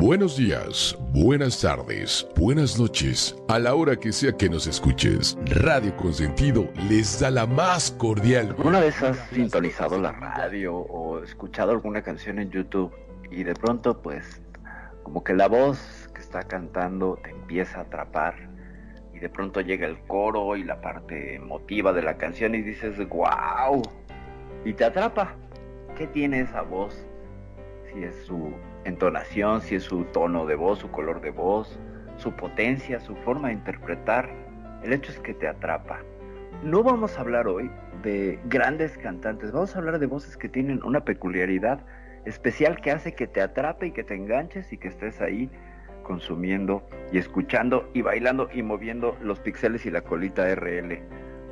Buenos días, buenas tardes, buenas noches, a la hora que sea que nos escuches. Radio Consentido les da la más cordial. ¿Alguna vez has sintonizado la radio o escuchado alguna canción en YouTube y de pronto pues como que la voz que está cantando te empieza a atrapar y de pronto llega el coro y la parte emotiva de la canción y dices wow y te atrapa? ¿Qué tiene esa voz? Si es su entonación, si es su tono de voz, su color de voz, su potencia, su forma de interpretar. El hecho es que te atrapa. No vamos a hablar hoy de grandes cantantes, vamos a hablar de voces que tienen una peculiaridad especial que hace que te atrape y que te enganches y que estés ahí consumiendo y escuchando y bailando y moviendo los pixeles y la colita RL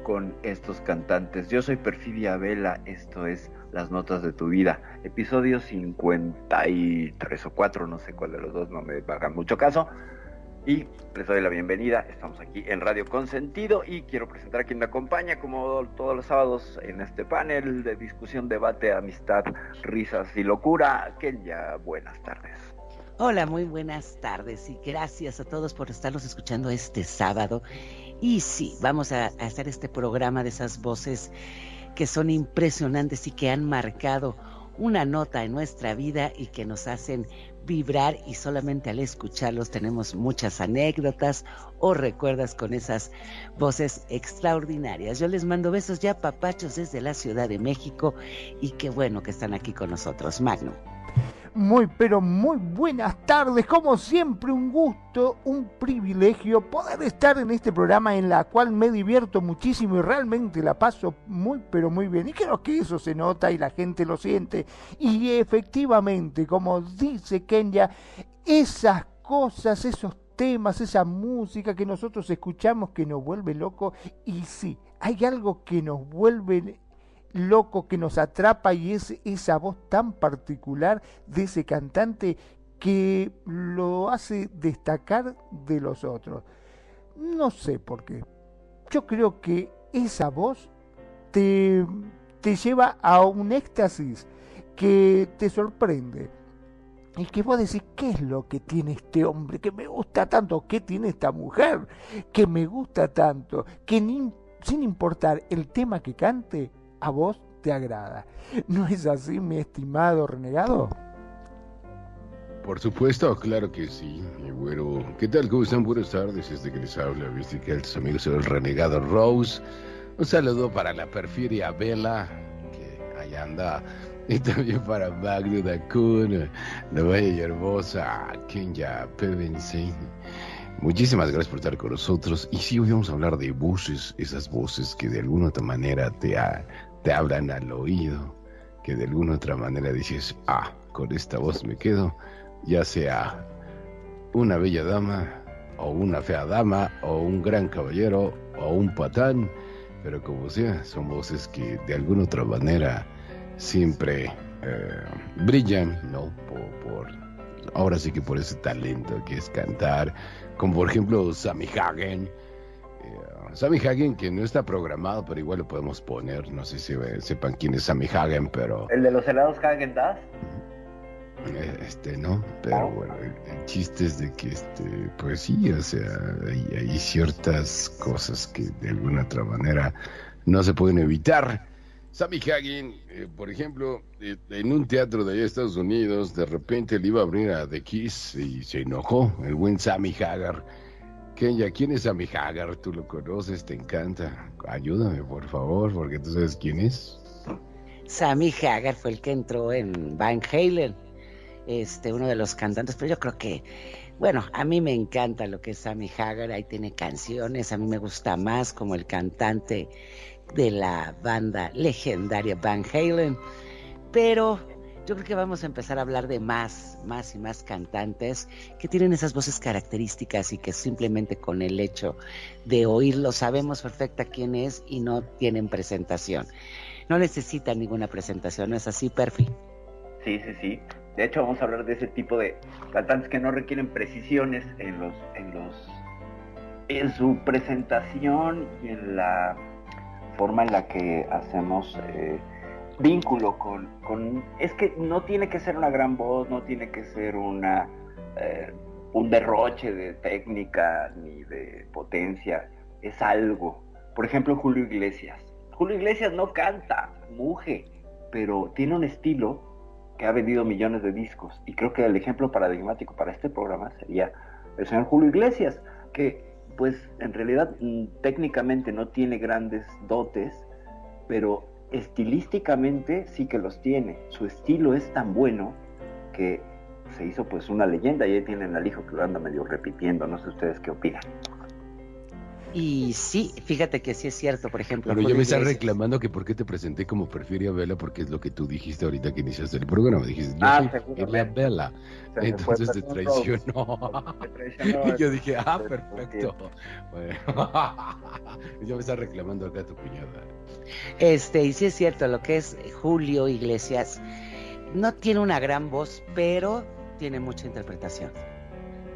con estos cantantes. Yo soy Perfidia Vela, esto es Las Notas de tu Vida, episodio 53 o 4, no sé cuál de los dos, no me hagan mucho caso. Y les doy la bienvenida, estamos aquí en Radio Consentido y quiero presentar a quien me acompaña como todos los sábados en este panel de discusión, debate, amistad, risas y locura. Kenya, buenas tardes. Hola, muy buenas tardes y gracias a todos por estarnos escuchando este sábado. Y sí, vamos a hacer este programa de esas voces que son impresionantes y que han marcado una nota en nuestra vida y que nos hacen vibrar y solamente al escucharlos tenemos muchas anécdotas o recuerdas con esas voces extraordinarias. Yo les mando besos ya papachos desde la Ciudad de México y qué bueno que están aquí con nosotros. Magno. Muy, pero muy buenas tardes. Como siempre, un gusto, un privilegio poder estar en este programa en la cual me divierto muchísimo y realmente la paso muy, pero muy bien. Y creo que eso se nota y la gente lo siente. Y efectivamente, como dice Kenya, esas cosas, esos temas, esa música que nosotros escuchamos que nos vuelve loco. Y sí, hay algo que nos vuelve loco que nos atrapa y es esa voz tan particular de ese cantante que lo hace destacar de los otros. No sé por qué. Yo creo que esa voz te, te lleva a un éxtasis que te sorprende. Y que vos decís, ¿qué es lo que tiene este hombre que me gusta tanto? ¿Qué tiene esta mujer que me gusta tanto? Que sin importar el tema que cante, a vos te agrada. ¿No es así, mi estimado renegado? Por supuesto, claro que sí, mi güero. ¿Qué tal? ¿Cómo están? Buenas tardes, este que les habla, viste que tus amigos el renegado Rose. Un saludo para la perfidia Vela, que allá anda. Y también para Magno Dacun, la Valle Hermosa, Kenya Pevense. Muchísimas gracias por estar con nosotros. Y sí, hoy vamos a hablar de voces, esas voces que de alguna otra manera te, te hablan al oído, que de alguna otra manera dices, ah, con esta voz me quedo, ya sea una bella dama, o una fea dama, o un gran caballero, o un patán, pero como sea, son voces que de alguna otra manera siempre eh, brillan, ¿no? Por, ahora sí que por ese talento que es cantar, como por ejemplo Sammy Hagen. Eh, Sammy Hagen que no está programado, pero igual lo podemos poner. No sé si sepan quién es Sammy Hagen, pero. ¿El de los helados Hagen Dazs? Eh, este, no, pero bueno, el, chiste es de que, este, pues sí, o sea, hay, hay ciertas cosas que de alguna otra manera no se pueden evitar Sammy Hagen, eh, por ejemplo, eh, en un teatro de allá de Estados Unidos, de repente le iba a abrir a The Kiss y se enojó el buen Sammy Hagar. Kenya, ¿quién es Sammy Hagar? Tú lo conoces, te encanta. Ayúdame, por favor, porque tú sabes quién es. Sammy Hagar fue el que entró en Van Halen, este, uno de los cantantes, pero yo creo que, bueno, a mí me encanta lo que es Sammy Hagar, ahí tiene canciones, a mí me gusta más como el cantante de la banda legendaria Van Halen, pero yo creo que vamos a empezar a hablar de más, más y más cantantes que tienen esas voces características y que simplemente con el hecho de oírlo sabemos perfecta quién es y no tienen presentación. No necesitan ninguna presentación, ¿no es así, Perfi? Sí, sí, sí. De hecho, vamos a hablar de ese tipo de cantantes que no requieren precisiones en los, en los, en su presentación y en la forma en la que hacemos eh, vínculo con, Es que no tiene que ser una gran voz, no tiene que ser una, eh, un derroche de técnica ni de potencia, es algo. Por ejemplo, Julio Iglesias. Julio Iglesias no canta, muge, pero tiene un estilo que ha vendido millones de discos. Y creo que el ejemplo paradigmático para este programa sería el señor Julio Iglesias, que pues en realidad mm, técnicamente no tiene grandes dotes, pero estilísticamente sí que los tiene. Su estilo es tan bueno que se hizo pues una leyenda y ahí tienen al hijo que lo anda medio repitiendo. No sé ustedes qué opinan. Y sí, fíjate que sí es cierto, por ejemplo. Pero yo me estás reclamando que por qué te presenté como a Vela, porque es lo que tú dijiste ahorita que iniciaste el programa. Dijiste, yo ah, soy Vela. Entonces te traicionó. y yo dije, ah, perfecto. Bueno. yo me estás reclamando acá a tu cuñada. Este, y sí es cierto, lo que es Julio Iglesias no tiene una gran voz, pero tiene mucha interpretación.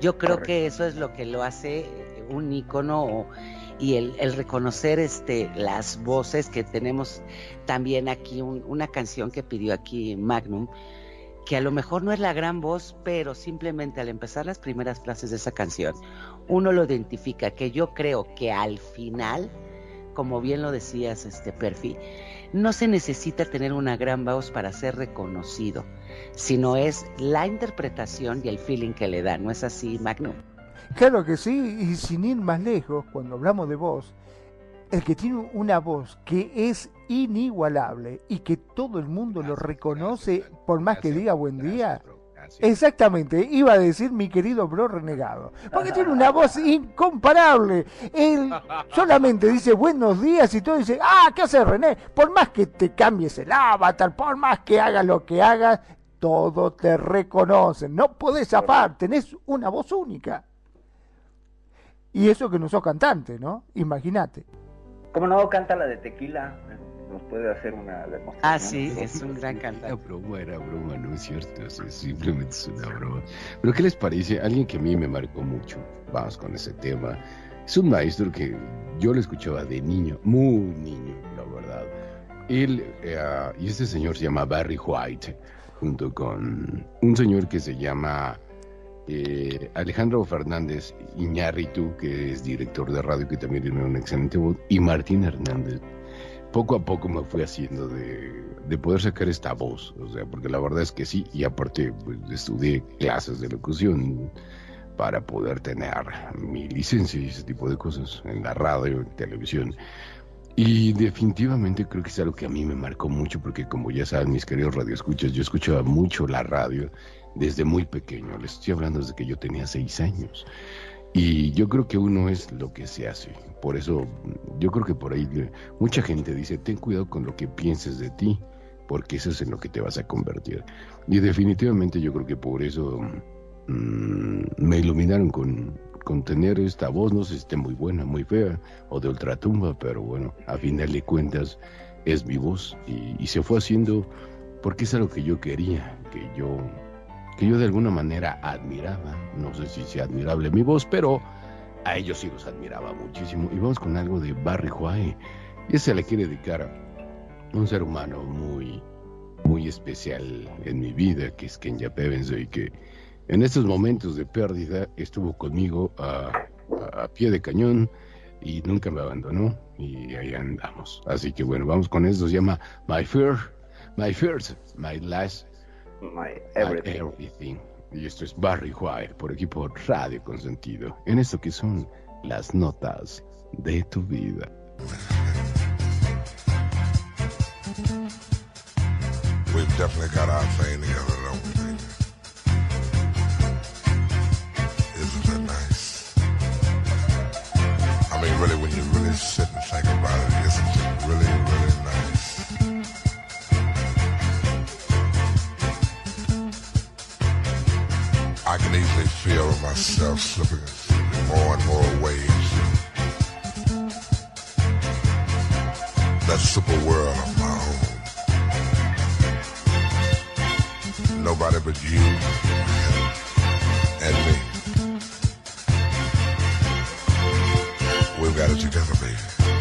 Yo creo que eso es lo que lo hace un icono y el, reconocer este, las voces que tenemos también aquí, una canción que pidió aquí Magnum, que a lo mejor no es la gran voz, pero simplemente al empezar las primeras frases de esa canción, uno lo identifica, que yo creo que al final, como bien lo decías, este Perfi, no se necesita tener una gran voz para ser reconocido, sino es la interpretación y el feeling que le da, ¿no es así, Magnum? Claro que sí, y sin ir más lejos, cuando hablamos de voz, el que tiene una voz que es inigualable y que todo el mundo lo reconoce por más que diga buen día. Exactamente, iba a decir mi querido bro renegado, porque tiene una voz incomparable. Él solamente dice buenos días y todo dice, ah, ¿qué hace René? Por más que te cambies el avatar, por más que hagas lo que hagas, todo te reconocen. No podés zafar, tenés una voz única. Y eso que no sos cantante, ¿no? Imagínate. Como no canta la de tequila, nos puede hacer una demostración. Ah, sí, es un gran cantante. Era broma, era broma, no es cierto, simplemente es una broma. Pero ¿qué les parece? Alguien que a mí me marcó mucho, vamos con ese tema, es un maestro que yo lo escuchaba de niño, muy niño, la verdad. Él, eh, y este señor se llama Barry White, junto con un señor que se llama eh, Alejandro Fernández Iñárritu, que es director de radio, que también tiene una excelente voz, y Martín Hernández. Poco a poco me fui haciendo de, poder sacar esta voz, o sea, porque la verdad es que sí, y aparte pues, estudié clases de locución para poder tener mi licencia y ese tipo de cosas en la radio, en televisión. Y definitivamente creo que es algo que a mí me marcó mucho, porque como ya saben mis queridos radioescuchas, yo escuchaba mucho la radio desde muy pequeño, les estoy hablando desde que yo tenía seis años. Y yo creo que uno es lo que se hace. Por eso, yo creo que por ahí mucha gente dice, ten cuidado con lo que pienses de ti, porque eso es en lo que te vas a convertir. Y definitivamente yo creo que por eso mm, me iluminaron con, con tener esta voz, no sé si esté muy buena, muy fea, o de ultratumba, pero bueno, a final de cuentas es mi voz y, y se fue haciendo porque es algo que yo quería, que yo que yo de alguna manera admiraba. No sé si sea admirable mi voz, pero a ellos sí los admiraba muchísimo. Y vamos con algo de Barry White. Y se le quiere dedicar a un ser humano muy, muy especial en mi vida, que es Kenya Pevenso, y que en estos momentos de pérdida estuvo conmigo a, a pie de cañón y nunca me abandonó y ahí andamos. Así que bueno, vamos con esto, se llama My Fear, My First, My Last, My Everything. everything. Y esto es Barry White por equipo Radio Consentido, en esto que son las notas de tu vida. We've definitely got our thing together, don't we? Isn't that nice? I mean, really, when you really sit and think about it, it I can easily feel myself slipping more and more ways. That super world of my own. Nobody but you and me. We've got it together, baby.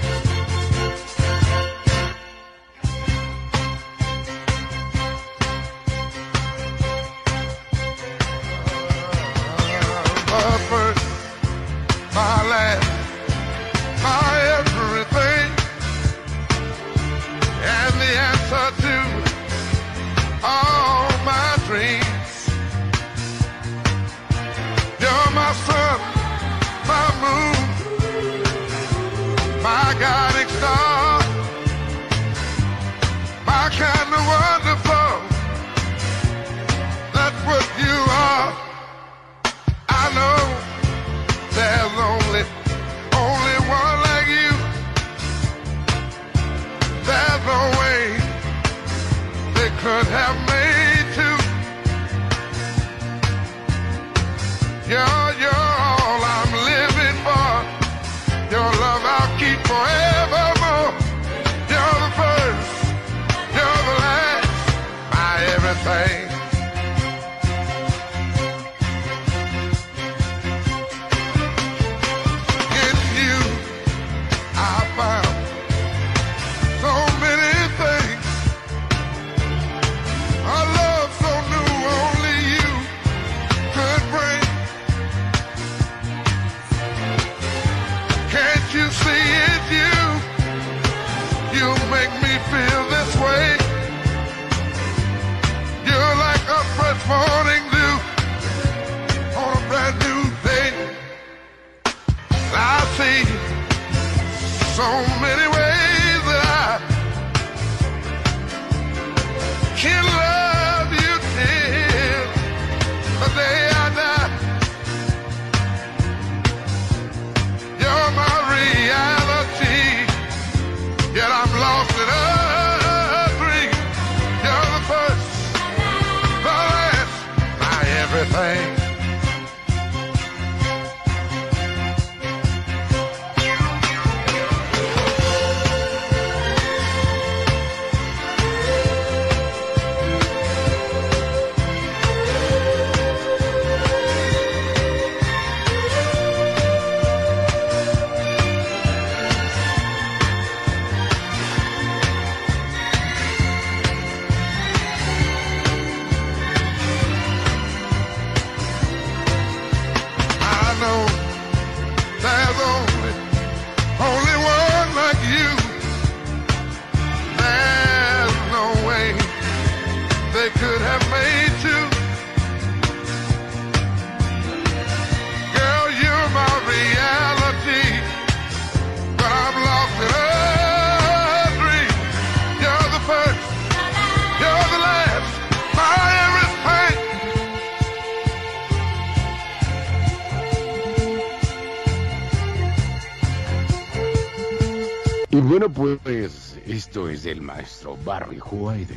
Es del maestro Barry White,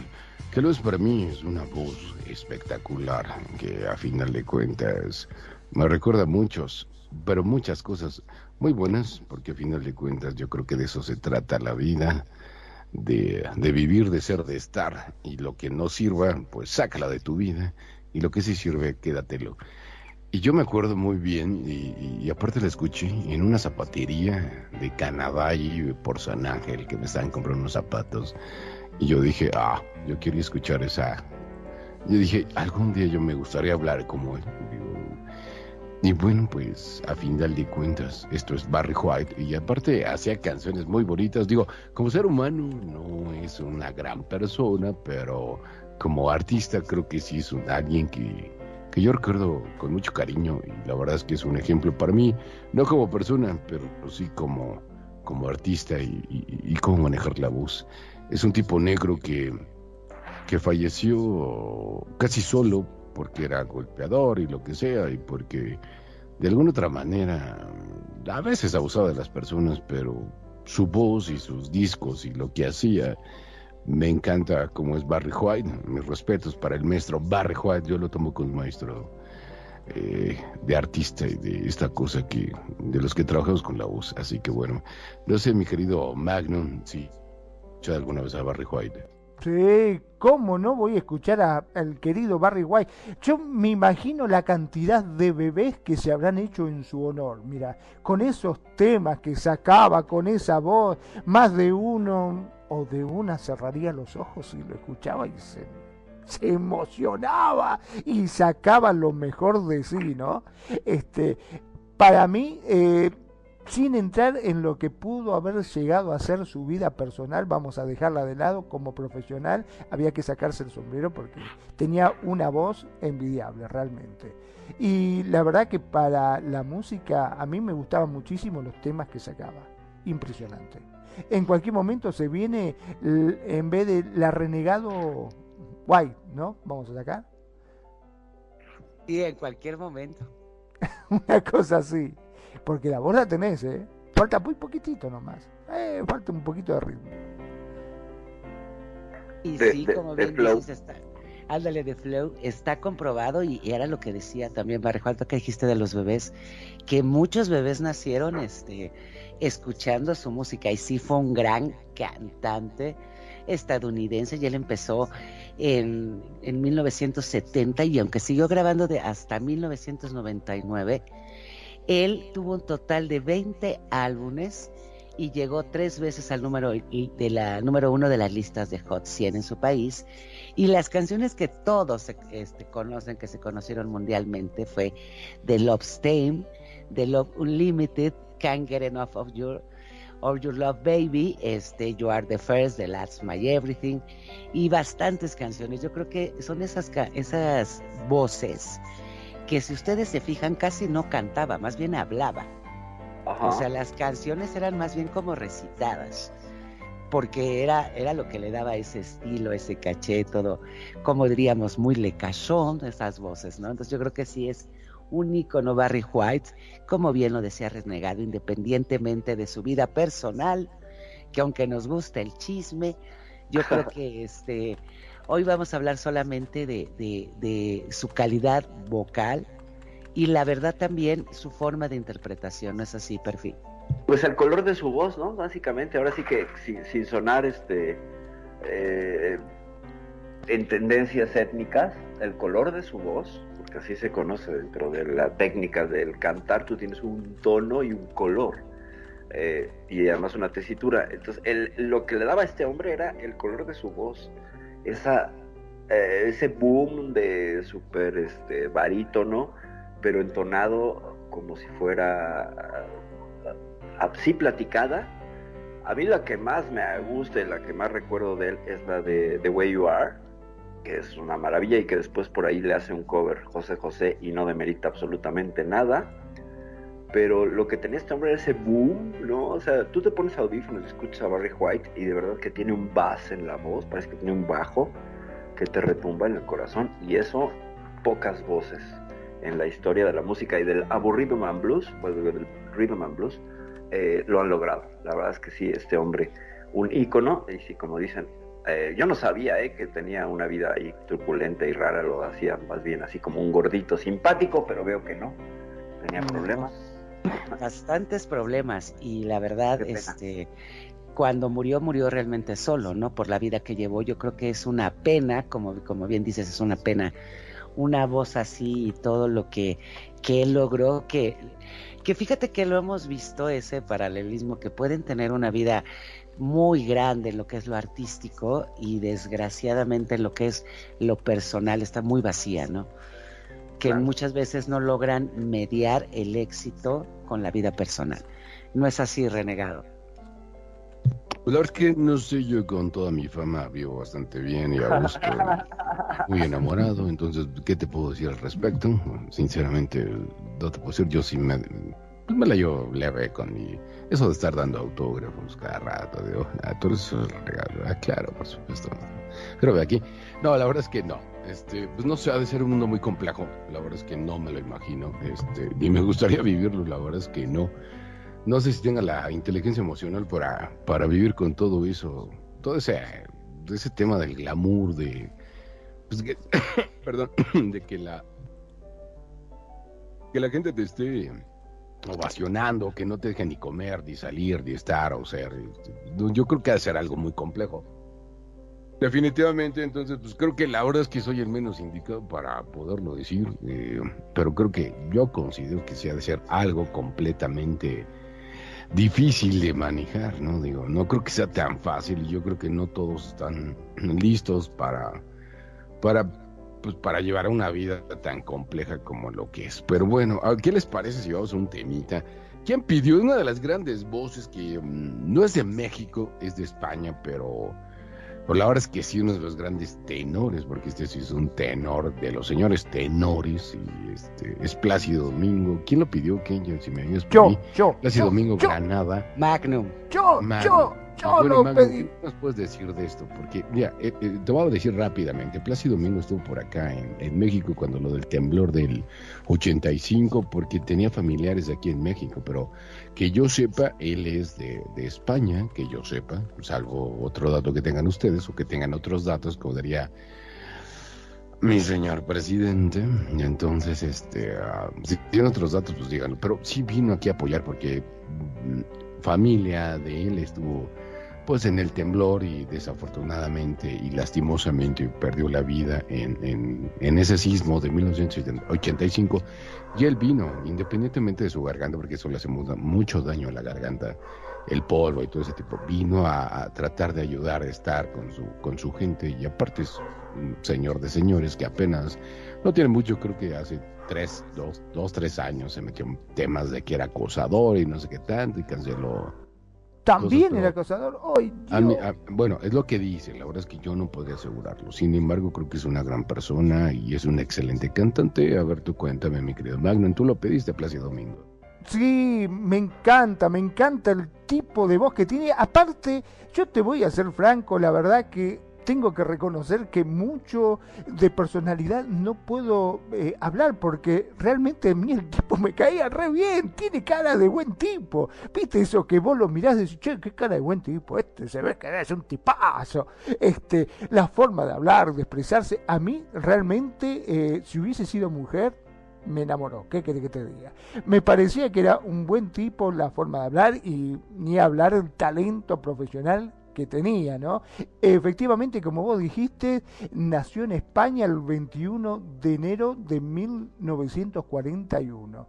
que lo es para mí, es una voz espectacular, que a final de cuentas me recuerda muchos, pero muchas cosas muy buenas, porque a final de cuentas yo creo que de eso se trata la vida, de, de vivir, de ser, de estar, y lo que no sirva, pues sácala de tu vida, y lo que sí sirve, quédatelo. Y yo me acuerdo muy bien, y, y aparte la escuché en una zapatería de Canadá y por San Ángel, que me estaban comprando unos zapatos. Y yo dije, ah, yo quería escuchar esa. Yo dije, algún día yo me gustaría hablar como él. Y bueno, pues a final de cuentas, esto es Barry White y aparte hacía canciones muy bonitas. Digo, como ser humano no es una gran persona, pero como artista creo que sí es un, alguien que, que yo recuerdo con mucho cariño y la verdad es que es un ejemplo para mí, no como persona, pero sí como, como artista y, y, cómo manejar la voz. Es un tipo negro que, que falleció casi solo porque era golpeador y lo que sea, y porque de alguna otra manera a veces abusaba de las personas, pero su voz y sus discos y lo que hacía me encanta como es Barry White. Mis respetos para el maestro Barry White, yo lo tomo como maestro eh, de artista y de esta cosa que de los que trabajamos con la voz. Así que bueno, no sé, mi querido Magnum, si escuchado alguna vez a Barry White. Sí, ¿cómo no voy a escuchar al querido Barry White? Yo me imagino la cantidad de bebés que se habrán hecho en su honor. Mira, con esos temas que sacaba, con esa voz, más de uno o de una cerraría los ojos y lo escuchaba y se, emocionaba y sacaba lo mejor de sí, ¿no? Este, para mí, eh, sin entrar en lo que pudo haber llegado a ser su vida personal, vamos a dejarla de lado como profesional, había que sacarse el sombrero porque tenía una voz envidiable realmente. Y la verdad que para la música a mí me gustaban muchísimo los temas que sacaba, impresionante. En cualquier momento se viene en vez de la renegado White, ¿no? Vamos a sacar. Sí, en cualquier momento. una cosa así. Porque la voz la tenés, ¿eh? Falta muy poquitito nomás. Eh, falta un poquito de ritmo. Y sí, como bien dices, está, ándale de flow, está comprobado y, era lo que decía también Barrejo que dijiste de los bebés, que muchos bebés nacieron este, escuchando su música y sí fue un gran cantante estadounidense y él empezó en, en 1970 y aunque siguió grabando de hasta 1999, él tuvo un total de 20 álbumes y llegó tres veces al número de la número uno de las listas de Hot 100 en su país. Y las canciones que todos este, conocen, que se conocieron mundialmente, fue The Love Stain, The Love Unlimited, Can't Get Enough of Your of Your Love Baby, este, You Are the First, The Last My Everything, y bastantes canciones. Yo creo que son esas, esas voces que si ustedes se fijan casi no cantaba, más bien hablaba. O sea, las canciones eran más bien como recitadas, porque era, era lo que le daba ese estilo, ese caché, todo, como diríamos, muy lecachón, esas voces, ¿no? Entonces yo creo que sí es un ícono Barry White, como bien lo decía Renegado, independientemente de su vida personal, que aunque nos gusta el chisme, yo creo que este Hoy vamos a hablar solamente de, su calidad vocal y la verdad también su forma de interpretación, ¿no es así, Perfil? Pues el color de su voz, ¿no? Básicamente, ahora sí que sin, sonar este eh, en tendencias étnicas, el color de su voz, así se conoce dentro de la técnica del cantar, tú tienes un tono y un color. Eh, y además una tesitura. Entonces, lo que le daba a este hombre era el color de su voz esa, eh, ese boom de súper este, barítono, pero entonado como si fuera así platicada. A mí la que más me gusta y la que más recuerdo de él es la de The Way You Are, que es una maravilla y que después por ahí le hace un cover José José y no demerita absolutamente nada. Pero lo que tenía este hombre era ese boom, ¿no? O sea, tú te pones audífonos escuchas a Barry White y de verdad que tiene un bass en la voz, parece que tiene un bajo que te retumba en el corazón. Y eso, pocas voces en la historia de la música y del aburrido man blues, pues del rhythm and blues, eh, lo han logrado. La verdad es que sí, este hombre, un ícono, y sí, como dicen, eh, yo no sabía eh, que tenía una vida ahí turbulenta y rara, lo hacía más bien así como un gordito simpático, pero veo que no, tenía problemas bastantes problemas y la verdad, este, cuando murió, murió realmente solo, ¿no? Por la vida que llevó. Yo creo que es una pena, como, como bien dices, es una pena una voz así y todo lo que, que él logró, que, que fíjate que lo hemos visto ese paralelismo, que pueden tener una vida muy grande en lo que es lo artístico y desgraciadamente en lo que es lo personal está muy vacía, ¿no? que muchas veces no logran mediar el éxito con la vida personal. No es así, renegado. La verdad es que no sé, yo con toda mi fama vivo bastante bien y a gusto, muy enamorado, entonces, ¿qué te puedo decir al respecto? Sinceramente, no te puedo decir, yo sí me, pues me la llevo leve con mi, eso de estar dando autógrafos cada rato, digo, ah, tú eres regalo, ah, claro, por supuesto, pero ve aquí, no, la verdad es que no, este, pues no sé, ha de ser un mundo muy complejo, la verdad es que no me lo imagino, este, ni me gustaría vivirlo, la verdad es que no, no sé si tenga la inteligencia emocional para, para vivir con todo eso, todo ese, ese tema del glamour, de, pues perdón, de que la, que la gente te esté ovacionando, que no te deje ni comer, ni salir, ni estar, o ser, yo creo que ha de ser algo muy complejo. Definitivamente, entonces, pues creo que la verdad es que soy el menos indicado para poderlo decir, eh, pero creo que yo considero que sí ha de ser algo completamente difícil de manejar, ¿no? Digo, no creo que sea tan fácil y yo creo que no todos están listos para, para, pues, para llevar una vida tan compleja como lo que es. Pero bueno, ¿qué les parece si vamos a un temita? ¿Quién pidió una de las grandes voces que mm, no es de México, es de España, pero por la verdad es que sí, uno de los grandes tenores, porque este sí es un tenor de los señores tenores, y este es Plácido Domingo. ¿Quién lo pidió? ¿Quién? Si me yo, yo. Plácido Domingo Granada. Magnum. Yo, yo. Yo lo pedí. ¿Qué nos puedes decir de esto? Porque, mira, eh, eh, te voy a decir rápidamente. Plácido Domingo estuvo por acá en, en, México cuando lo del temblor del 85, porque tenía familiares aquí en México, pero que yo sepa, él es de, de España, que yo sepa, salvo otro dato que tengan ustedes o que tengan otros datos, como diría mi señor presidente. Entonces, este, uh, si tienen otros datos, pues díganlo. Pero sí vino aquí a apoyar porque mm, familia de él estuvo pues en el temblor y desafortunadamente y lastimosamente perdió la vida en, en, ese sismo de 1985 y él vino, independientemente de su garganta, porque eso le hace mucho daño a la garganta, el polvo y todo ese tipo, vino a, a tratar de ayudar a estar con su, con su gente y aparte es un señor de señores que apenas, no tiene mucho, creo que hace tres, dos, dos, tres años se metió en temas de que era acosador y no sé qué tanto y canceló también era acosador. hoy bueno, es lo que dice, la verdad es que yo no podría asegurarlo. Sin embargo, creo que es una gran persona y es un excelente cantante. A ver, tú cuéntame, mi querido Magnum, tú lo pediste, Plácido Domingo. Sí, me encanta, me encanta el tipo de voz que tiene. Aparte, yo te voy a ser franco, la verdad que tengo que reconocer que mucho de personalidad no puedo eh, hablar porque realmente a mí el tipo me caía re bien, tiene cara de buen tipo. ¿Viste eso que vos lo mirás y decís, che, qué cara de buen tipo, este se ve que es un tipazo? Este, la forma de hablar, de expresarse, a mí realmente, eh, si hubiese sido mujer, me enamoró. ¿Qué querés que te diga? Me parecía que era un buen tipo la forma de hablar y ni hablar el talento profesional que tenía, ¿no? Efectivamente, como vos dijiste, nació en España el 21 de enero de 1941.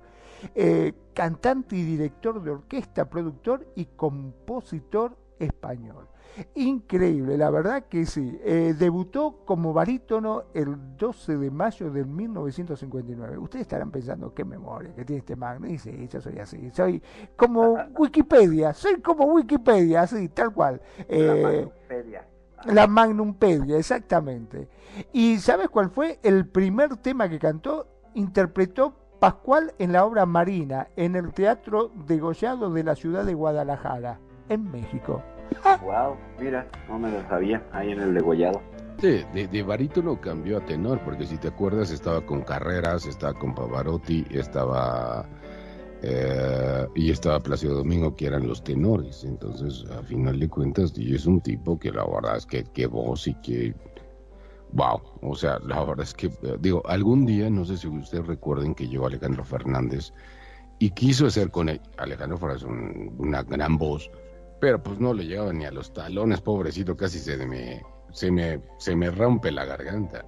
Eh, cantante y director de orquesta, productor y compositor español. Increíble, la verdad que sí. Eh, debutó como barítono el 12 de mayo de 1959. Ustedes estarán pensando, qué memoria que tiene este magno. Y sí, yo soy así. Soy como Wikipedia, soy como Wikipedia, así, tal cual. Eh, la Magnumpedia, exactamente. ¿Y sabes cuál fue el primer tema que cantó? Interpretó Pascual en la obra Marina, en el Teatro Degollado de la ciudad de Guadalajara, en México. Wow, mira, no me lo sabía, ahí en el degollado. Sí, de, de barítono cambió a tenor, porque si te acuerdas estaba con Carreras, estaba con Pavarotti, estaba eh, y estaba Plácido Domingo, que eran los tenores. Entonces, a final de cuentas, es un tipo que la verdad es que, que voz y que wow, o sea, la verdad es que, digo, algún día, no sé si ustedes recuerden que llegó Alejandro Fernández y quiso hacer con él, Alejandro Fernández una gran voz, pero pues no le llegaba ni a los talones, pobrecito, casi se me, se me, se me rompe la garganta.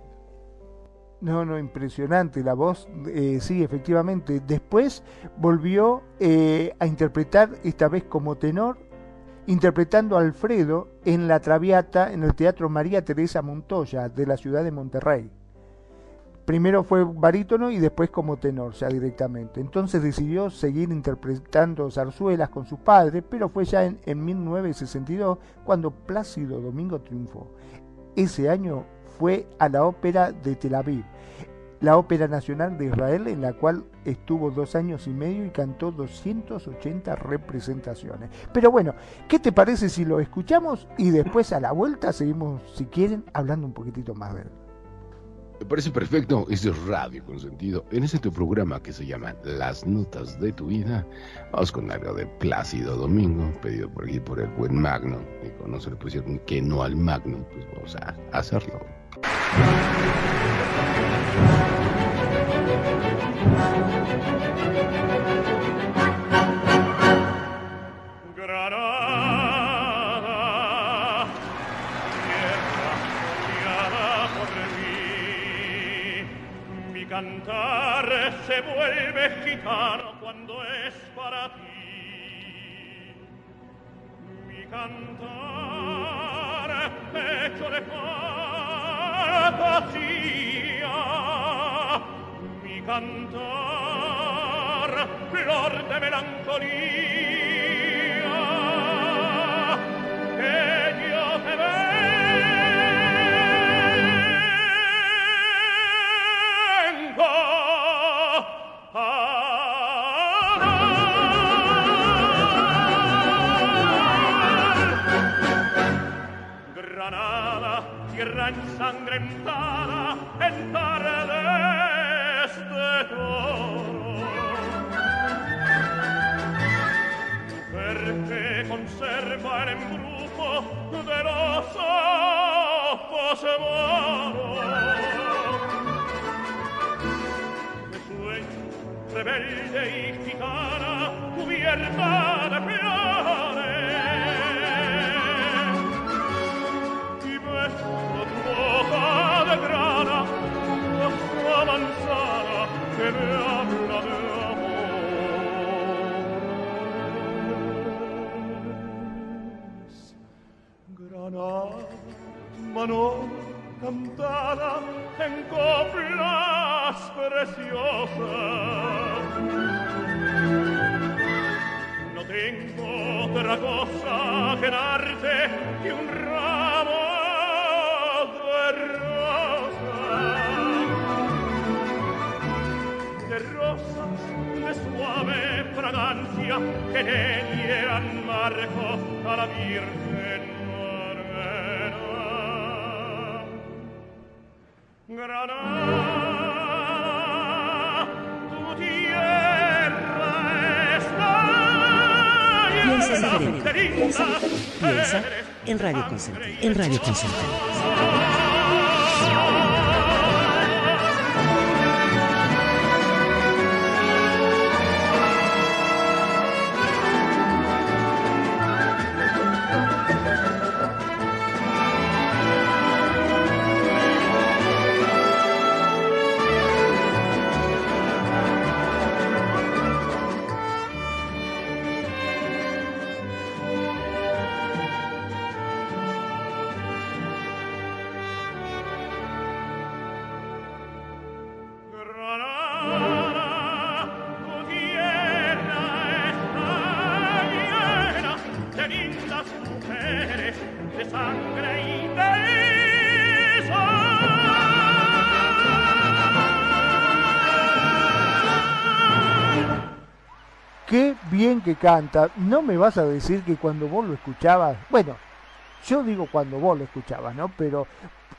No, no, impresionante la voz, eh, sí, efectivamente. Después volvió eh, a interpretar, esta vez como tenor, interpretando a Alfredo en La Traviata en el Teatro María Teresa Montoya de la ciudad de Monterrey. Primero fue barítono y después como tenor, ya directamente. Entonces decidió seguir interpretando zarzuelas con su padre, pero fue ya en 1962 cuando Plácido Domingo triunfó. Ese año fue a la ópera de Tel Aviv, la Ópera Nacional de Israel, en la cual estuvo dos años y medio y cantó 280 representaciones. Pero bueno, ¿qué te parece si lo escuchamos y después a la vuelta seguimos, si quieren, hablando un poquitito más de él? Me parece perfecto, esto es Radio con sentido. En ese tu programa que se llama Las Notas de tu Vida, vamos con algo de Plácido Domingo, pedido por aquí por el buen Magno. Y se le pusieron que no al Magno, pues vamos a hacerlo. cantar se vuelve gitano cuando es para ti. Mi cantar hecho de fantasía, mi cantar flor de melancolía, dar. Granada, tierra ensangrentada en tardes de toro. Mujer que conserva el embrujo de los ojos moros. De sueño rebelde y gitana cubierta de flores otra cosa que darte que un ramo fragancia marco a la Virgen Morena. Granada, tu tierra Piensa diferente, piensa piensa en Radio Consentido, en Radio Consentido. Que canta. No me vas a decir que cuando vos lo escuchabas, bueno, yo digo cuando vos lo escuchabas, ¿no? Pero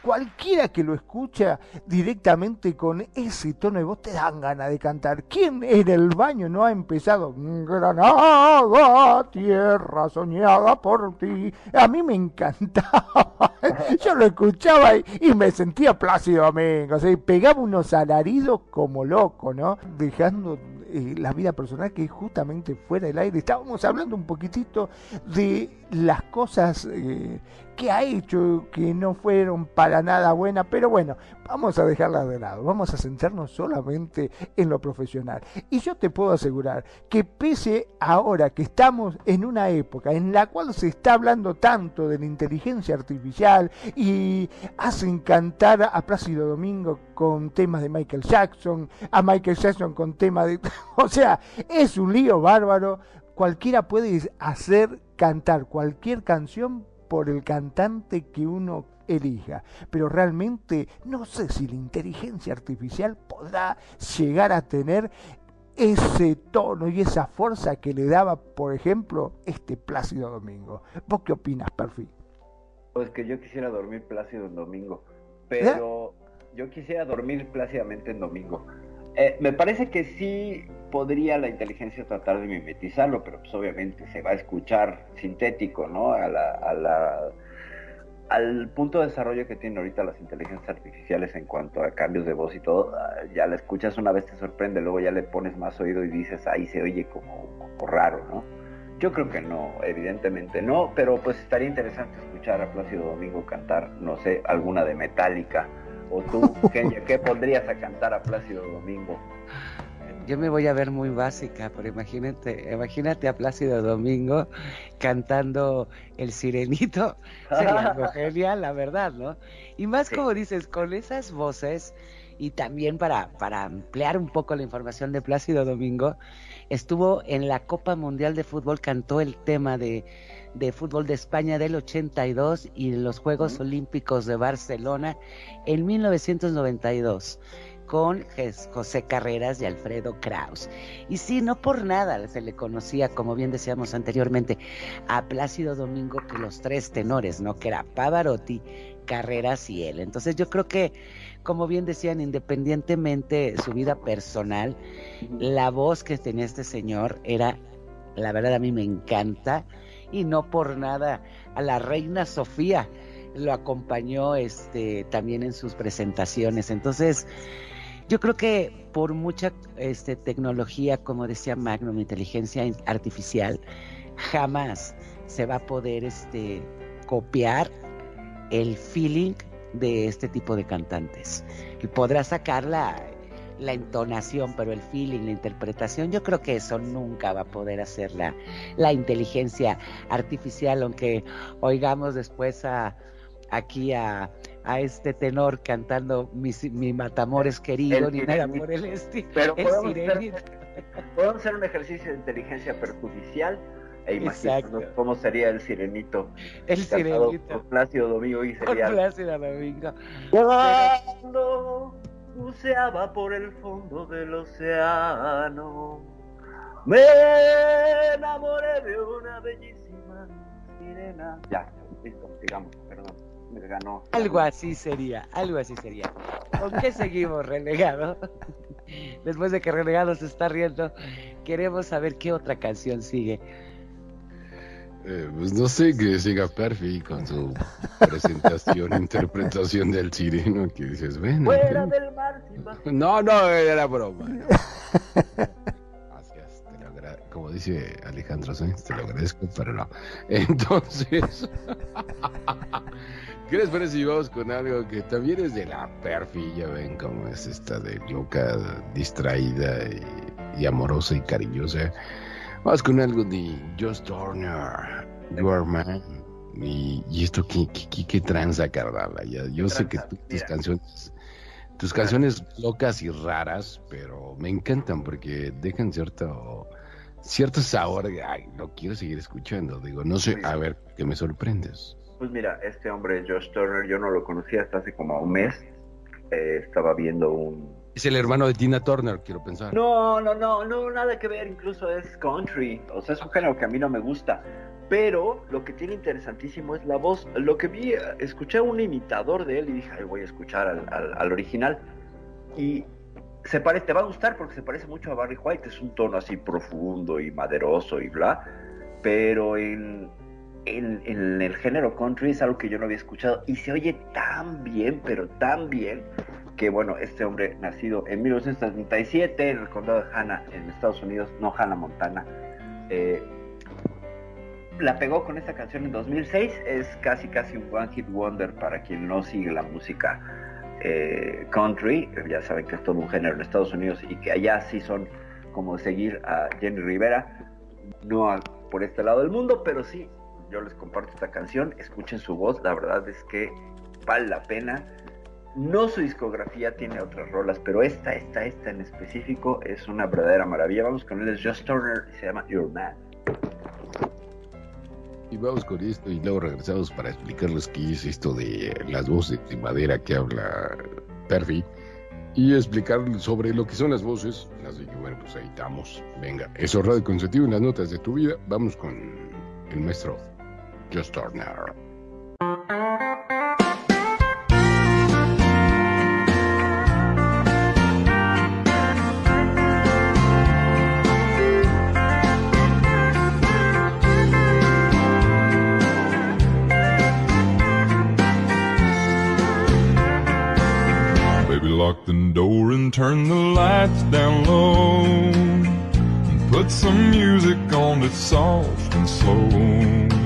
cualquiera que lo escucha directamente con ese tono de voz te dan ganas de cantar. ¿Quién en el baño no ha empezado? Granada, tierra soñada por ti. A mí me encantaba. Yo lo escuchaba y, y me sentía Plácido Domingo. O sea, y pegaba unos alaridos como loco, ¿no? Dejando eh, la vida personal que justamente fuera del aire. Estábamos hablando un poquitito de las cosas eh, que ha hecho que no fueron para nada buenas, pero bueno, vamos a dejarla de lado, vamos a centrarnos solamente en lo profesional. Y yo te puedo asegurar que pese ahora que estamos en una época en la cual se está hablando tanto de la inteligencia artificial y hacen cantar a Plácido Domingo con temas de Michael Jackson, a Michael Jackson con temas de... O sea, es un lío bárbaro. Cualquiera puede hacer cantar cualquier canción por el cantante que uno elija. Pero realmente no sé si la inteligencia artificial podrá llegar a tener ese tono y esa fuerza que le daba, por ejemplo, este Plácido Domingo. ¿Vos qué opinas, Perfil? Pues que yo quisiera dormir plácido en domingo, pero yo quisiera dormir plácidamente en domingo. Eh, me parece que sí podría la inteligencia tratar de mimetizarlo, pero pues obviamente se va a escuchar sintético, ¿no? A la, a la, al punto de desarrollo que tienen ahorita las inteligencias artificiales en cuanto a cambios de voz y todo, ah, ya la escuchas una vez te sorprende, luego ya le pones más oído y dices, ahí se oye como, como raro, ¿no? Yo creo que no, evidentemente no, pero pues estaría interesante escuchar a Plácido Domingo cantar, no sé, alguna de Metallica. O tú, Kenya, ¿qué pondrías a cantar a Plácido Domingo? Yo me voy a ver muy básica, pero imagínate, imagínate a Plácido Domingo cantando El Sirenito. Sería algo genial, la verdad, ¿no? Y más como dices, con esas voces, y también para, para ampliar un poco la información de Plácido Domingo, estuvo en la Copa Mundial de Fútbol, cantó el tema de, de fútbol de España del 82 y los Juegos Olímpicos de Barcelona en 1992 con José Carreras y Alfredo Kraus. Y sí, no por nada se le conocía, como bien decíamos anteriormente, a Plácido Domingo que los tres tenores, ¿no? Que era Pavarotti, Carreras y él. Entonces yo creo que, como bien decían, independientemente de su vida personal, la voz que tenía este señor era, la verdad a mí me encanta, y no por nada a la reina Sofía lo acompañó este también en sus presentaciones. Entonces, yo creo que por mucha este, tecnología, como decía Magnum, inteligencia artificial, jamás se va a poder este, copiar el feeling de este tipo de cantantes. Podrá sacar la, entonación, pero el feeling, la interpretación, yo creo que eso nunca va a poder hacer la, inteligencia artificial, aunque oigamos después aquí a a este tenor cantando mi, mi Matamores querido, ni nada por el estilo. Pero podemos hacer, podemos hacer, un ejercicio de inteligencia perjudicial e imaginarnos cómo sería el sirenito. El sirenito. Por Plácido Domingo y sería. Por Plácido Domingo. Cuando buceaba por el fondo del océano, me enamoré de una bellísima sirena. Ya, listo, digamos, ganó. Algo así sería, algo así sería. ¿Con qué seguimos, relegado? Después de que relegado se está riendo, queremos saber qué otra canción sigue. Eh, pues no sé que siga Perfi con su presentación, interpretación del sireno que dices, bueno. Fuera del mar, No, no, era broma. Gracias, te lo como dice Alejandro Sáenz, te lo agradezco, pero no. Entonces, ¿Qué les parece si vamos con algo que también es de la perfi? Ya ven cómo es esta de loca, distraída y, amorosa y cariñosa. Vamos con algo de Just Turner, Your Man. Y, esto, ¿qué, qué, qué, tranza, Cardala? yo sé que tus canciones, tus canciones locas y raras, pero me encantan porque dejan cierto, cierto sabor. Ay, lo quiero seguir escuchando. Digo, no sé, a ver, que me sorprendes. Pues mira, este hombre, Josh Turner, yo no lo conocía hasta hace como un mes. Eh, estaba viendo un... Es el hermano de Tina Turner, quiero pensar. No, no, no, no, nada que ver, incluso es country. O sea, es un género que a mí no me gusta. Pero lo que tiene interesantísimo es la voz. Lo que vi, escuché a un imitador de él y dije, Ay, voy a escuchar al, al, original. Y se pare, te va a gustar porque se parece mucho a Barry White. Es un tono así profundo y maderoso y bla. Pero en, en, el género country es algo que yo no había escuchado y se oye tan bien, pero tan bien, que bueno, este hombre nacido en 1937 en el condado de Hanna, en Estados Unidos, no Hanna, Montana, eh, la pegó con esta canción en 2006. Es casi, casi un one hit wonder para quien no sigue la música eh, country. Ya saben que es todo un género en Estados Unidos y que allá sí son como seguir a Jenny Rivera. No por este lado del mundo, pero sí, yo les comparto esta canción. Escuchen su voz. La verdad es que vale la pena. No su discografía tiene otras rolas, pero esta, esta, esta en específico es una verdadera maravilla. Vamos con él, es Just Turner y se llama Your Man. Y vamos con esto y luego regresamos para explicarles qué es esto de las voces de madera que habla Perfi y explicar sobre lo que son las voces. Así que bueno, pues ahí estamos. Venga, eso Radio Consentido en las notas de tu vida. Vamos con el maestro Just Turner. lock the door and turn the lights down low. Put some music on that's soft and slow.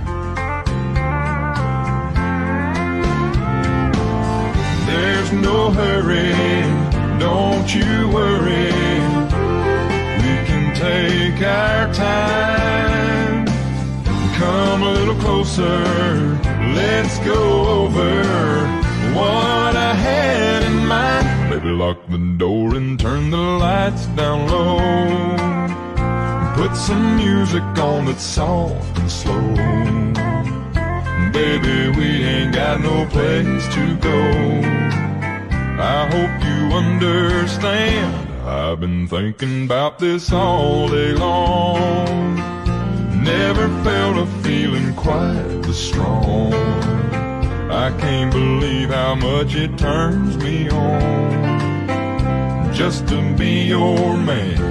No hurry, don't you worry. We can take our time. Come a little closer, let's go over what I had in mind. Baby, lock the door and turn the lights down low. Put some music on that's soft and slow. Baby, we ain't got no place to go. I hope you understand. I've been thinking about this all day long. Never felt a feeling quite this strong. I can't believe how much it turns me on just to be your man.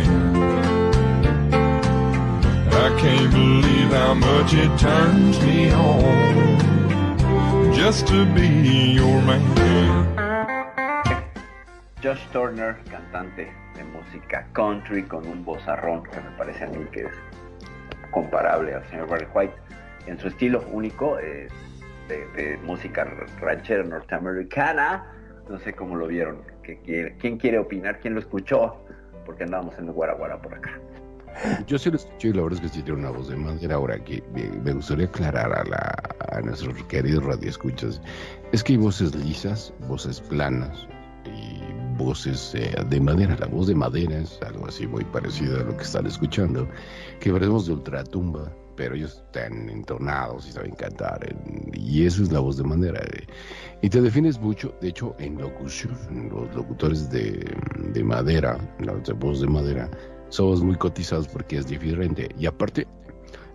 Can't believe how much it turns me on just to be your man. Josh Turner, cantante de música country con un vozarrón que me parece a mí que es comparable al señor Barry White en su estilo único eh, de, música ranchera norteamericana. No sé cómo lo vieron. ¿Quién quiere opinar? ¿Quién lo escuchó? Porque andábamos en Guaraguara por acá. Yo sí lo escuché y la verdad es que sí tiene una voz de madera. Ahora que me gustaría aclarar a, la, a nuestros queridos radioescuchas, es que hay voces lisas, voces planas, y voces eh, de madera. La voz de madera es algo así muy parecido a lo que están escuchando, que veremos de ultratumba, pero ellos están entonados y saben cantar, y eso es la voz de madera. Eh. Y te defines mucho, de hecho, en locución, los locutores de, de madera, de voz de madera, somos muy cotizados porque es diferente. Y aparte,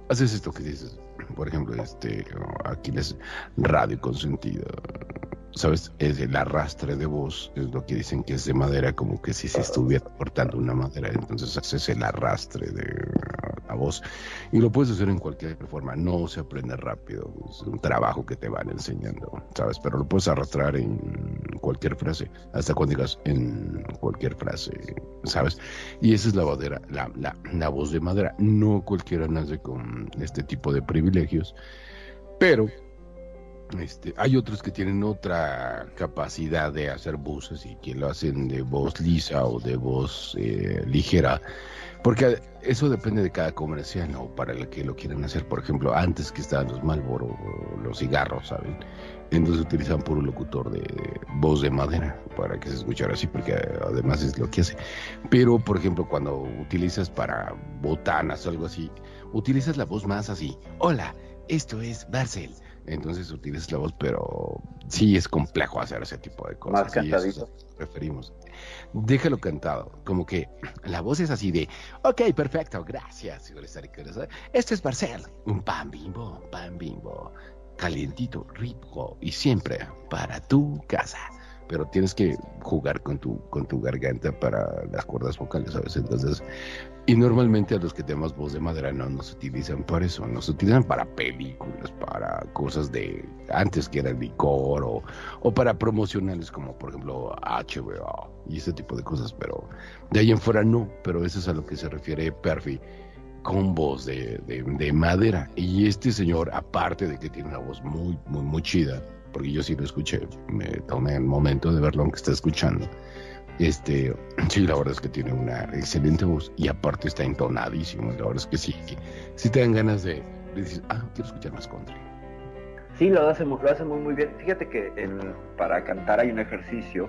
haces esto que dices, por ejemplo, este, aquí les radio consentido ¿sabes? Es el arrastre de voz, es lo que dicen que es de madera, como que si se estuviera cortando una madera, entonces haces el arrastre de la voz. Y lo puedes hacer en cualquier forma, no se aprende rápido, es un trabajo que te van enseñando, ¿sabes? Pero lo puedes arrastrar en cualquier frase, hasta cuando digas en cualquier frase, ¿sabes? Y esa es la, madera, la, la, la voz de madera. No cualquiera nace con este tipo de privilegios, pero este, hay otros que tienen otra capacidad de hacer voces y que lo hacen de voz lisa o de voz eh, ligera, porque eso depende de cada comercial o para el que lo quieran hacer. Por ejemplo, antes que estaban los Marlboro, los cigarros, ¿saben? Entonces utilizan puro locutor de, de, voz de madera para que se escuchara así, porque además es lo que hace. Pero, por ejemplo, cuando utilizas para botanas o algo así, utilizas la voz más así. Hola, esto es Barcel entonces utilizas la voz, pero sí es complejo hacer ese tipo de cosas. Más cantadito. preferimos. Déjalo cantado, como que la voz es así de, ok, perfecto, gracias. Esto es Marcel, un pan bimbo, pan bimbo, calientito, rico y siempre para tu casa pero tienes que jugar con tu, con tu garganta para las cuerdas vocales, ¿sabes? Entonces, y normalmente a los que tenemos voz de madera no nos utilizan para eso, nos utilizan para películas, para cosas de antes que era el licor o, o para promocionales como por ejemplo HBO y ese tipo de cosas, pero de ahí en fuera no, pero eso es a lo que se refiere Perfi con voz de, de, de madera. Y este señor, aparte de que tiene una voz muy, muy, muy chida, porque yo sí lo escuché, me tomé el momento de verlo aunque está escuchando. Este, sí, la verdad es que tiene una excelente voz y aparte está entonadísimo. La verdad es que sí, sí te dan ganas de, de decir, ah, quiero escuchar más country. Sí, lo hace, lo hace muy, bien. Fíjate que para cantar hay un ejercicio,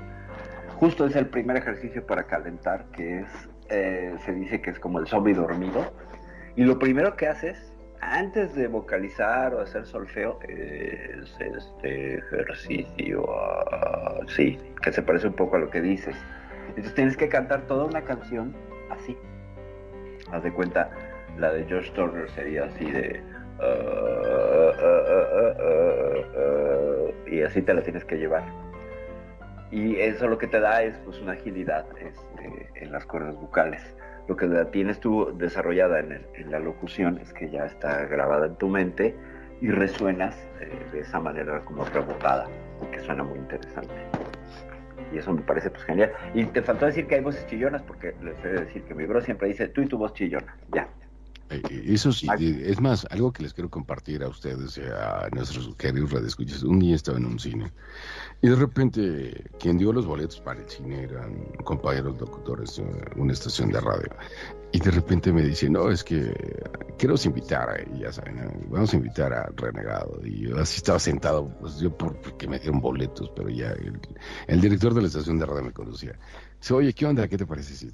justo es el primer ejercicio para calentar, que es, eh, se dice que es como el zombie dormido. Y lo primero que haces antes de vocalizar o hacer solfeo es este ejercicio, uh, sí, que se parece un poco a lo que dices. Entonces tienes que cantar toda una canción así. Haz de cuenta, la de George Turner sería así de... Uh, y así te la tienes que llevar. Y eso lo que te da es pues una agilidad este, en las cuerdas vocales lo que la tienes tú desarrollada en, el, en, la locución es que ya está grabada en tu mente y resuenas eh, de esa manera como rebocada, que suena muy interesante. Y eso me parece pues genial. Y te faltó decir que hay voces chillonas, porque les he de decir que mi bro siempre dice, tú y tu voz chillona, ya. Eh, eso sí, es más, algo que les quiero compartir a ustedes, a nuestros queridos radioescuchas. Un día estaba en un cine y de repente quien dio los boletos para el cine eran compañeros locutores de una estación de radio. Y de repente me dice, no, es que quiero invitar, y ya saben, vamos a invitar a Renegado. Y yo así estaba sentado, pues yo porque me dieron boletos, pero ya el, director de la estación de radio me conocía. Dice, oye, ¿qué onda? ¿Qué te parece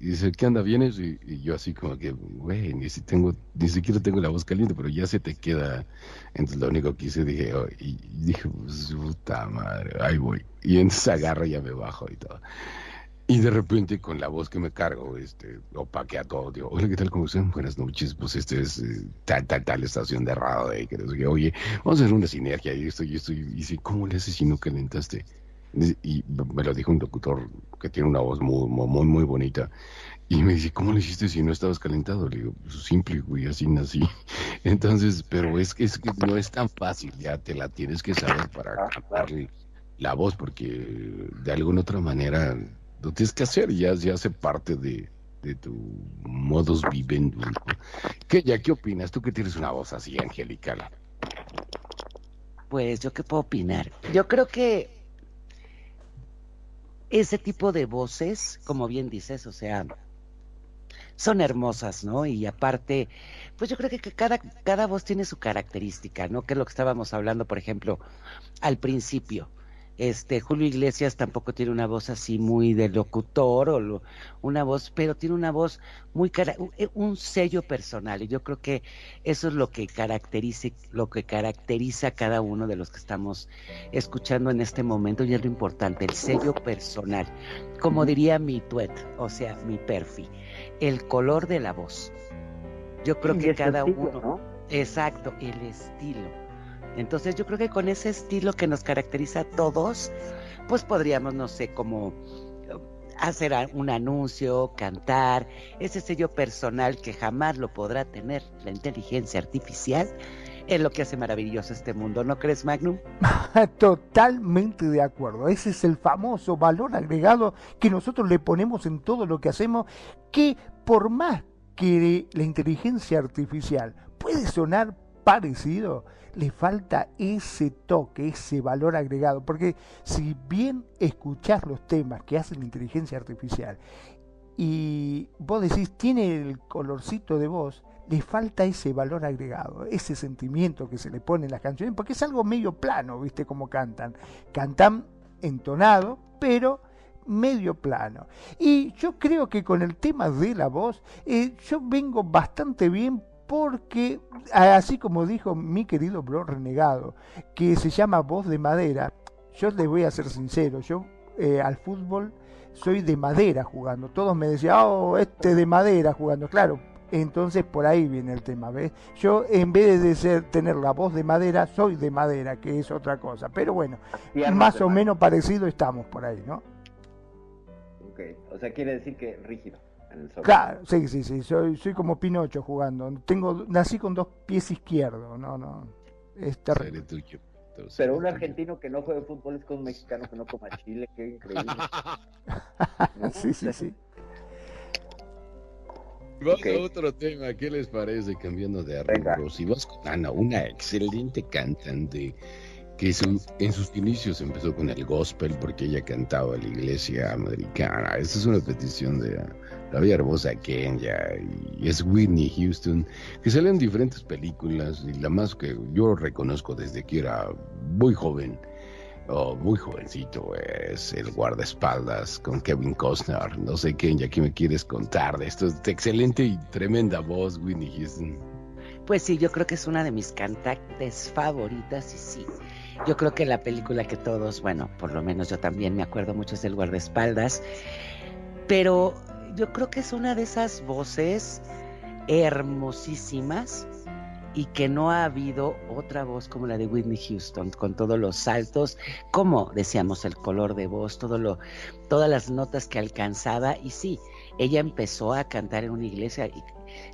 y dice, ¿qué anda? ¿Vienes? Y, yo así como que, güey, ni, si tengo, ni siquiera tengo la voz caliente, pero ya se te queda. Entonces lo único que hice, dije, oh, y, y dije, pues, puta madre, ahí voy. Y entonces agarro y ya me bajo y todo. Y de repente con la voz que me cargo, este, opaquea todo, digo, hola, ¿qué tal? ¿Cómo están? Buenas noches, pues este es eh, tal, tal, tal estación de radio, eh, que, que, oye, vamos a hacer una sinergia y esto y esto, y dice, ¿cómo le haces si no calentaste? y me lo dijo un locutor que tiene una voz muy, muy, muy bonita. Y me dice, ¿cómo lo hiciste si no estabas calentado? Le digo, pues simple, güey, así nací. Entonces, pero es que, es que no es tan fácil, ya te la tienes que saber para cantarle la voz, porque de alguna otra manera lo tienes que hacer, ya, ya hace parte de, de tu modus vivendi. ¿Qué, ya, ¿Qué opinas? Tú que tienes una voz así angelical. Pues yo qué puedo opinar. Yo creo que ese tipo de voces, como bien dices, o sea, son hermosas, ¿no? Y aparte, pues yo creo que cada, cada voz tiene su característica, ¿no? Que es lo que estábamos hablando, por ejemplo, al principio. Este, Julio Iglesias tampoco tiene una voz así muy de locutor o lo, una voz, pero tiene una voz muy eh, un sello personal y yo creo que eso es lo que caracteriza lo que caracteriza a cada uno de los que estamos escuchando en este momento y es lo importante, el sello personal. Como diría mi tuet, o sea, mi perfi, el color de la voz. Yo creo que cada estilo, uno ¿no? Exacto, el estilo Entonces yo creo que con ese estilo que nos caracteriza a todos, pues podríamos, no sé, como hacer un anuncio, cantar, ese sello personal que jamás lo podrá tener la inteligencia artificial, es lo que hace maravilloso este mundo, ¿no crees, Magnum? Totalmente de acuerdo. Ese es el famoso valor agregado que nosotros le ponemos en todo lo que hacemos, que por más que la inteligencia artificial puede sonar parecido, le falta ese toque, ese valor agregado. Porque si bien escuchás los temas que hace la inteligencia artificial y vos decís, tiene el colorcito de voz, le falta ese valor agregado, ese sentimiento que se le pone en las canciones, porque es algo medio plano, ¿viste? Como cantan. Cantan entonado, pero medio plano. Y yo creo que con el tema de la voz, eh, yo vengo bastante bien porque, así como dijo mi querido bro renegado, que se llama voz de madera, yo les voy a ser sincero, yo eh, al fútbol soy de madera jugando. Todos me decían, oh, este de madera jugando. Claro, entonces por ahí viene el tema, ¿ves? Yo en vez de ser, tener la voz de madera, soy de madera, que es otra cosa. Pero bueno, más o menos parecido estamos por ahí, ¿no? Ok, o sea, quiere decir que rígido. Claro, sí, sí, sí, soy, soy como Pinocho jugando. Tengo, nací con dos pies izquierdos, no, no. Es terrible. Pero un argentino que no juegue fútbol es con un mexicano que no coma chile, qué increíble. sí, sí, sí. Vamos a otro tema, ¿qué les parece? Cambiando de arreglos. Y vas con Ana, una excelente cantante que en sus inicios empezó con el gospel porque ella cantaba en la iglesia americana. Esta es una petición de la bella hermosa Kenya y es Whitney Houston, que sale en diferentes películas y la más que yo reconozco desde que era muy joven, o muy jovencito, es el guardaespaldas con Kevin Costner. No sé, Kenya, ¿qué me quieres contar de esto? Es excelente y tremenda voz, Whitney Houston. Pues sí, yo creo que es una de mis cantantes favoritas y sí. Yo creo que la película que todos, bueno, por lo menos yo también me acuerdo mucho es del guardaespaldas, pero yo creo que es una de esas voces hermosísimas y que no ha habido otra voz como la de Whitney Houston, con todos los saltos, como decíamos, el color de voz, todo lo, todas las notas que alcanzaba. Y sí, ella empezó a cantar en una iglesia y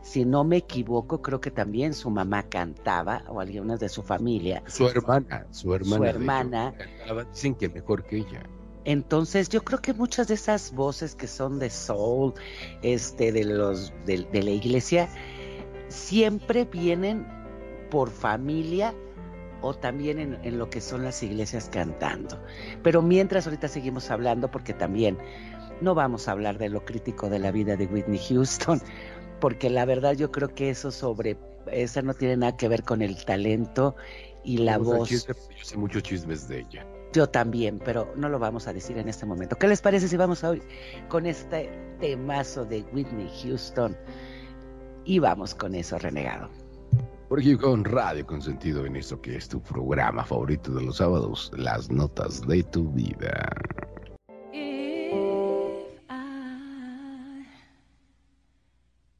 si no me equivoco, creo que también su mamá cantaba o algunas de su familia. Su hermana, su hermana. Su hermana. dicen que mejor que ella. Entonces yo creo que muchas de esas voces que son de soul, este, de los, de, la iglesia, siempre vienen por familia o también en, en, lo que son las iglesias cantando. Pero mientras ahorita seguimos hablando, porque también no vamos a hablar de lo crítico de la vida de Whitney Houston, porque la verdad yo creo que eso sobre, esa no tiene nada que ver con el talento y la voz. yo sé muchos chismes de ella. Yo también, pero no lo vamos a decir en este momento. ¿Qué les parece si vamos hoy con este temazo de Whitney Houston? Y vamos con eso, renegado. Por aquí con Radio Consentido en esto que es tu programa favorito de los sábados, las notas de tu vida.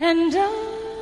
And I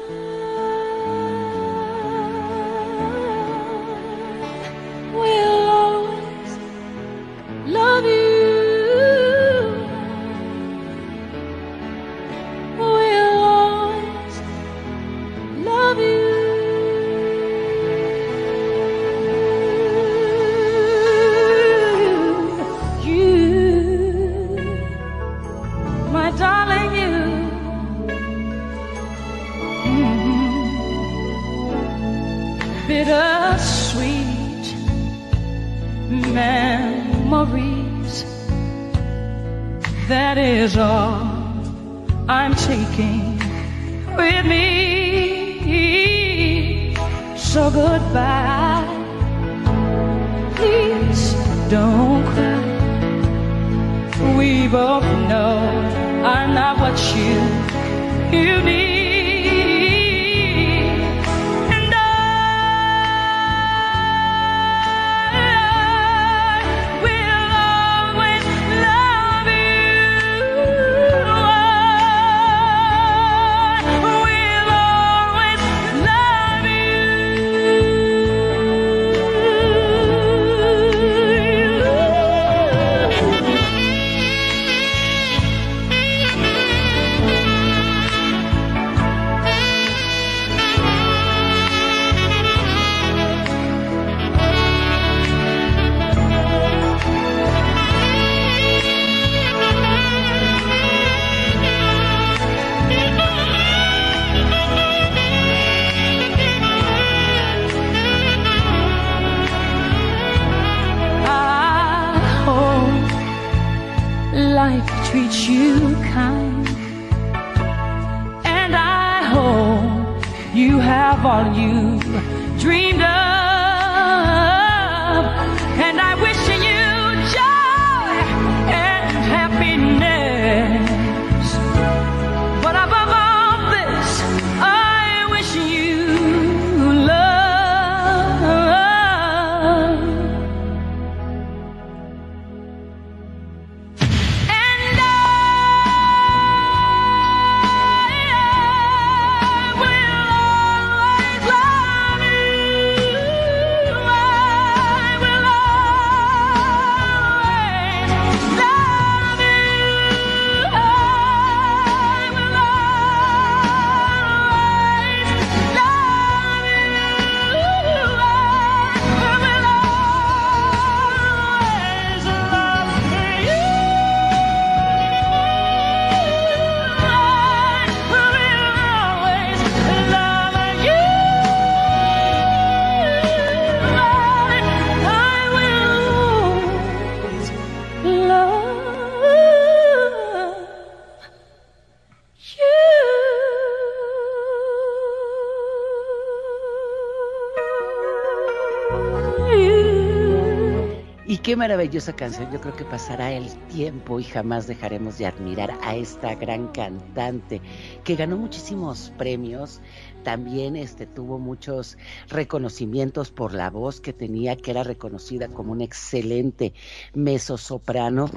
maravillosa canción. Yo creo que pasará el tiempo y jamás dejaremos de admirar a esta gran cantante que ganó muchísimos premios. También este, tuvo muchos reconocimientos por la voz que tenía, que era reconocida como un excelente mezzosoprano.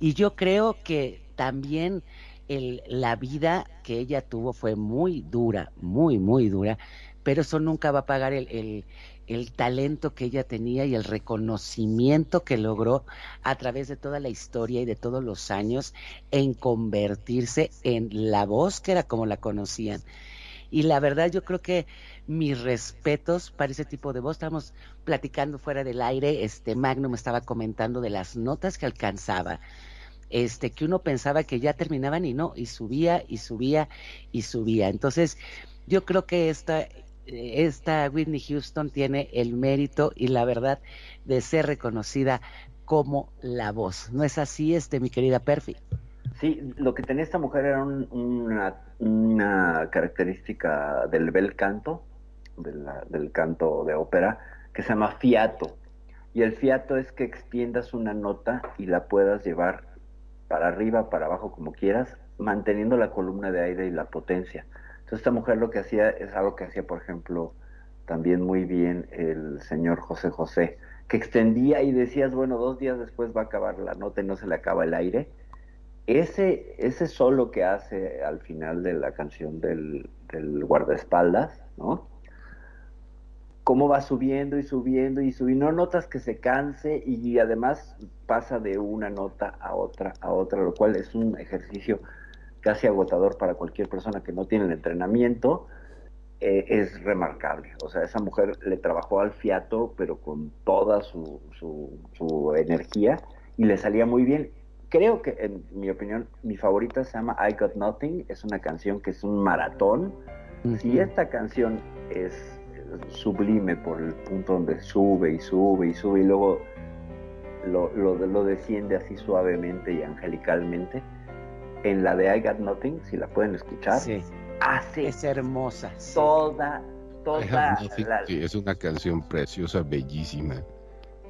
Y yo creo que también la vida que ella tuvo fue muy dura, muy, muy dura, pero eso nunca va a pagar el- el talento que ella tenía y el reconocimiento que logró a través de toda la historia y de todos los años en convertirse en la voz que era como la conocían. Y la verdad yo creo que mis respetos para ese tipo de voz, estábamos platicando fuera del aire, este Magno me estaba comentando de las notas que alcanzaba este, que uno pensaba que ya terminaban y no, y subía y subía y subía. Entonces, yo creo que esta, esta Whitney Houston tiene el mérito y la verdad de ser reconocida como la voz. ¿No es así, este, mi querida Perfi? Sí, lo que tenía esta mujer era un- una, característica del bel canto, del canto de ópera, que se llama fiato. Y el fiato es que extiendas una nota y la puedas llevar para arriba, para abajo, como quieras, manteniendo la columna de aire y la potencia. Entonces esta mujer lo que hacía es algo que hacía, por ejemplo, también muy bien el señor José José, que extendía y decías, bueno, dos días después va a acabar la nota y no se le acaba el aire. Ese, ese solo que hace al final de la canción del, del guardaespaldas, ¿no? Cómo va subiendo y subiendo y subiendo, no notas que se canse y además pasa de una nota a otra a otra, lo cual es un ejercicio casi agotador para cualquier persona que no tiene el entrenamiento, eh, es remarcable. O sea, esa mujer le trabajó al fiato, pero con toda su, su, su energía y le salía muy bien. Creo que, en mi opinión, mi favorita se llama I Got Nothing. Es una canción que es un maratón. Si esta canción es sublime por el punto donde sube y sube y sube y luego lo, lo, lo desciende así suavemente y angelicalmente, en la de I Got Nothing, si la pueden escuchar, Sí, hace es hermosa. sí. toda, toda Nothing, la, sí, es una canción preciosa, bellísima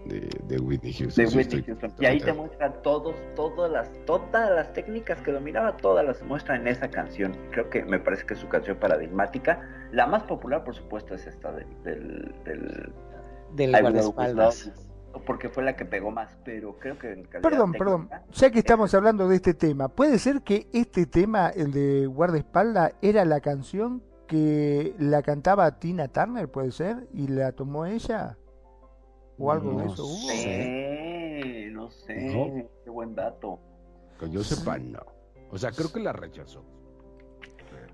de, de Whitney Houston. de sí, Whitney estoy Houston. Y ahí te totalmente- muestra todos, todas las, todas las técnicas que dominaba, todas las muestra en esa canción. Creo que me parece que es su canción paradigmática. La más popular, por supuesto, es esta del, del, del Del I Will Always guardaespaldas. Porque fue la que pegó más, pero creo que en Perdón, perdón. Ya que estamos hablando de este tema, ¿puede ser que este tema, el de guardaespaldas, era la canción que la cantaba Tina Turner, puede ser? ¿Y la tomó ella? ¿O algo de No eso hubo? sé, no sé, No. qué buen dato. Que yo sepa, no. O sea, creo que la rechazó.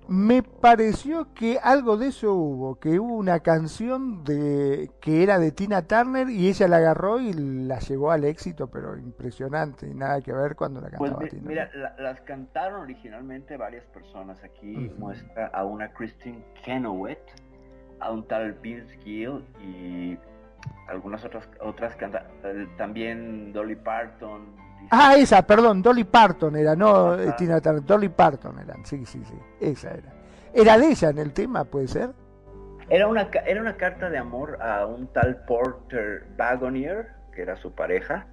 Me pareció que algo de eso hubo, que hubo una canción de que era de Tina Turner y ella la agarró y la llevó al éxito, pero impresionante, y nada que ver cuando la Pues cantaba Tina. mira, la- las cantaron originalmente varias personas. Aquí muestra a una Christine Kenoweth, a un tal Vince Gill y algunas otras otras canta eh, también Dolly Parton. Ah, esa, perdón, Dolly Parton era, no Ajá. Tina Turner, Dolly Parton eran, sí, sí, sí, esa era. ¿Era de ella en el tema, puede ser? Era una era una carta de amor a un tal Porter Wagonier, que era su pareja,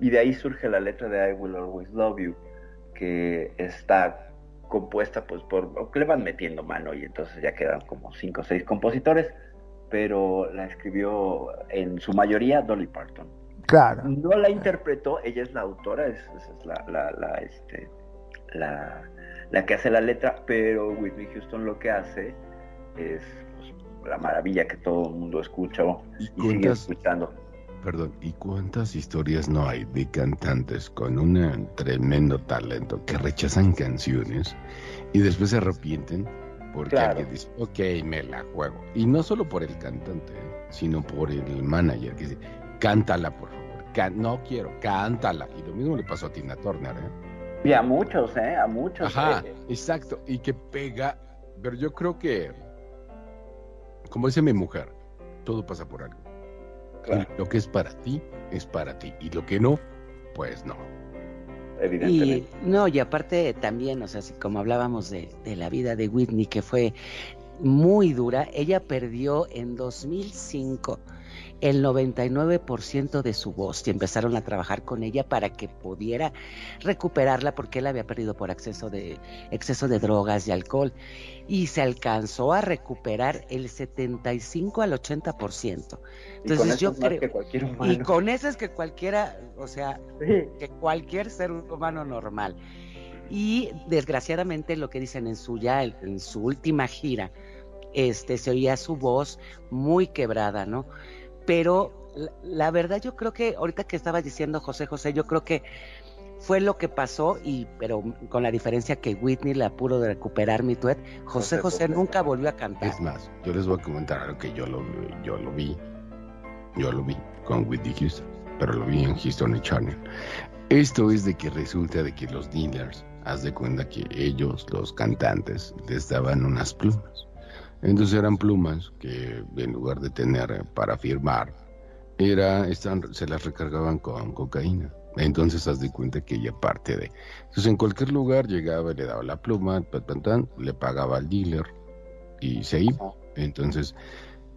y de ahí surge la letra de I Will Always Love You, que está compuesta pues por que le van metiendo mano y entonces ya quedan como cinco o seis compositores, pero la escribió en su mayoría Dolly Parton. Claro. No la interpretó, ella es la autora, es, es- es la, la, la, este, la, la que hace la letra, pero Whitney Houston lo que hace es pues, la maravilla que todo el mundo escucha ¿Y y sigue cuántas, escuchando. perdón, ¿y cuántas historias no hay de cantantes con un tremendo talento que rechazan canciones y después se arrepienten porque Claro. alguien dice, ok, me la juego? Y no solo por el cantante, sino por el manager que dice, cántala por favor, Can- no quiero, cántala. Y lo mismo le pasó a Tina Turner, ¿eh? Y a muchos, ¿eh? A muchos. Ajá, eh, exacto, y que pega, pero yo creo que, como dice mi mujer, todo pasa por algo. claro, Y lo que es para ti, es para ti, y lo que no, pues no. Y evidentemente. no, y aparte también, o sea, si como hablábamos de, de la vida de Whitney, que fue muy dura, ella perdió en 2005 el 99% de su voz y empezaron a trabajar con ella para que pudiera recuperarla porque él había perdido por exceso de, exceso de drogas y alcohol y se alcanzó a recuperar el 75 al 80%. Y con Entonces eso yo creo, que cualquier humano. y con eso es que cualquiera, o sea, Sí. que cualquier ser humano normal. Y desgraciadamente lo que dicen en su ya en su última gira, este se oía su voz muy quebrada, ¿no? Pero la, la verdad yo creo que ahorita que estaba diciendo José José, yo creo que fue lo que pasó y pero con la diferencia que Whitney la pudo recuperar mi tuet, José José José José. nunca volvió a cantar. Es más, yo les voy a comentar algo que yo lo, yo lo vi, yo lo vi con Whitney Houston, pero lo vi en History Channel. Esto es de que resulta de que los dealers, haz de cuenta que ellos, los cantantes, les daban unas plumas. Entonces eran plumas que en lugar de tener para firmar, era, están, se las recargaban con cocaína. Entonces haz de cuenta que ella parte de... Entonces en cualquier lugar llegaba le daba la pluma, tan, tan, tan, le pagaba al dealer y se iba. Entonces,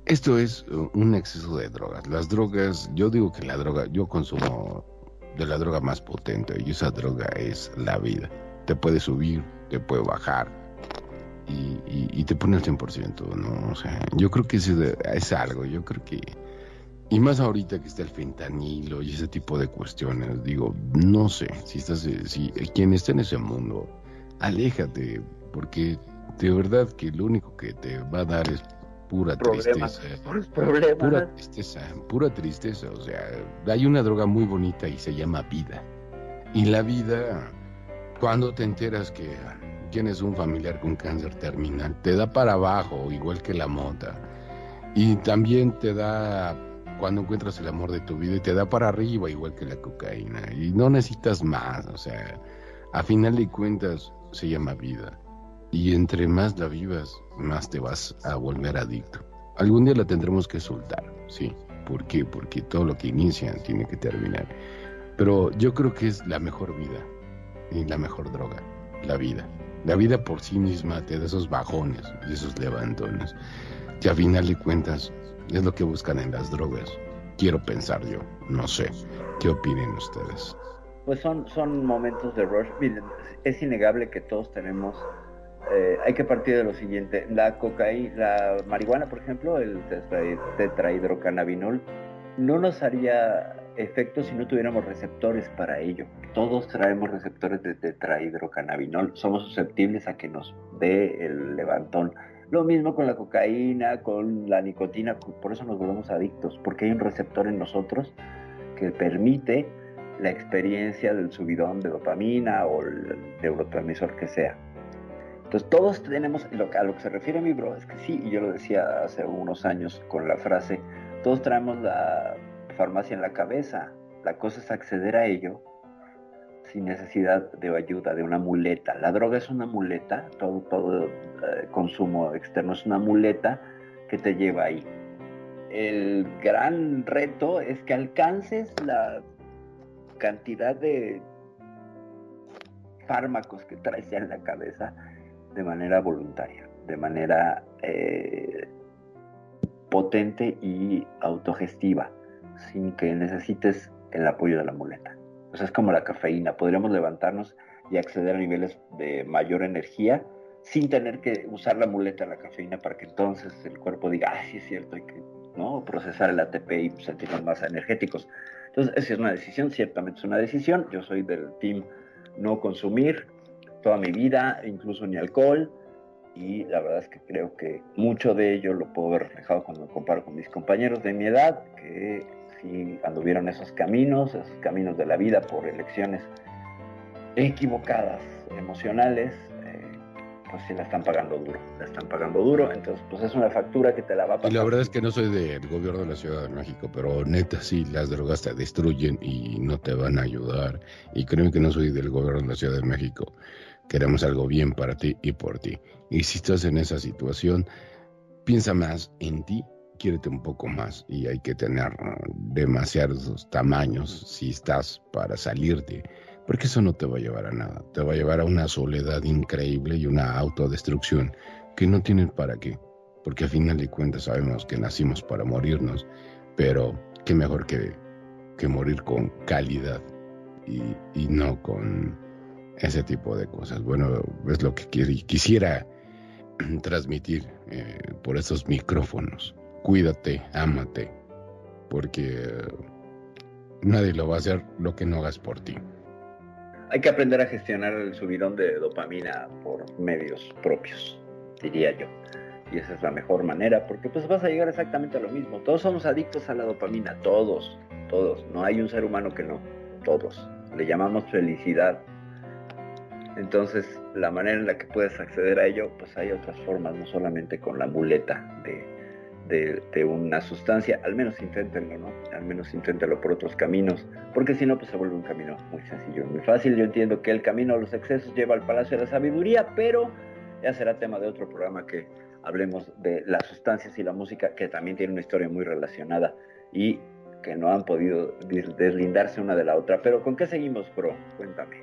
esto es uh, un exceso de drogas. Las drogas, yo digo que la droga, yo consumo de la droga más potente y esa droga es la vida. Te puede subir, te puede bajar y, y- y te pone al 100%, ¿no? O sea, yo creo que de- es algo, yo creo que... Y más ahorita que está el fentanilo y ese tipo de cuestiones, digo, no sé, si estás, eh, si quien está en ese mundo, aléjate, porque de verdad que lo único que te va a dar es pura Problemas. tristeza. Problemas. Pura tristeza, pura tristeza. O sea, hay una droga muy bonita y se llama vida. Y la vida, cuando te enteras que tienes un familiar con cáncer terminal, te da para abajo, igual que la mota. Y también te da cuando encuentras el amor de tu vida y te da para arriba, igual que la cocaína. Y no necesitas más. O sea, a final de cuentas, se llama vida. Y entre más la vivas, más te vas a volver adicto. Algún día la tendremos que soltar, sí. ¿Por qué? Porque todo lo que inicia tiene que terminar. Pero yo creo que es la mejor vida y la mejor droga. la vida. La vida por sí misma te da esos bajones y esos levantones. Que a final de cuentas es lo que buscan en las drogas. Quiero pensar yo, no sé. ¿Qué opinen ustedes? Pues son, son momentos de rush. Es innegable que todos tenemos. eh, hay que partir de lo siguiente: la cocaína, la marihuana, por ejemplo, el tetra- tetrahidrocannabinol, no nos haría efecto si no tuviéramos receptores para ello. Todos traemos receptores de tetrahidrocannabinol. Somos susceptibles a que nos dé el levantón. Lo mismo con la cocaína, con la nicotina, por eso nos volvemos adictos, porque hay un receptor en nosotros que permite la experiencia del subidón de dopamina o el neurotransmisor que sea. Entonces todos tenemos, a lo que se refiere mi bro, es que sí, y yo lo decía hace unos años con la frase, todos traemos la farmacia en la cabeza, la cosa es acceder a ello sin necesidad de ayuda, de una muleta. La droga es una muleta, todo, todo eh, consumo externo es una muleta que te lleva ahí. El gran reto es que alcances la cantidad de fármacos que traes en la cabeza de manera voluntaria, de manera eh, potente y autogestiva, sin que necesites el apoyo de la muleta. O sea, es como la cafeína, podríamos levantarnos y acceder a niveles de mayor energía sin tener que usar la muleta la cafeína para que entonces el cuerpo diga, ah, sí es cierto, hay que ¿no? procesar el ATP y sentirnos más energéticos. Entonces, esa es una decisión, ciertamente es una decisión. Yo soy del team no consumir toda mi vida, incluso ni alcohol, y la verdad es que creo que mucho de ello lo puedo ver reflejado cuando me comparo con mis compañeros de mi edad, que si anduvieron esos caminos, esos caminos de la vida por elecciones equivocadas, emocionales, eh, pues sí la están pagando duro, la están pagando duro, entonces pues es una factura que te la va a pasar. Y la verdad es que no soy del gobierno de la Ciudad de México, pero neta sí, las drogas te destruyen y no te van a ayudar. Y creo que no soy del gobierno de la Ciudad de México. Queremos algo bien para ti y por ti. Y si estás en esa situación, piensa más en ti, quiérete un poco más y hay que tener uh, demasiados tamaños si estás para salirte, porque eso no te va a llevar a nada, te va a llevar a una soledad increíble y una autodestrucción que no tienen para qué, porque al final de cuentas sabemos que nacimos para morirnos, pero qué mejor que, que morir con calidad y, y no con ese tipo de cosas. Bueno, es lo que qui- quisiera transmitir eh, por esos micrófonos. Cuídate, ámate, porque nadie lo va a hacer lo que no hagas por ti. Hay que aprender a gestionar el subidón de dopamina por medios propios, diría yo. Y esa es la mejor manera, porque pues vas a llegar exactamente a lo mismo. Todos somos adictos a la dopamina, todos, todos. No hay un ser humano que no, todos. Le llamamos felicidad. Entonces, la manera en la que puedes acceder a ello, pues hay otras formas, no solamente con la muleta de, de, una sustancia. Al menos inténtenlo, ¿no? Al menos inténtenlo por otros caminos, porque si no, pues se vuelve un camino muy sencillo, muy fácil. Yo entiendo que el camino a los excesos lleva al Palacio de la Sabiduría, pero ya será tema de otro programa que hablemos de las sustancias y la música, que también tiene una historia muy relacionada y que no han podido des- deslindarse una de la otra. Pero ¿con qué seguimos, bro? Cuéntame.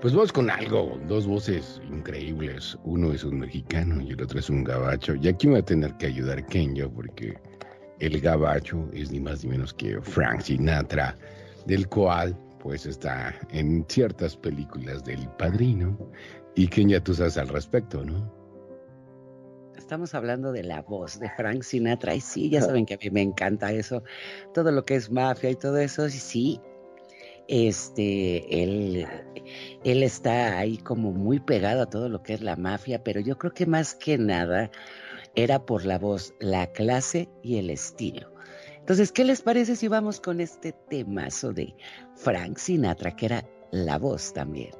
Pues vamos con algo, dos voces increíbles. Uno es un mexicano y el otro es un gabacho. Y aquí me va a tener que ayudar Kenya porque el gabacho es ni más ni menos que Frank Sinatra, del cual pues está en ciertas películas del padrino. Y Kenya, tú sabes al respecto, ¿no? Estamos hablando de la voz de Frank Sinatra y sí, ya saben que a mí me encanta eso, todo lo que es mafia y todo eso, y sí, este, él, está ahí como muy pegado a todo lo que es la mafia, pero yo creo que más que nada era por la voz, la clase y el estilo. Entonces, ¿qué les parece si vamos con este temazo de Frank Sinatra, que era la voz también?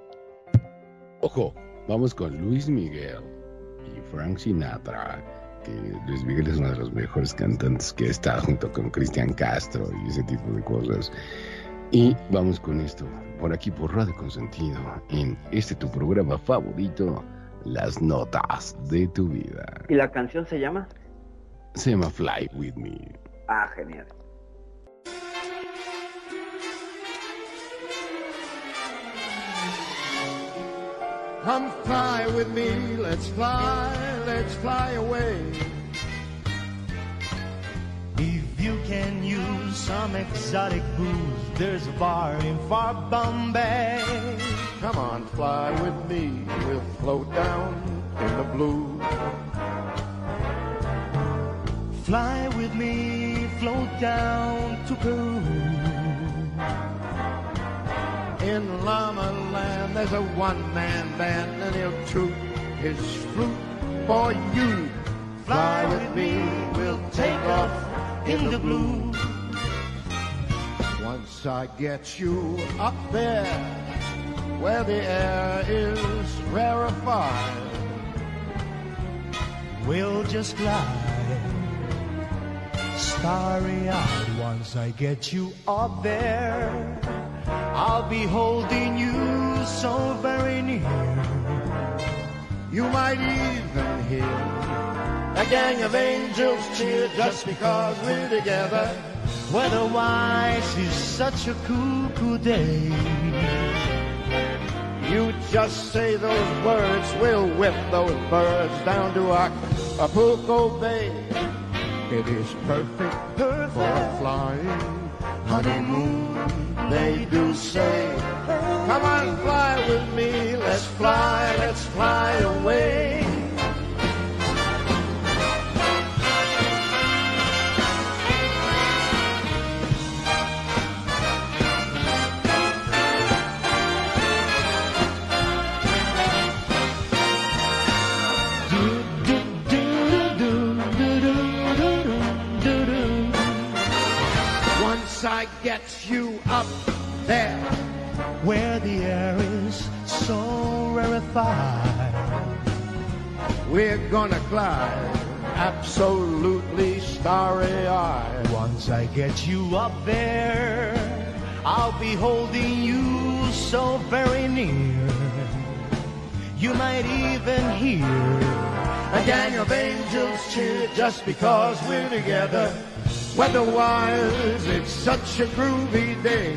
Ojo, vamos con Luis Miguel y Frank Sinatra, que Luis Miguel es uno de los mejores cantantes que está junto con Cristian Castro y ese tipo de cosas. Y vamos con esto, por aquí por Radio Consentido, en este tu programa favorito, Las Notas de tu Vida. ¿Y la canción se llama? Se llama Fly With Me. Ah, genial. Come fly with me, let's fly, let's fly away. If you can use some exotic booze, there's a bar in far Bombay. Come on, fly with me, we'll float down in the blue. Fly with me, float down to Peru. In Llama Land, there's a one-man band, and he'll toot his flute for you. Fly with me, we'll take off in the blue. Once I get you up there, where the air is rarefied, We'll just glide, starry eyed. Once I get you up there, I'll be holding you so very near. you might even hear a gang of angels cheer just because we're together. Weatherwise, it's such a cool day. You just say those words, we'll whip those birds down to Acapulco Bay. It is perfect, Perfect. for a flying honeymoon, they do say. Come on, fly with me, let's fly, let's fly away. You up there, Where the air is so rarefied. we're gonna glide absolutely starry-eyed. Once I get you up there, I'll be holding you so very near. You might even hear A gang of angels cheer just because we're together. Weatherwise, it's such a groovy day.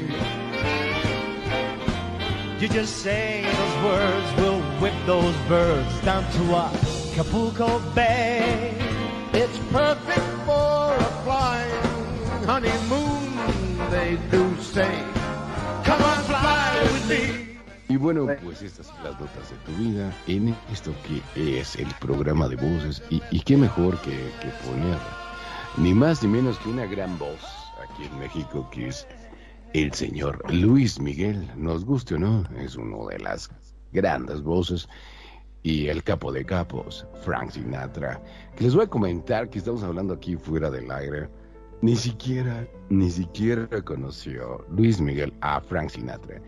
You just say those words, we'll whip those birds down to Acapulco Bay. It's perfect for a flying honeymoon, they do say. Come on, fly with me. Y bueno, pues estas son las notas de tu vida en esto que es el programa de voces. Y, y qué mejor que, que poner ni más ni menos que una gran voz aquí en México que es el señor Luis Miguel. Nos guste o no, es uno de las grandes voces. Y el capo de capos, Frank Sinatra. Que les voy a comentar que estamos hablando aquí fuera del aire. Ni siquiera, ni siquiera conoció Luis Miguel a Frank Sinatra.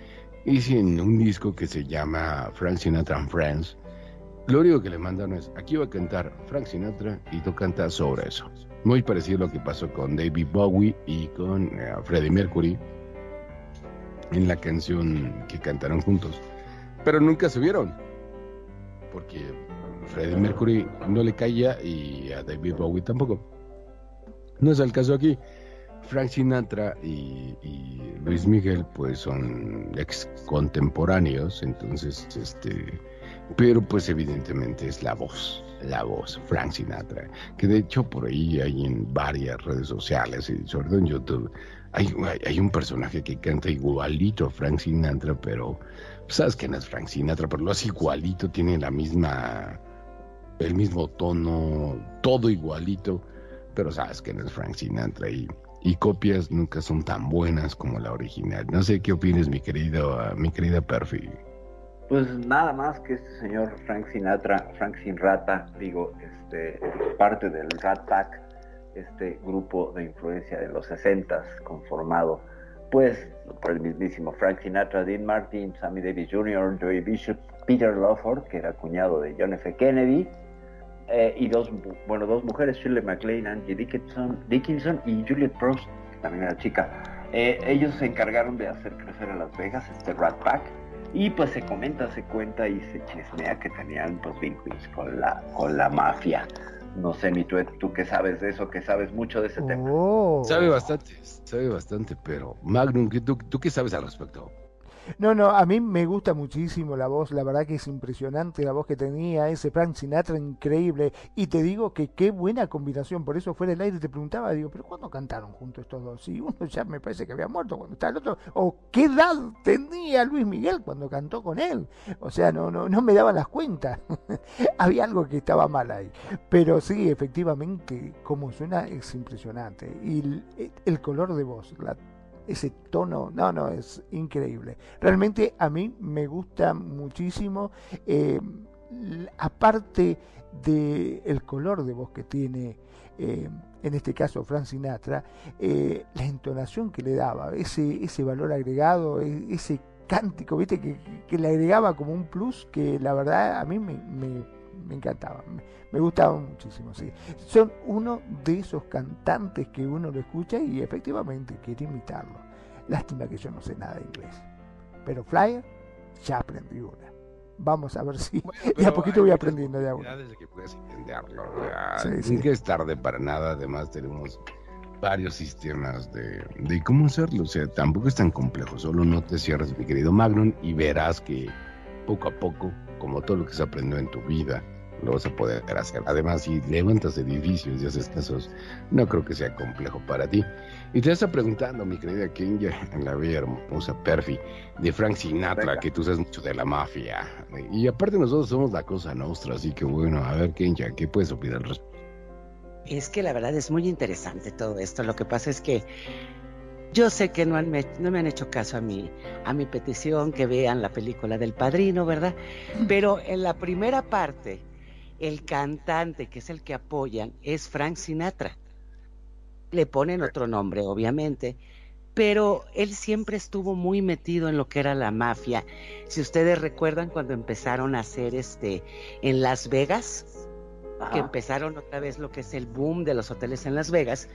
Hicieron un disco que se llama Frank Sinatra and Friends. Lo único que le mandaron es, aquí va a cantar Frank Sinatra y tú cantas sobre eso. Muy parecido a lo que pasó con David Bowie y con eh, Freddie Mercury en la canción que cantaron juntos. Pero nunca se vieron, porque Freddie Mercury no le caía y a David Bowie tampoco. No es el caso aquí. Frank Sinatra y, y Luis Miguel pues son ex contemporáneos, entonces este, pero pues evidentemente es la voz, la voz, Frank Sinatra, que de hecho por ahí hay en varias redes sociales y sobre todo en YouTube, hay, hay- un personaje que canta igualito a Frank Sinatra, pero sabes que no es Frank Sinatra, pero lo hace igualito, tiene la misma, el mismo tono, todo igualito, pero sabes que no es Frank Sinatra y, y copias nunca son tan buenas como la original. No sé qué opinas, mi querido, mi querida Perfi. Pues nada más que este señor Frank Sinatra, Frank Sinrata, digo, este, es parte del Rat Pack, este grupo de influencia de los 60 conformado pues por el mismísimo Frank Sinatra, Dean Martin, Sammy Davis Jr., Joey Bishop, Peter Lawford, que era cuñado de John F. Kennedy, eh, y dos, bueno, dos mujeres, Shirley MacLaine, Angie Dickinson, Dickinson y Juliet Prost, que también era chica. Eh, ellos se encargaron de hacer crecer a Las Vegas este Rat Pack y pues se comenta, se cuenta y se chismea que tenían pues vínculos con la, con la mafia. No sé ni tú, tú qué sabes de eso, que sabes mucho de ese tema. Oh. Sabe bastante, sabe bastante, pero Magnum, ¿qué- tú, ¿tú qué sabes al respecto? No, no, a mí me gusta muchísimo la voz, la verdad que es impresionante la voz que tenía ese Frank Sinatra, increíble. Y te digo que qué buena combinación, por eso fuera del aire te preguntaba, digo, pero ¿cuándo cantaron juntos estos dos? Si uno ya me parece que había muerto cuando estaba el otro, o qué edad tenía Luis Miguel cuando cantó con él. O sea, no, no, no me daban las cuentas. había algo que estaba mal ahí. Pero sí, efectivamente, como suena es impresionante. Y el, el color de voz, ese tono, no, no, es increíble. Realmente a mí me gusta muchísimo, eh, aparte del el color de voz que tiene, eh, en este caso Frank Sinatra, eh, la entonación que le daba, ese, ese valor agregado, e, ese cántico, viste, que, que, le agregaba como un plus que la verdad a mí me me encantaba, me, me gustaba muchísimo, sí. Son uno de esos cantantes que uno lo escucha y efectivamente quiere imitarlo. Lástima que yo no sé nada de inglés. Pero Flyer ya aprendí una. Vamos a ver si Bueno, de a poquito voy aprendiendo de a uno. oportunidades de que puedes entenderlo. Sí, sí. que es tarde para nada. Además, tenemos varios sistemas de, de cómo hacerlo. O sea, tampoco es tan complejo. Solo no te cierres, mi querido Magnum, y verás que poco a poco, como todo lo que se aprendió en tu vida, lo vas a poder hacer. Además, si levantas edificios y haces casos, no creo que sea complejo para ti. Y te está preguntando, mi querida Kenya, en la bella hermosa Perfi, de Frank Sinatra, Venga. que tú sabes mucho de la mafia. Y aparte nosotros somos la cosa nuestra, así que bueno, a ver, Kenya, ¿qué puedes opinar al respecto? Es que la verdad es muy interesante todo esto. Lo que pasa es que yo sé que no, han me, no me han hecho caso a mi, a mi petición, que vean la película del padrino, ¿verdad? Pero en la primera parte, el cantante, que es el que apoyan, es Frank Sinatra. Le ponen otro nombre, obviamente, pero él siempre estuvo muy metido en lo que era la mafia. Si ustedes recuerdan cuando empezaron a hacer este en Las Vegas, que empezaron otra vez lo que es el boom de los hoteles en Las Vegas,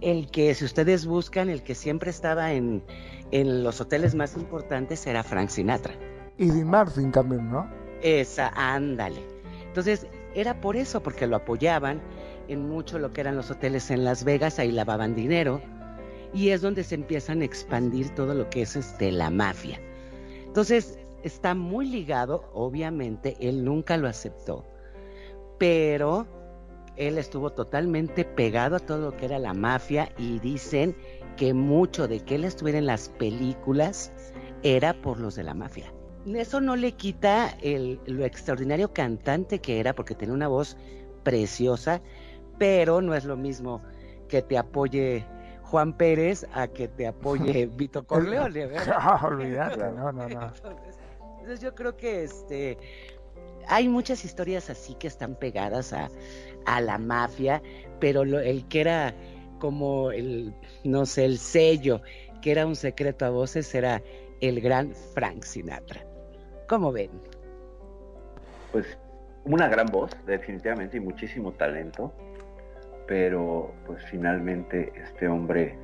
el que si ustedes buscan, el que siempre estaba en, en los hoteles más importantes era Frank Sinatra. Y Dean Martin también, ¿no? Esa, ándale. Entonces, era por eso, porque lo apoyaban en mucho lo que eran los hoteles en Las Vegas, ahí lavaban dinero, y es donde se empiezan a expandir todo lo que es este, la mafia. Entonces, está muy ligado, obviamente, él nunca lo aceptó, pero él estuvo totalmente pegado a todo lo que era la mafia y dicen que mucho de que él estuviera en las películas era por los de la mafia. Eso no le quita el- lo extraordinario cantante que era, porque tenía una voz preciosa, pero no es lo mismo que te apoye Juan Pérez a que te apoye Vito Corleone, ¿verdad? Ah, olvídate, no, no, no. Entonces, entonces yo creo que este hay muchas historias así que están pegadas a, a la mafia, pero lo- el que era como el, no sé, el sello, que era un secreto a voces, era el gran Frank Sinatra. ¿Cómo ven? Pues una gran voz, definitivamente, y muchísimo talento, pero pues finalmente este hombre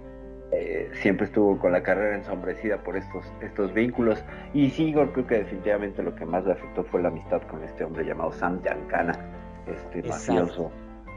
eh, siempre estuvo con la carrera ensombrecida por estos, estos vínculos. Y sí, creo que definitivamente lo que más le afectó fue la amistad con este hombre llamado Sam Giancana, este Exacto. mafioso,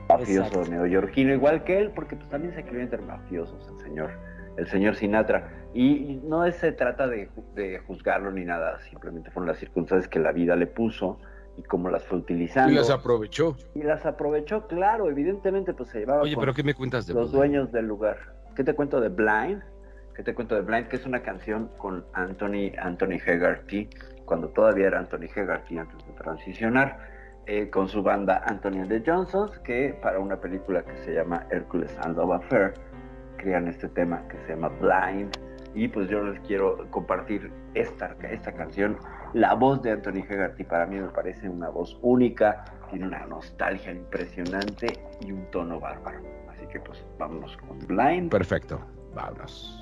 mafioso Exacto. neoyorquino, igual que él, porque pues también se crió entre mafiosos el señor, el señor Sinatra. Y no es- se trata de, de juzgarlo ni nada, simplemente fueron las circunstancias que la vida le puso y cómo las fue utilizando. Y las aprovechó. Y las aprovechó, claro, evidentemente pues se llevaba Oye, con pero ¿qué me cuentas de los dueños del lugar. ¿Qué te cuento de Blind? ¿Qué te cuento de Blind? Que es una canción con Anthony, Anthony Hegarty, cuando todavía era Anthony Hegarty antes de transicionar, eh, con su banda Anthony and the Johnsons, que para una película que se llama Hercules and Love Affair, crean este tema que se llama Blind. Y pues yo les quiero compartir esta, esta canción. La voz de Anthony Hegarty para mí me parece una voz única, tiene una nostalgia impresionante y un tono bárbaro. Así que pues vámonos con Blind. Perfecto, vámonos.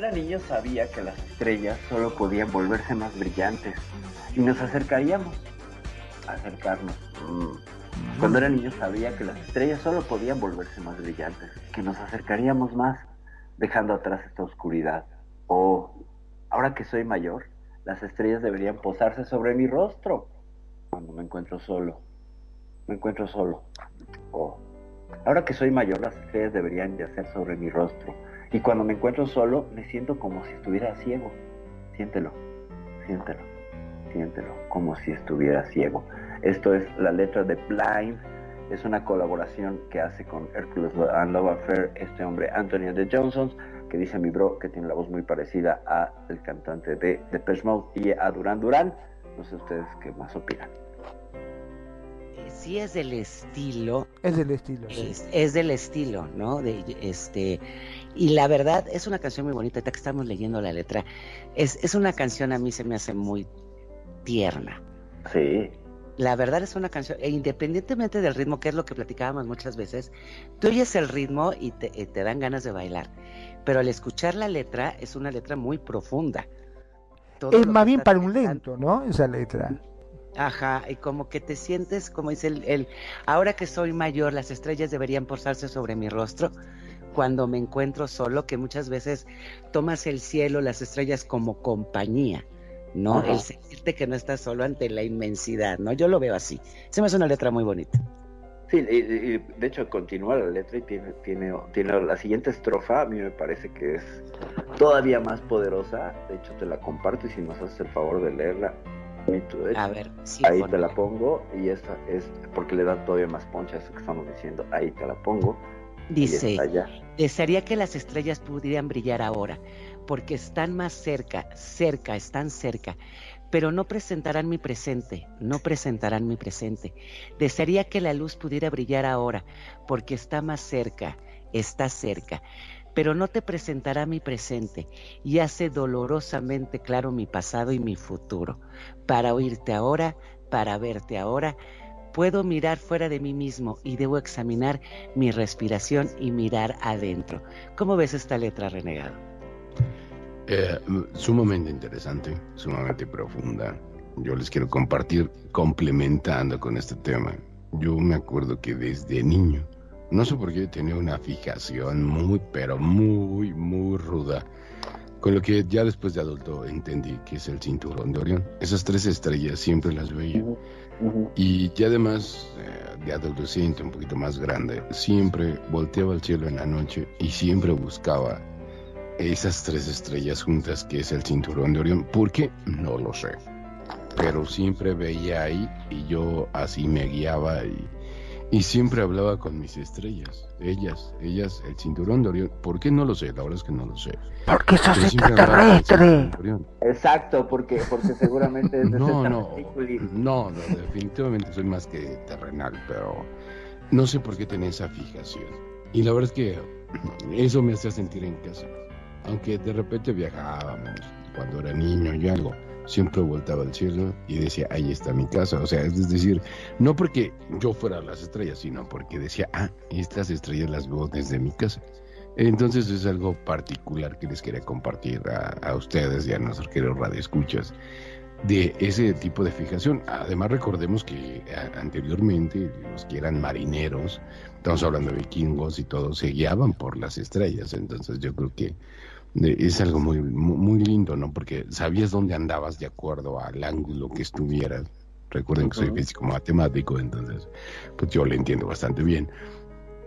Era niño sabía que las estrellas solo podían volverse más brillantes y nos acercaríamos. Acercarnos. Mm. Cuando era niño sabía que las estrellas solo podían volverse más brillantes, que nos acercaríamos más, dejando atrás esta oscuridad. Oh, ahora que soy mayor, las estrellas deberían posarse sobre mi rostro cuando me encuentro solo. Me encuentro solo. Oh, ahora que soy mayor, las estrellas deberían yacer sobre mi rostro. Y cuando me encuentro solo, me siento como si estuviera ciego. Siéntelo, siéntelo, siéntelo, como si estuviera ciego. Esto es la letra de Blind. Es una colaboración que hace con Hercules and Love Affair este hombre Anthony de Johnson, que dice mi bro que tiene la voz muy parecida a el cantante de Depeche Mode y a Duran Duran. No sé ustedes qué más opinan. Eh, Sí es del estilo, Es del estilo. sí. es, es del estilo, ¿no? De, este, y la verdad es una canción muy bonita, ahorita que estamos leyendo la letra, es, es una canción a mí se me hace muy tierna. Sí, La verdad es una canción, e independientemente del ritmo, que es lo que platicábamos muchas veces, tú oyes el ritmo y te, y te dan ganas de bailar, pero al escuchar la letra es una letra muy profunda. Todo Es más bien para un lento, ¿no? Esa letra. Ajá, y como que te sientes, como dice el, el, ahora que soy mayor, las estrellas deberían posarse sobre mi rostro cuando me encuentro solo, que muchas veces tomas el cielo, las estrellas como compañía, ¿no? Ajá. El sentirte que no estás solo ante la inmensidad, ¿no? Yo lo veo así. Se me hace una letra muy bonita. Sí, y, de hecho continúa la letra y tiene, tiene, tiene la siguiente estrofa, a mí me parece que es todavía más poderosa. De hecho, te la comparto y si nos haces el favor de leerla, A ver, sí, ahí te la pongo y esta es porque le da todavía más poncha eso que estamos diciendo. Ahí te la pongo. Dice, desearía que las estrellas pudieran brillar ahora, porque están más cerca, cerca, están cerca, pero no presentarán mi presente, no presentarán mi presente. Desearía que la luz pudiera brillar ahora, porque está más cerca, está cerca, pero no te presentará mi presente y hace dolorosamente claro mi pasado y mi futuro. Para oírte ahora, para verte ahora, puedo mirar fuera de mí mismo y debo examinar mi respiración y mirar adentro. ¿Cómo ves esta letra, renegado? Eh, sumamente interesante, sumamente profunda. Yo les quiero compartir complementando con este tema. Yo me acuerdo que desde niño, no sé por qué tenía una fijación muy, pero muy, muy ruda. Con lo que ya después de adulto entendí que es el cinturón de Orión. Esas tres estrellas siempre las veía. Y ya además, eh, de adolescente, un poquito más grande, siempre volteaba al cielo en la noche y siempre buscaba esas tres estrellas juntas que es el cinturón de Orión. ¿Por qué? No lo sé. Pero siempre veía ahí y yo así me guiaba y, y siempre hablaba con mis estrellas. Ellas, ellas, el cinturón de Orión. ¿Por qué? No lo sé, la verdad es que no lo sé. Porque sos extraterrestre. Exacto, porque, porque seguramente es de No, no, no, definitivamente soy más que terrenal, pero no sé por qué tenía esa fijación. Y la verdad es que eso me hacía sentir en casa. Aunque de repente viajábamos cuando era niño y algo, siempre voltaba al cielo y decía, ahí está mi casa. O sea, es decir, no porque yo fuera las estrellas, sino porque decía, ah, estas estrellas las veo desde mi casa. Entonces es algo particular que les quería compartir a, a ustedes y a nuestros queridos radioescuchas de ese tipo de fijación. Además recordemos que a- anteriormente los que eran marineros, estamos hablando de vikingos y todo, se guiaban por las estrellas. Entonces yo creo que eh, es algo muy, muy, lindo, ¿no? Porque sabías dónde andabas de acuerdo al ángulo que estuvieras. Recuerden que soy físico matemático, entonces pues yo le entiendo bastante bien.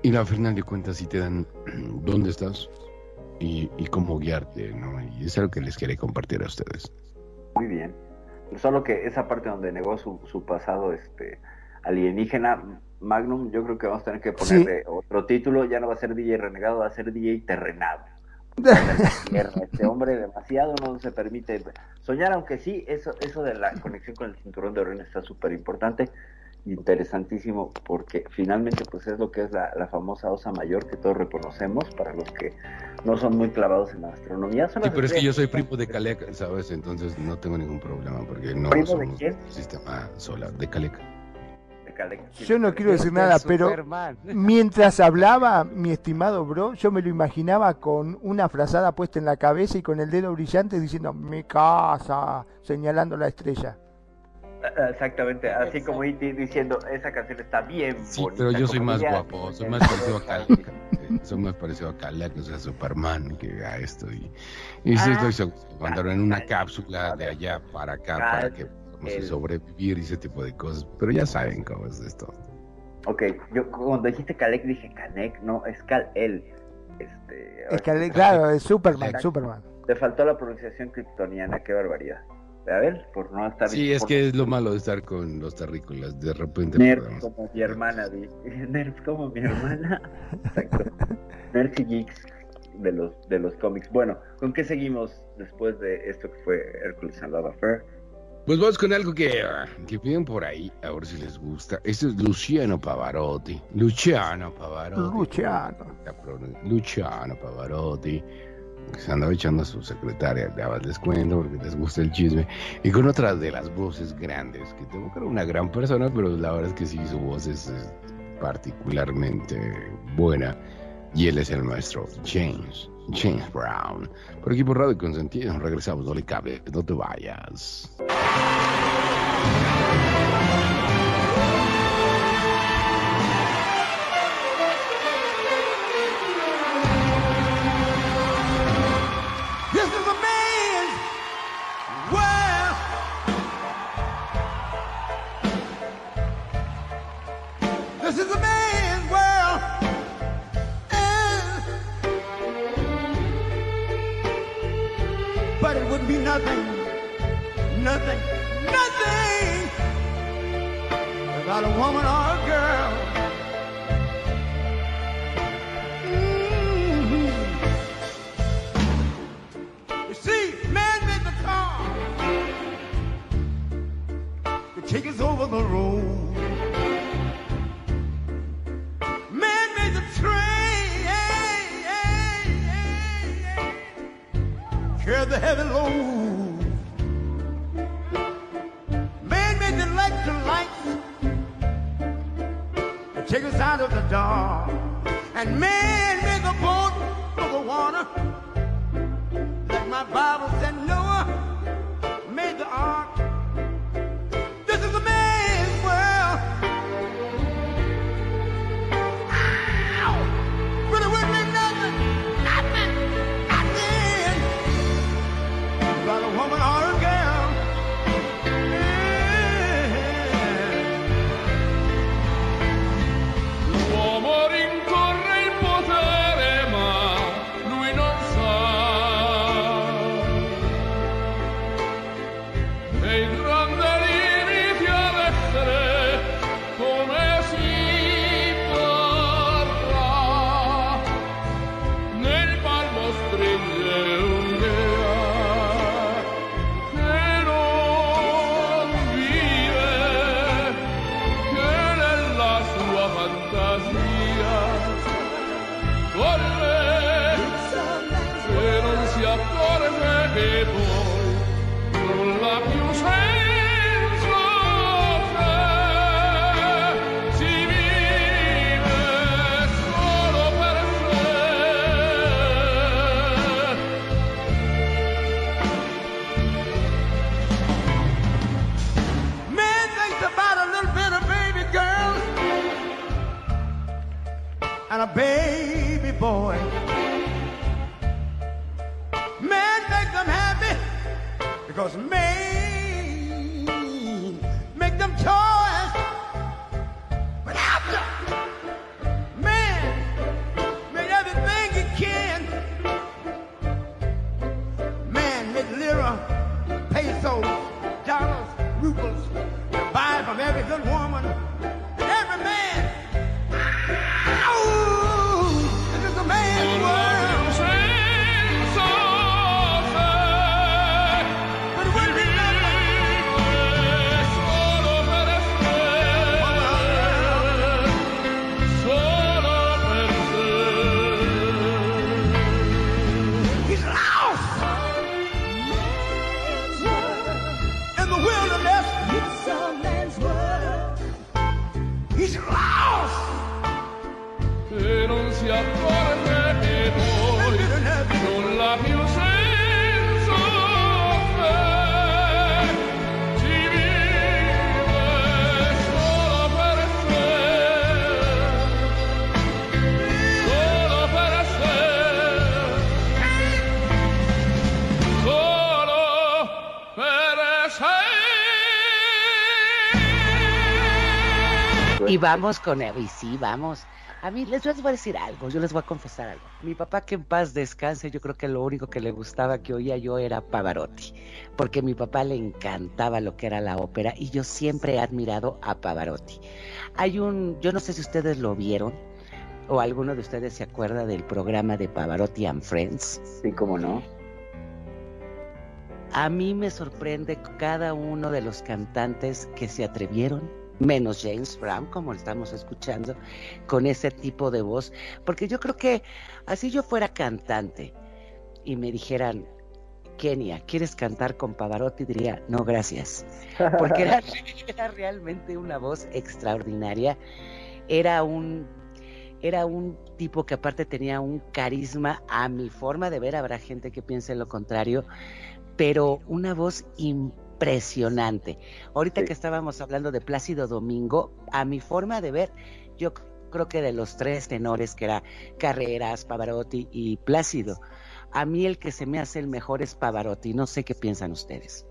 Y al final de cuentas sí te dan dónde estás y, y cómo guiarte, ¿no? Y es algo que les quería compartir a ustedes. Muy bien. Solo que esa parte donde negó su, su pasado este alienígena, Magnum, yo creo que vamos a tener que ponerle otro título. Ya no va a ser DJ renegado, va a ser DJ terrenado. Este hombre demasiado no se permite soñar, aunque sí, eso, eso de la conexión con el cinturón de Orión está súper importante, interesantísimo, porque finalmente pues es lo que es la, la famosa osa mayor que todos reconocemos, para los que no son muy clavados en la astronomía. Son Sí, las pero es que yo soy primo de Caleca, ¿sabes? Entonces no tengo ningún problema porque no ¿Primo de somos quién? sistema solar de Caleca. Yo no quiero decir nada, pero Superman. mientras hablaba, mi estimado bro, yo me lo imaginaba con una frazada puesta en la cabeza y con el dedo brillante diciendo mi casa, señalando la estrella. Ah, Exactamente, así como E.T. diciendo, esa canción está bien Sí, bonita. pero yo soy más guapo, soy más parecido a sí, Soy más parecido a Caleca, o sea, Superman, que a esto. Y, y sí, Ah. estoy seguro que mandaron en una cápsula de allá para acá para que el- sobrevivir y ese tipo de cosas. Pero ya saben cómo es esto. Ok, yo cuando dijiste Calec dije Canek, no, es Cal-El. Este, Es que, claro, es Superman, Exacto. Superman. Te faltó la pronunciación kryptoniana, qué barbaridad. A ver, por no estar... Sí, es por- que es lo malo de estar con los terrícolas. De repente perdemos. como mi hermana, di. Nerds como mi hermana. Exacto. Nerds y geeks de los, de los cómics. Bueno, ¿con qué seguimos después de esto que fue Hércules and Love Affair? Pues vamos con algo que, ah, que piden por ahí, a ver si les gusta. Este es Luciano Pavarotti. Luciano Pavarotti. Luciano. Luciano Pavarotti. Que se andaba echando a su secretaria, ya les cuento porque les gusta el chisme. Y con otra de las voces grandes, que tengo que era una gran persona, pero la verdad es que sí, su voz es, es particularmente buena. Y él es el maestro James, James Brown. Por aquí por Radio Consentido, regresamos, no le no te vayas. Nothing, nothing, nothing without a woman or a girl. Mhm. You see, man made the car to take us over the road. Carry the heavy load. Man made the electric lights to take us out of the dark. And man made the boat for the water. Like my Bible said, Noah made the ark. Y vamos con él, y sí, vamos. A mí les, voy a decir algo, yo les voy a confesar algo. Mi papá que en paz descanse, yo creo que lo único que le gustaba que oía yo era Pavarotti, porque a mi papá le encantaba lo que era la ópera y yo siempre he admirado a Pavarotti. Hay un, yo no sé si ustedes lo vieron o alguno de ustedes se acuerda del programa de Pavarotti and Friends. Sí, cómo no. A mí me sorprende cada uno de los cantantes que se atrevieron, menos James Brown, como estamos escuchando, con ese tipo de voz, porque yo creo que así yo fuera cantante y me dijeran, Kenia, ¿quieres cantar con Pavarotti? Diría, no, gracias, porque era, era realmente una voz extraordinaria, era un era un tipo que aparte tenía un carisma a mi forma de ver, habrá gente que piense lo contrario, pero una voz impresionante. Ahorita Sí. que estábamos hablando de Plácido Domingo, a mi forma de ver, yo creo que de los tres tenores que era Carreras, Pavarotti y Plácido, a mí el que se me hace el mejor es Pavarotti. No sé qué piensan ustedes.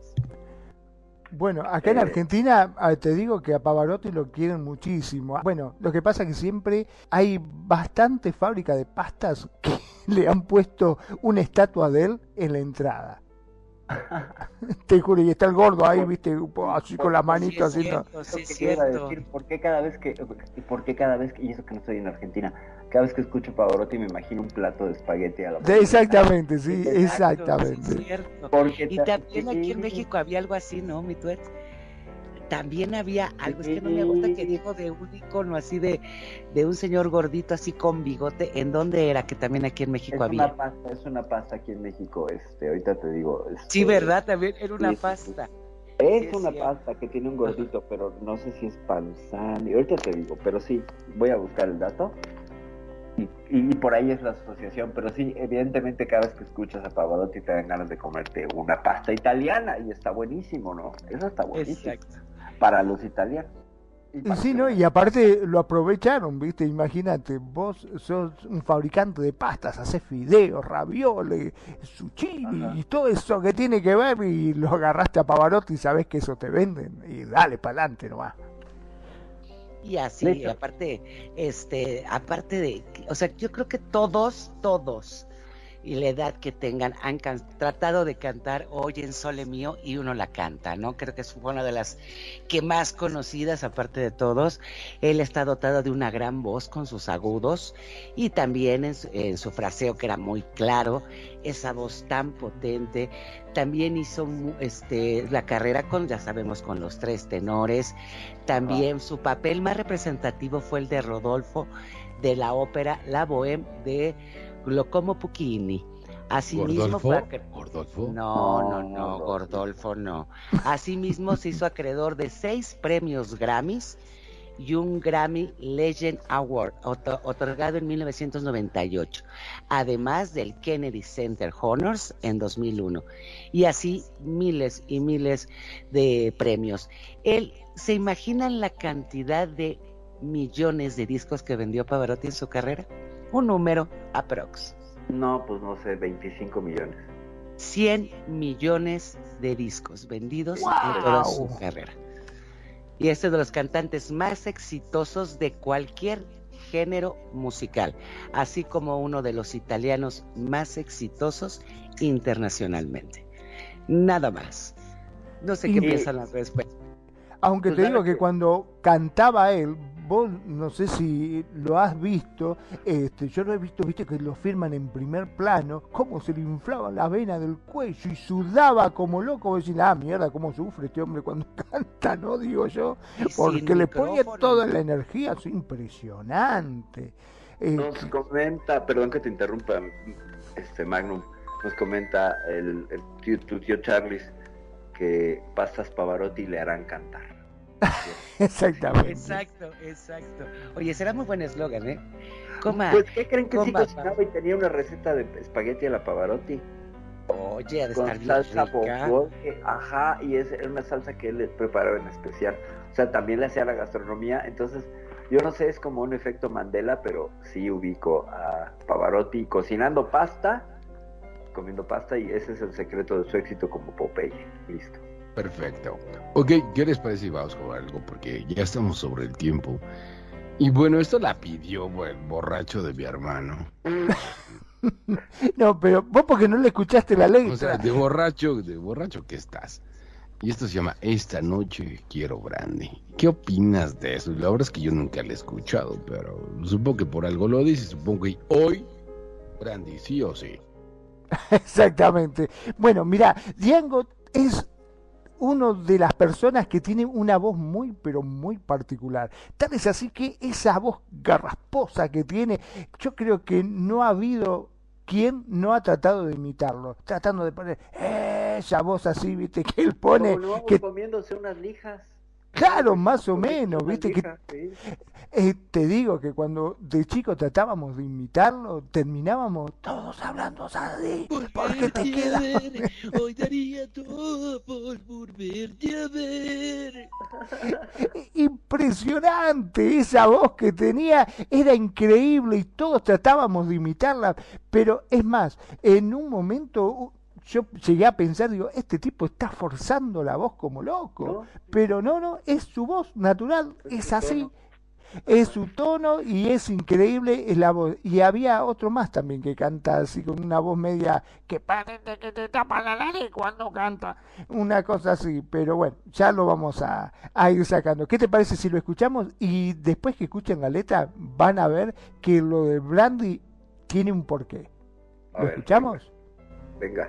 Bueno, acá en Eh. Argentina ah, te digo que a Pavarotti lo quieren muchísimo. Bueno, lo que pasa es que siempre hay bastante fábrica de pastas que le han puesto una estatua de él en la entrada. Te juro, y está el gordo ahí, viste, así con las manitos Sí, es haciendo. cierto, sí, Lo es que te iba a cierto. decir, ¿por qué cada vez que, por qué cada vez que, y eso que no estoy en Argentina, cada vez que escucho Pavarotti me imagino un plato de espagueti a la Sí, Exactamente, sí, Exacto, sí, es exactamente. cierto. Porque Y ta- también aquí en. México había algo así, ¿no, mi tuet? También había algo, es que no me gusta que dijo de un icono así de, de un señor gordito así con bigote. ¿En dónde era? Que también aquí en Es México una había. pasta, es una pasta aquí en México, este, ahorita te digo. este, Sí, ¿verdad? También era una sí, pasta. Es Sí, es una pasta que tiene un gordito, pero no sé si es panzán. Y ahorita te digo, pero sí, voy a buscar el dato. Y, y por ahí es la asociación, pero sí, evidentemente cada vez que escuchas a Pavarotti te dan ganas de comerte una pasta italiana y está buenísimo, ¿no? Eso está buenísimo Exacto. Para los italianos. Y para Sí, los ¿no? Y aparte lo aprovecharon, ¿viste? Imagínate, vos sos un fabricante de pastas, haces fideos, ravioles, zucchini Ajá. y todo eso que tiene que ver y lo agarraste a Pavarotti y sabés que eso te venden y dale para adelante nomás. Y así, aparte, este, aparte de, o sea, yo creo que todos, todos, y la edad que tengan, han tratado de cantar Hoy en Sole Mío y uno la canta, ¿no? Creo que es una de las que más conocidas, aparte de todos. Él está dotado de una gran voz con sus agudos y también en su, fraseo que era muy claro, esa voz tan potente. También hizo este, la carrera con, ya sabemos, con los tres tenores. También su papel más representativo fue el de Rodolfo de la ópera La Bohème de Giacomo Puccini. Asimismo ¿Gordolfo? fue acre- ¿Gordolfo? No, no, No. Gordolfo no. Asimismo se hizo acreedor de seis premios Grammys y un Grammy Legend Award oto- otorgado en 1998, además del Kennedy Center Honors en 2001 y así miles y miles de premios. Él se imaginan la cantidad de millones de discos que vendió Pavarotti en su carrera? Un número aprox. No, pues no sé, 25 millones. 100 millones de discos vendidos en ¡Wow! toda su carrera. Y es uno de los cantantes más exitosos de cualquier género musical, así como uno de los italianos más exitosos internacionalmente. Nada más. No sé qué Y- piensan las respuestas. Aunque Pues te digo que- cuando cantaba él, vos no sé si lo has visto, este, yo lo he visto, viste que lo firman en primer plano, cómo se le inflaba la vena del cuello y sudaba como loco, vos decís, ah, mierda, cómo sufre este hombre cuando canta, ¿no? Digo yo, porque le ponía toda la energía, es impresionante. Eh, Nos comenta, perdón que te interrumpa, este Magnum, nos comenta el, el tío, tu tío Charles que pastas Pavarotti le harán cantar. exactamente. Exacto, exacto. Oye, será muy buen eslogan, ¿eh? Coma, Pues, ¿qué creen que sí cocinaba y tenía una receta de espagueti a la Pavarotti? oye, de Con estar bien salsa rica. ajá, y es una salsa que él le preparaba en especial. O sea, también le hacía la gastronomía, entonces yo no sé, es como un efecto Mandela, pero sí ubico a Pavarotti cocinando pasta, comiendo pasta, y ese es el secreto de su éxito como Popeye. Listo. Perfecto. Ok, ¿qué les parece si vamos con algo? Porque ya estamos sobre el tiempo. Y bueno, esto la pidió el borracho de mi hermano. No, pero vos porque no le escuchaste la letra. O sea, de borracho, de borracho que estás. Y esto se llama Esta noche quiero brandy. ¿Qué opinas de eso? La verdad es que yo nunca lo he escuchado, pero supongo que por algo lo dice. Supongo que hoy brandy, sí o sí. Exactamente. Bueno, mira, Django es uno de las personas que tiene una voz muy, pero muy particular. Tal es así que esa voz garrasposa que tiene, yo creo que no ha habido quien no ha tratado de imitarlo, tratando de poner esa voz así, viste, que él pone, Como no, que comiéndose unas lijas. Claro, más o menos, viste, que eh, te digo que cuando de chico tratábamos de imitarlo, terminábamos todos hablando así, porque te queda... Hoy daría todo por volverte a ver. Impresionante esa voz que tenía, era increíble y todos tratábamos de imitarla, pero es más, en un momento yo llegué a pensar, digo, este tipo está forzando la voz como loco, ¿No? pero no, no, es su voz natural, Es así. Es su tono y es increíble es la voz. Y había otro más también que canta así con una voz media que parece que te tapa la nariz cuando canta. Una cosa así. Pero bueno, ya lo vamos a, a ir sacando. ¿Qué te parece si lo escuchamos? Y después que escuchen la letra van a ver que lo de Brandy tiene un porqué. ¿Lo escuchamos? Venga.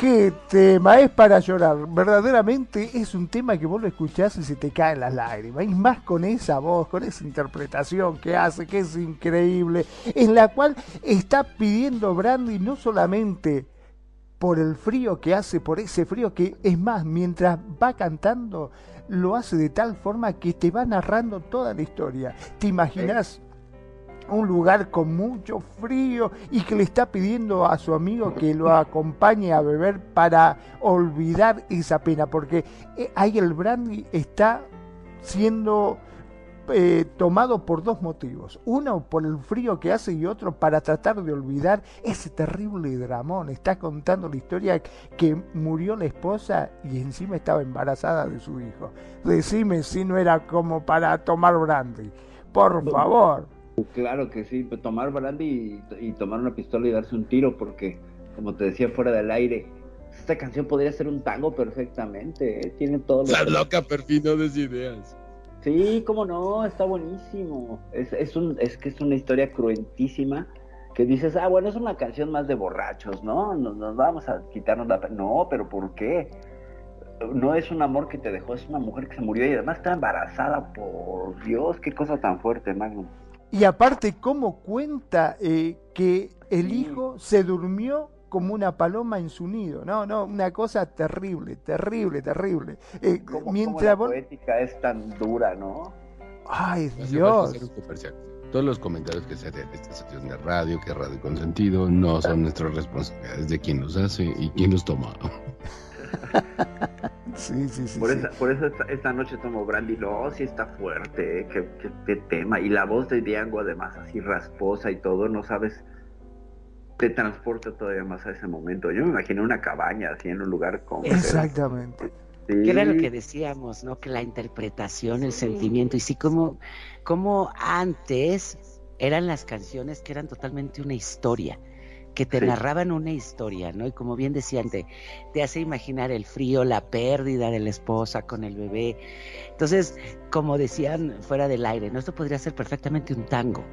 Qué tema, es para llorar. Verdaderamente es un tema que vos lo escuchás y se te caen las lágrimas. Y más con esa voz, con esa interpretación que hace, que es increíble, en la cual está pidiendo Brandy no solamente por el frío que hace, por ese frío que es más, mientras va cantando, lo hace de tal forma que te va narrando toda la historia. ¿Te imaginas? Un lugar con mucho frío y que le está pidiendo a su amigo que lo acompañe a beber para olvidar esa pena, porque eh, ahí el brandy está siendo eh, tomado por dos motivos. Uno por el frío que hace y otro para tratar de olvidar ese terrible dramón. Está contando la historia que murió la esposa y encima estaba embarazada de su hijo. Decime si no era como para tomar brandy. Por favor. Claro que sí, pues, tomar brandy y, y tomar una pistola y darse un tiro, porque, como te decía fuera del aire, esta canción podría ser un tango perfectamente, ¿eh? tiene todo lo Estás loca, perfil, no des ideas. Sí, cómo no, está buenísimo. Es, es, un, es que es una historia cruentísima que dices, ah, bueno, es una canción más de borrachos, ¿no? Nos, nos vamos a quitarnos la... pe-". No, pero ¿por qué? No es un amor que te dejó, es una mujer que se murió y además está embarazada, por Dios, qué cosa tan fuerte, Magnum. Y aparte, ¿cómo cuenta eh, que el hijo se durmió como una paloma en su nido? No, no, una cosa terrible, terrible, terrible. Eh, ¿Cómo, cómo mientras la vos- poética es tan dura, ¿no? Ay, Dios. Todos los comentarios que se hacen en esta sección de radio, que es Radio Consentido, no son nuestras responsabilidades de quién los hace y quién los toma. Sí, sí, sí. Por, sí. esa- por eso esta, esta noche tomo brandy, no, sí está fuerte, ¿eh? qué, qué- qué tema. Y la voz de Diango además así rasposa y todo, no sabes, te transporta todavía más a ese momento. Yo me imaginé una cabaña así en un lugar como... Exactamente. Que era lo que decíamos, ¿no? Que la interpretación, el sentimiento, y sí como, como antes eran las canciones que eran totalmente una historia, que te Sí. narraban una historia, ¿no? Y como bien decían, te, te hace imaginar el frío, la pérdida de la esposa con el bebé. Entonces, como decían fuera del aire, ¿no? Esto podría ser perfectamente un tango.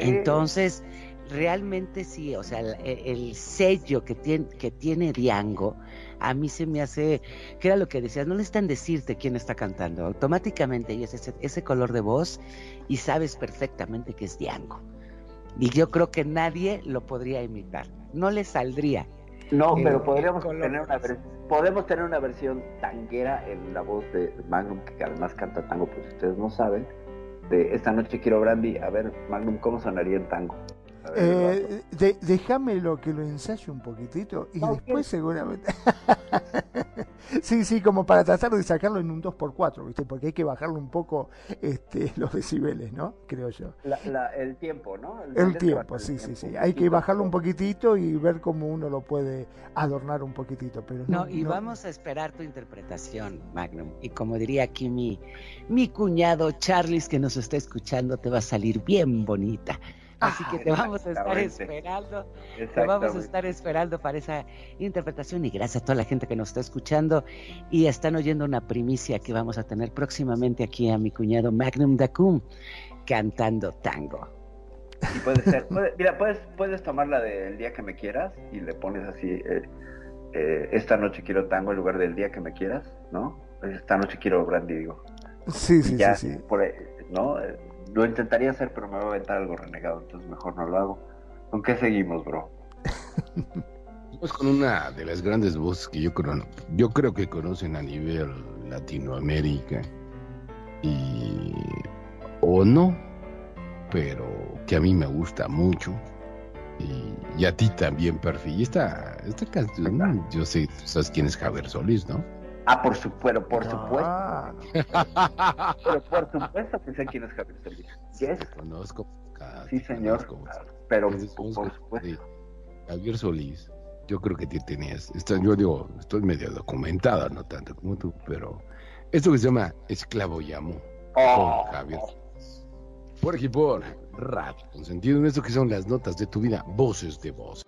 Entonces, realmente sí, o sea, el, el sello que tiene, que tiene Diango, a mí se me hace, que era lo que decías, no necesitan decirte quién está cantando, automáticamente ellos ese, ese color de voz y sabes perfectamente que es Diango. Y yo creo que nadie lo podría imitar, no le saldría. No, el- pero podríamos tener una podemos tener una versión tanguera en la voz de Magnum, que además canta tango, pues ustedes no saben. De esta noche quiero brandy. A ver, Magnum, ¿cómo sonaría en tango? Eh, de- déjamelo que lo ensaye un poquitito y después seguramente. sí, sí, como para tratar de sacarlo en un 2x4, ¿viste? Porque hay que bajarle un poco este, los decibeles, ¿no? Creo yo. la- la- el tiempo, ¿no? El tiempo, el sí, sí, sí. Hay que bajarlo un poquitito y ver cómo uno lo puede adornar un poquitito. Pero no, No, y no- vamos a esperar tu interpretación, Magnum. Y como diría aquí mi, mi cuñado Charles que nos está escuchando, te va a salir bien bonita. Así que te vamos a estar esperando. Te vamos a estar esperando para esa interpretación y gracias a toda la gente que nos está escuchando y están oyendo una primicia que vamos a tener próximamente aquí a mi cuñado Magnum Dacum cantando tango. Y puede ser, puede- mira, puedes, puedes tomar la del día que me quieras y le pones así, eh, eh, esta noche quiero tango en lugar del día que me quieras, ¿no? Esta noche quiero brandy, digo. Sí, sí, ya, sí, sí. por ahí, ¿no? Lo intentaría hacer, pero me va a aventar algo renegado, entonces mejor no lo hago. ¿Con qué seguimos, bro? Vamos con una de las grandes voces que yo creo, yo creo que conocen a nivel Latinoamérica. Y. O no, pero que a mí me gusta mucho. Y, y a ti también, Perfi. Y esta, esta canción, yo sé, sabes quién es Javier Solís, ¿no? Ah, por supuesto, por supuesto. Ah, Pero por supuesto que sé quién es Javier Solís. Yes, Te conozco. ah, sí, te señor. conozco. Pero por supuesto. Javier Solís, yo creo que tú tenías, esta- yo digo, estoy medio documentada, no tanto como tú, pero esto que se llama Esclavo Llamo, Oh. con Javier Solís. Por aquí por Radio Consentido, en esto que son las notas de tu vida, voces de voz.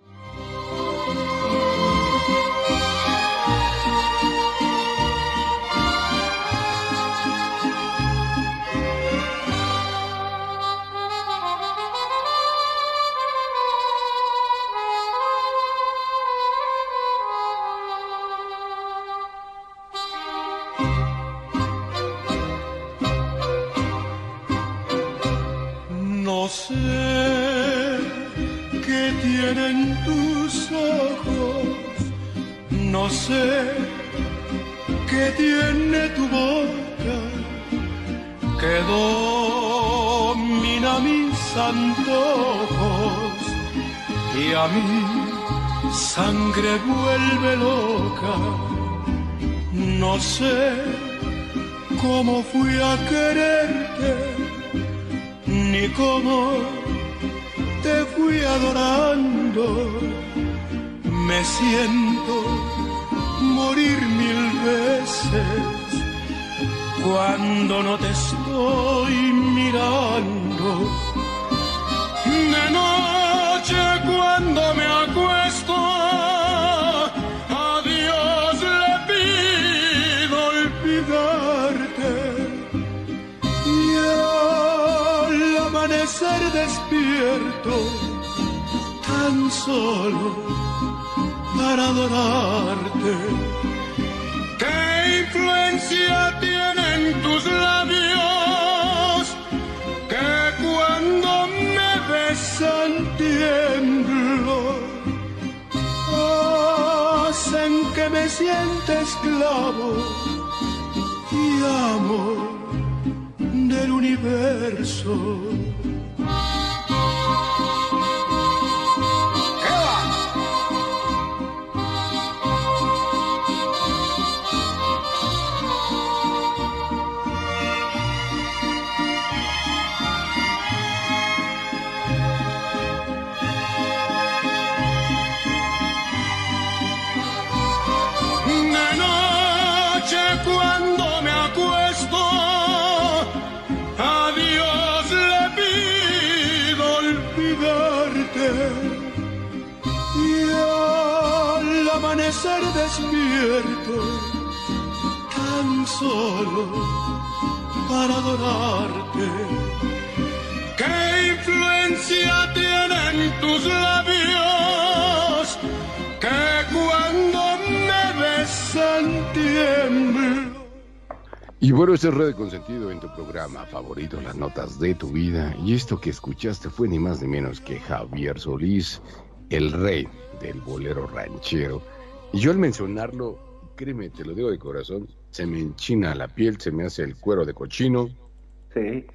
Sangre vuelve loca. No sé cómo fui a quererte ni cómo te fui adorando. Me siento morir mil veces cuando no te estoy mirando. De noche cuando me acuesto, solo para adorarte. ¿Qué influencia tienen tus labios que cuando me besan tiemblo? Hacen que me sienta esclavo y amo del universo. Solo para adorarte. ¿Qué influencia tienen tus labios que cuando me besan tiemblo? Y bueno, este es Red Consentido en tu programa favorito, las notas de tu vida. Y esto que escuchaste fue ni más ni menos que Javier Solís, el rey del bolero ranchero. Y yo al mencionarlo, créeme, te lo digo de corazón, se me enchina la piel, se me hace el cuero de cochino, Sí,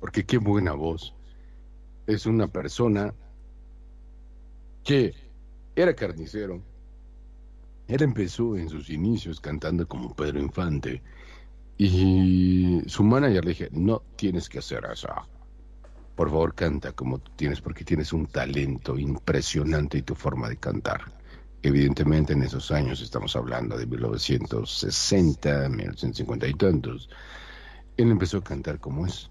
porque qué buena voz. Es una persona que era carnicero. Él empezó en sus inicios cantando como Pedro Infante. Y su manager le dije, no tienes que hacer eso. Por favor, canta como tú tienes, porque tienes un talento impresionante y tu forma de cantar. Evidentemente en esos años estamos hablando de 1960, 1950 y tantos. Él empezó a cantar como es.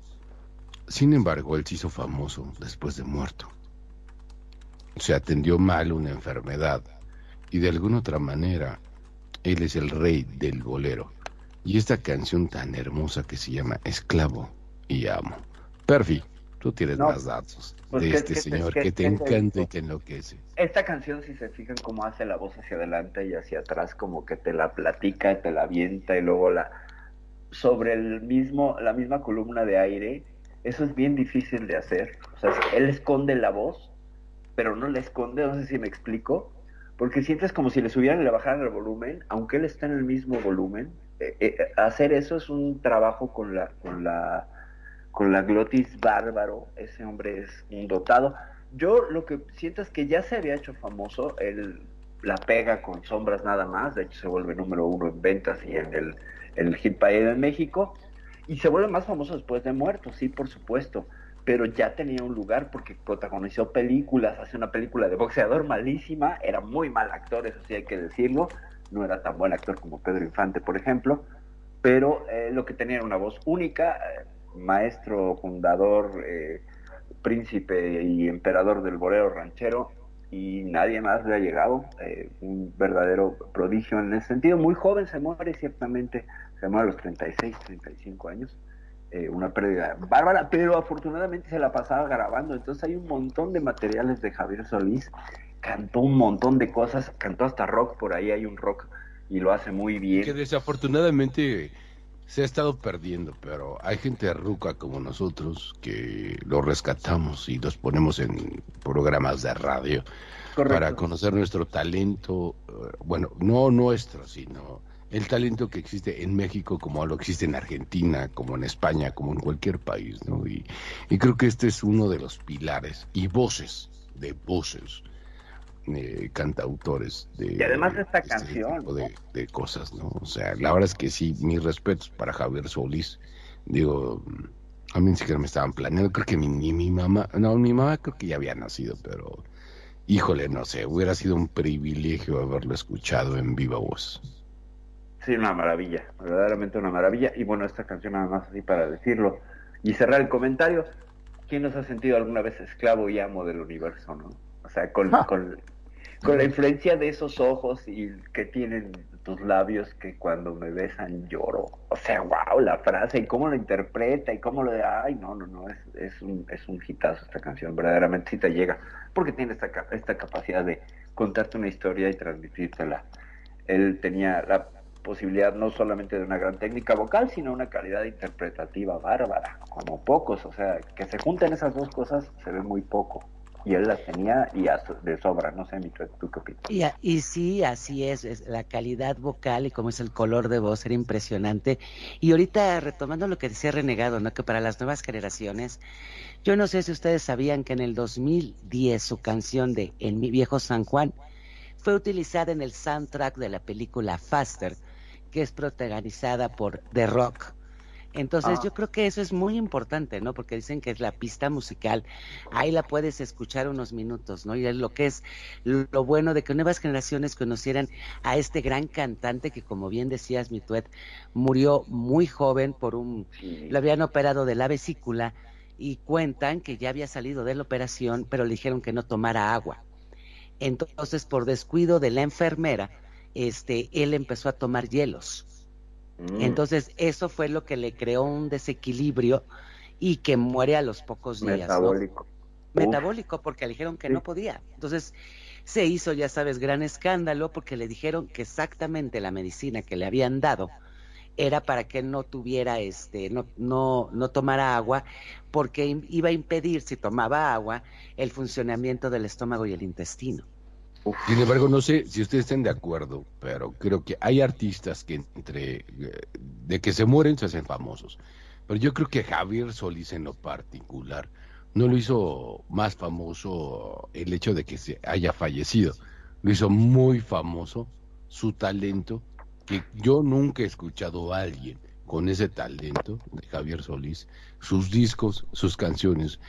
Sin embargo, él se hizo famoso después de muerto. Se atendió mal una enfermedad y de alguna otra manera él es el rey del bolero. Y esta canción tan hermosa que se llama Esclavo y Amo. Perfi, tú tienes No, más datos pues, de ¿qué- este señor que te encanta y te enloquece. Esta canción, si se fijan cómo hace la voz hacia adelante y hacia atrás, como que te la platica, te la avienta y luego la sobre el mismo, la misma columna de aire, eso es bien difícil de hacer. O sea, él esconde la voz, pero no la esconde, no sé si me explico, porque sientes como si le subieran y le bajaran el volumen, aunque él está en el mismo volumen. Eh, eh, hacer eso es un trabajo con la, con la, con la glotis bárbaro. Ese hombre es un dotado. Yo lo que siento es que ya se había hecho famoso, él la pega con sombras nada más, de hecho se vuelve número uno en ventas y en el, en el hit parade de México, y se vuelve más famoso después de muerto, sí, por supuesto, pero ya tenía un lugar porque protagonizó películas, hace una película de boxeador malísima, era muy mal actor, eso sí hay que decirlo, no era tan buen actor como Pedro Infante, por ejemplo, pero eh, lo que tenía era una voz única, eh, maestro, fundador, eh, príncipe y emperador del bolero ranchero, y nadie más le ha llegado, eh, un verdadero prodigio en ese sentido, muy joven se muere ciertamente, se muere a los 36, 35 años, eh, una pérdida bárbara, pero afortunadamente se la pasaba grabando, entonces hay un montón de materiales de Javier Solís, cantó un montón de cosas, cantó hasta rock, por ahí hay un rock y lo hace muy bien. Que desafortunadamente se ha estado perdiendo, pero hay gente ruca como nosotros que lo rescatamos y los ponemos en programas de radio Correcto. para conocer nuestro talento, eh, bueno, no nuestro, sino el talento que existe en México como lo existe en Argentina, como en España, como en cualquier país, ¿no? Y, y creo que este es uno de los pilares y voces, de voces, eh, cantautores de Y además esta este canción, tipo de, de cosas, ¿no? O sea, la verdad es que sí, mis respetos para Javier Solís. Digo, a mí ni siquiera me estaban planeando, creo que mi, ni mi mamá, no, mi mamá creo que ya había nacido, pero híjole, no sé, hubiera sido un privilegio haberlo escuchado en viva voz. Sí, una maravilla, verdaderamente una maravilla. Y bueno, esta canción nada más así para decirlo y cerrar el comentario. ¿Quién nos ha sentido alguna vez esclavo y amo del universo, no? O sea, con, con, con la influencia de esos ojos y que tienen tus labios que cuando me besan lloro. O sea, wow, la frase y cómo lo interpreta y cómo lo de, ay, no, no, no, es, es un es un hitazo esta canción, verdaderamente sí te llega, porque tiene esta, esta capacidad de contarte una historia y transmitírtela. Él tenía la posibilidad no solamente de una gran técnica vocal, sino una calidad interpretativa bárbara, como pocos, o sea, que se junten esas dos cosas se ve muy poco. Y él las tenía y de sobra, no sé, tú qué opinas. Y sí, así es, es, la calidad vocal y cómo es el color de voz era impresionante. Y ahorita retomando lo que decía Renegado, ¿no? que para las nuevas generaciones, yo no sé si ustedes sabían que en el 2010 su canción de En mi viejo San Juan fue utilizada en el soundtrack de la película Faster, que es protagonizada por The Rock. Entonces Ah. yo creo que eso es muy importante, ¿no? Porque dicen que es la pista musical, ahí la puedes escuchar unos minutos, ¿no? Y es lo que es lo lo bueno de que nuevas generaciones conocieran a este gran cantante que, como bien decías, mi tuet, murió muy joven por un, lo habían operado de la vesícula y cuentan que ya había salido de la operación, pero le dijeron que no tomara agua. Entonces, por descuido de la enfermera, este, él empezó a tomar hielos. Mm. Entonces, eso fue lo que le creó un desequilibrio y que muere a los pocos días. ¿no? Metabólico. Metabólico, porque le dijeron que no podía. Entonces, se hizo, ya sabes, gran escándalo porque le dijeron que exactamente la medicina que le habían dado era para que no tuviera este no no no tomara agua porque iba a impedir si tomaba agua el funcionamiento del estómago y el intestino. Sin embargo, no sé si ustedes estén de acuerdo, pero creo que hay artistas que entre eh, de que se mueren se hacen famosos. Pero yo creo que Javier Solís en lo particular no lo hizo más famoso el hecho de que se haya fallecido. Lo hizo muy famoso su talento, que yo nunca he escuchado a alguien con ese talento de Javier Solís, sus discos, sus canciones,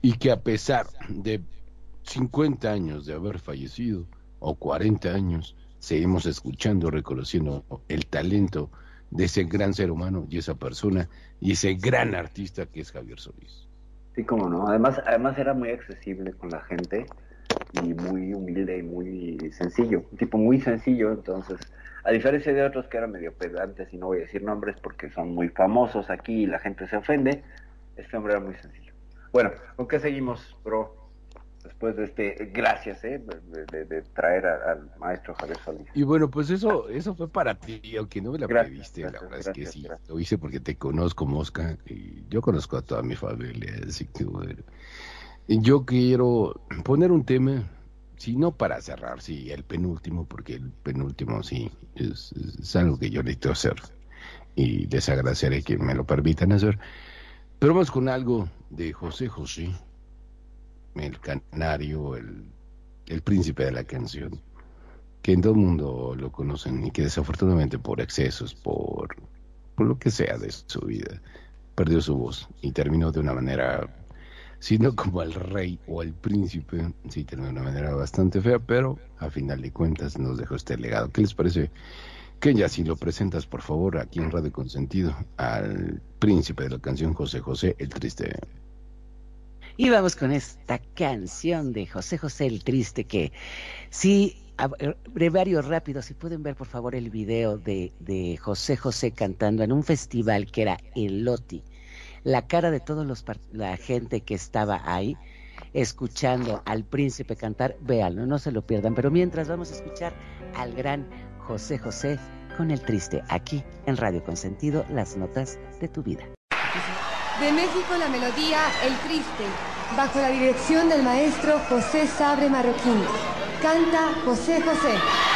y que a pesar de 50 años de haber fallecido, o 40 años, seguimos escuchando, reconociendo el talento de ese gran ser humano y esa persona y ese gran artista que es Javier Solís. Sí, como no. Además, además era muy accesible con la gente y muy humilde y muy sencillo. Un tipo muy sencillo, entonces, a diferencia de otros que eran medio pedantes y no voy a decir nombres porque son muy famosos aquí y la gente se ofende, este hombre era muy sencillo. Bueno, ¿con qué seguimos, bro? Después de este, gracias, ¿eh? De, de- de traer a- al maestro Javier Solís. Y bueno, pues eso, eso fue para ti, aunque no me la Gracias, pediste, la gracias, verdad es que sí, lo hice porque te conozco, Mosca, y yo conozco a toda mi familia, así que bueno. Yo quiero poner un tema, si no para cerrar, sí, el penúltimo, porque el penúltimo sí, es, es algo que yo necesito hacer, y les agradeceré que me lo permitan hacer. Pero vamos con algo de José José, el canario, el, el príncipe de la canción que en todo el mundo lo conocen y que desafortunadamente por excesos, por, por lo que sea de su vida, perdió su voz y terminó de una manera, si no como el rey o el príncipe, sí terminó de una manera bastante fea, pero a final de cuentas nos dejó este legado. ¿Qué les parece? Kenya, si lo presentas por favor aquí en Radio Consentido al príncipe de la canción José José, el triste. Y vamos con esta canción de José José el Triste que sí, brevario rápido, si pueden ver por favor el video de, de José José cantando en un festival que era el Loti. La cara de par- la gente que estaba ahí escuchando al príncipe cantar, véanlo, no se lo pierdan. Pero mientras vamos a escuchar al gran José José con el triste aquí en Radio Consentido, las notas de tu vida. De México la melodía El Triste, bajo la dirección del maestro José Sabre Marroquín. Canta José José.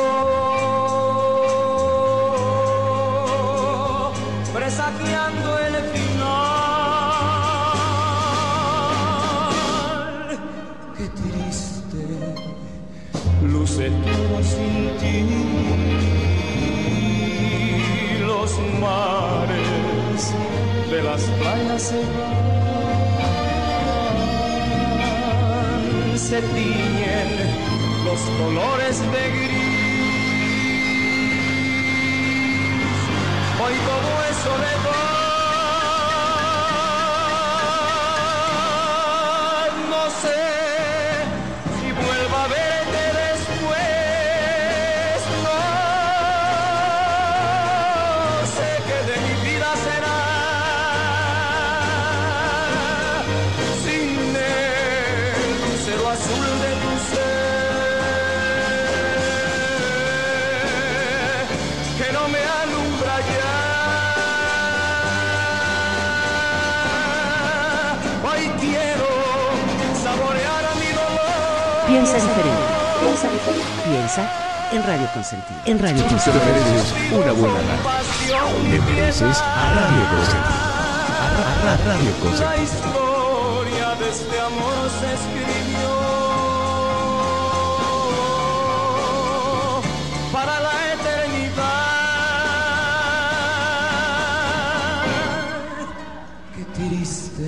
de las playas se van, se tiñen los colores de gris. Hoy todo es soledad, Piensa diferente. Piensa diferente. Piensa en Radio Consentido. En Radio Te Consentido. mereces una buena radio. Te mereces a Radio Consentido. A, Ra- Ra- Radio La Consentido. historia de este amor se escribió para la eternidad. Qué triste,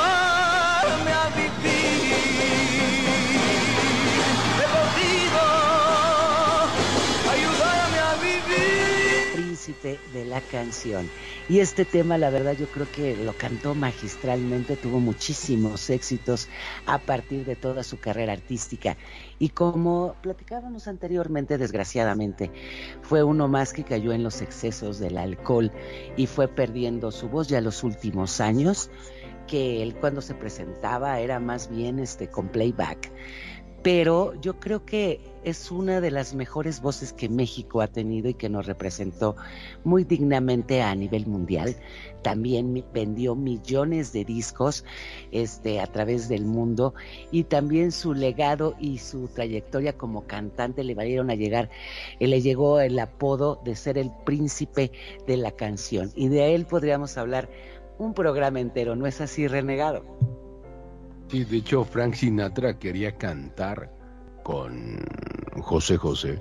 de la canción. Y este tema, la verdad, yo creo que lo cantó magistralmente, tuvo muchísimos éxitos a partir de toda su carrera artística. Y como platicábamos anteriormente, desgraciadamente, fue uno más que cayó en los excesos del alcohol y fue perdiendo su voz ya los últimos años, que él cuando se presentaba era más bien este con playback pero yo creo que es una de las mejores voces que México ha tenido y que nos representó muy dignamente a nivel mundial. También vendió millones de discos este, a través del mundo y también su legado y su trayectoria como cantante le valieron a llegar, eh, le llegó el apodo de ser el príncipe de la canción. Y de él podríamos hablar un programa entero, ¿no es así, renegado? Sí, de hecho Frank Sinatra quería cantar con José José.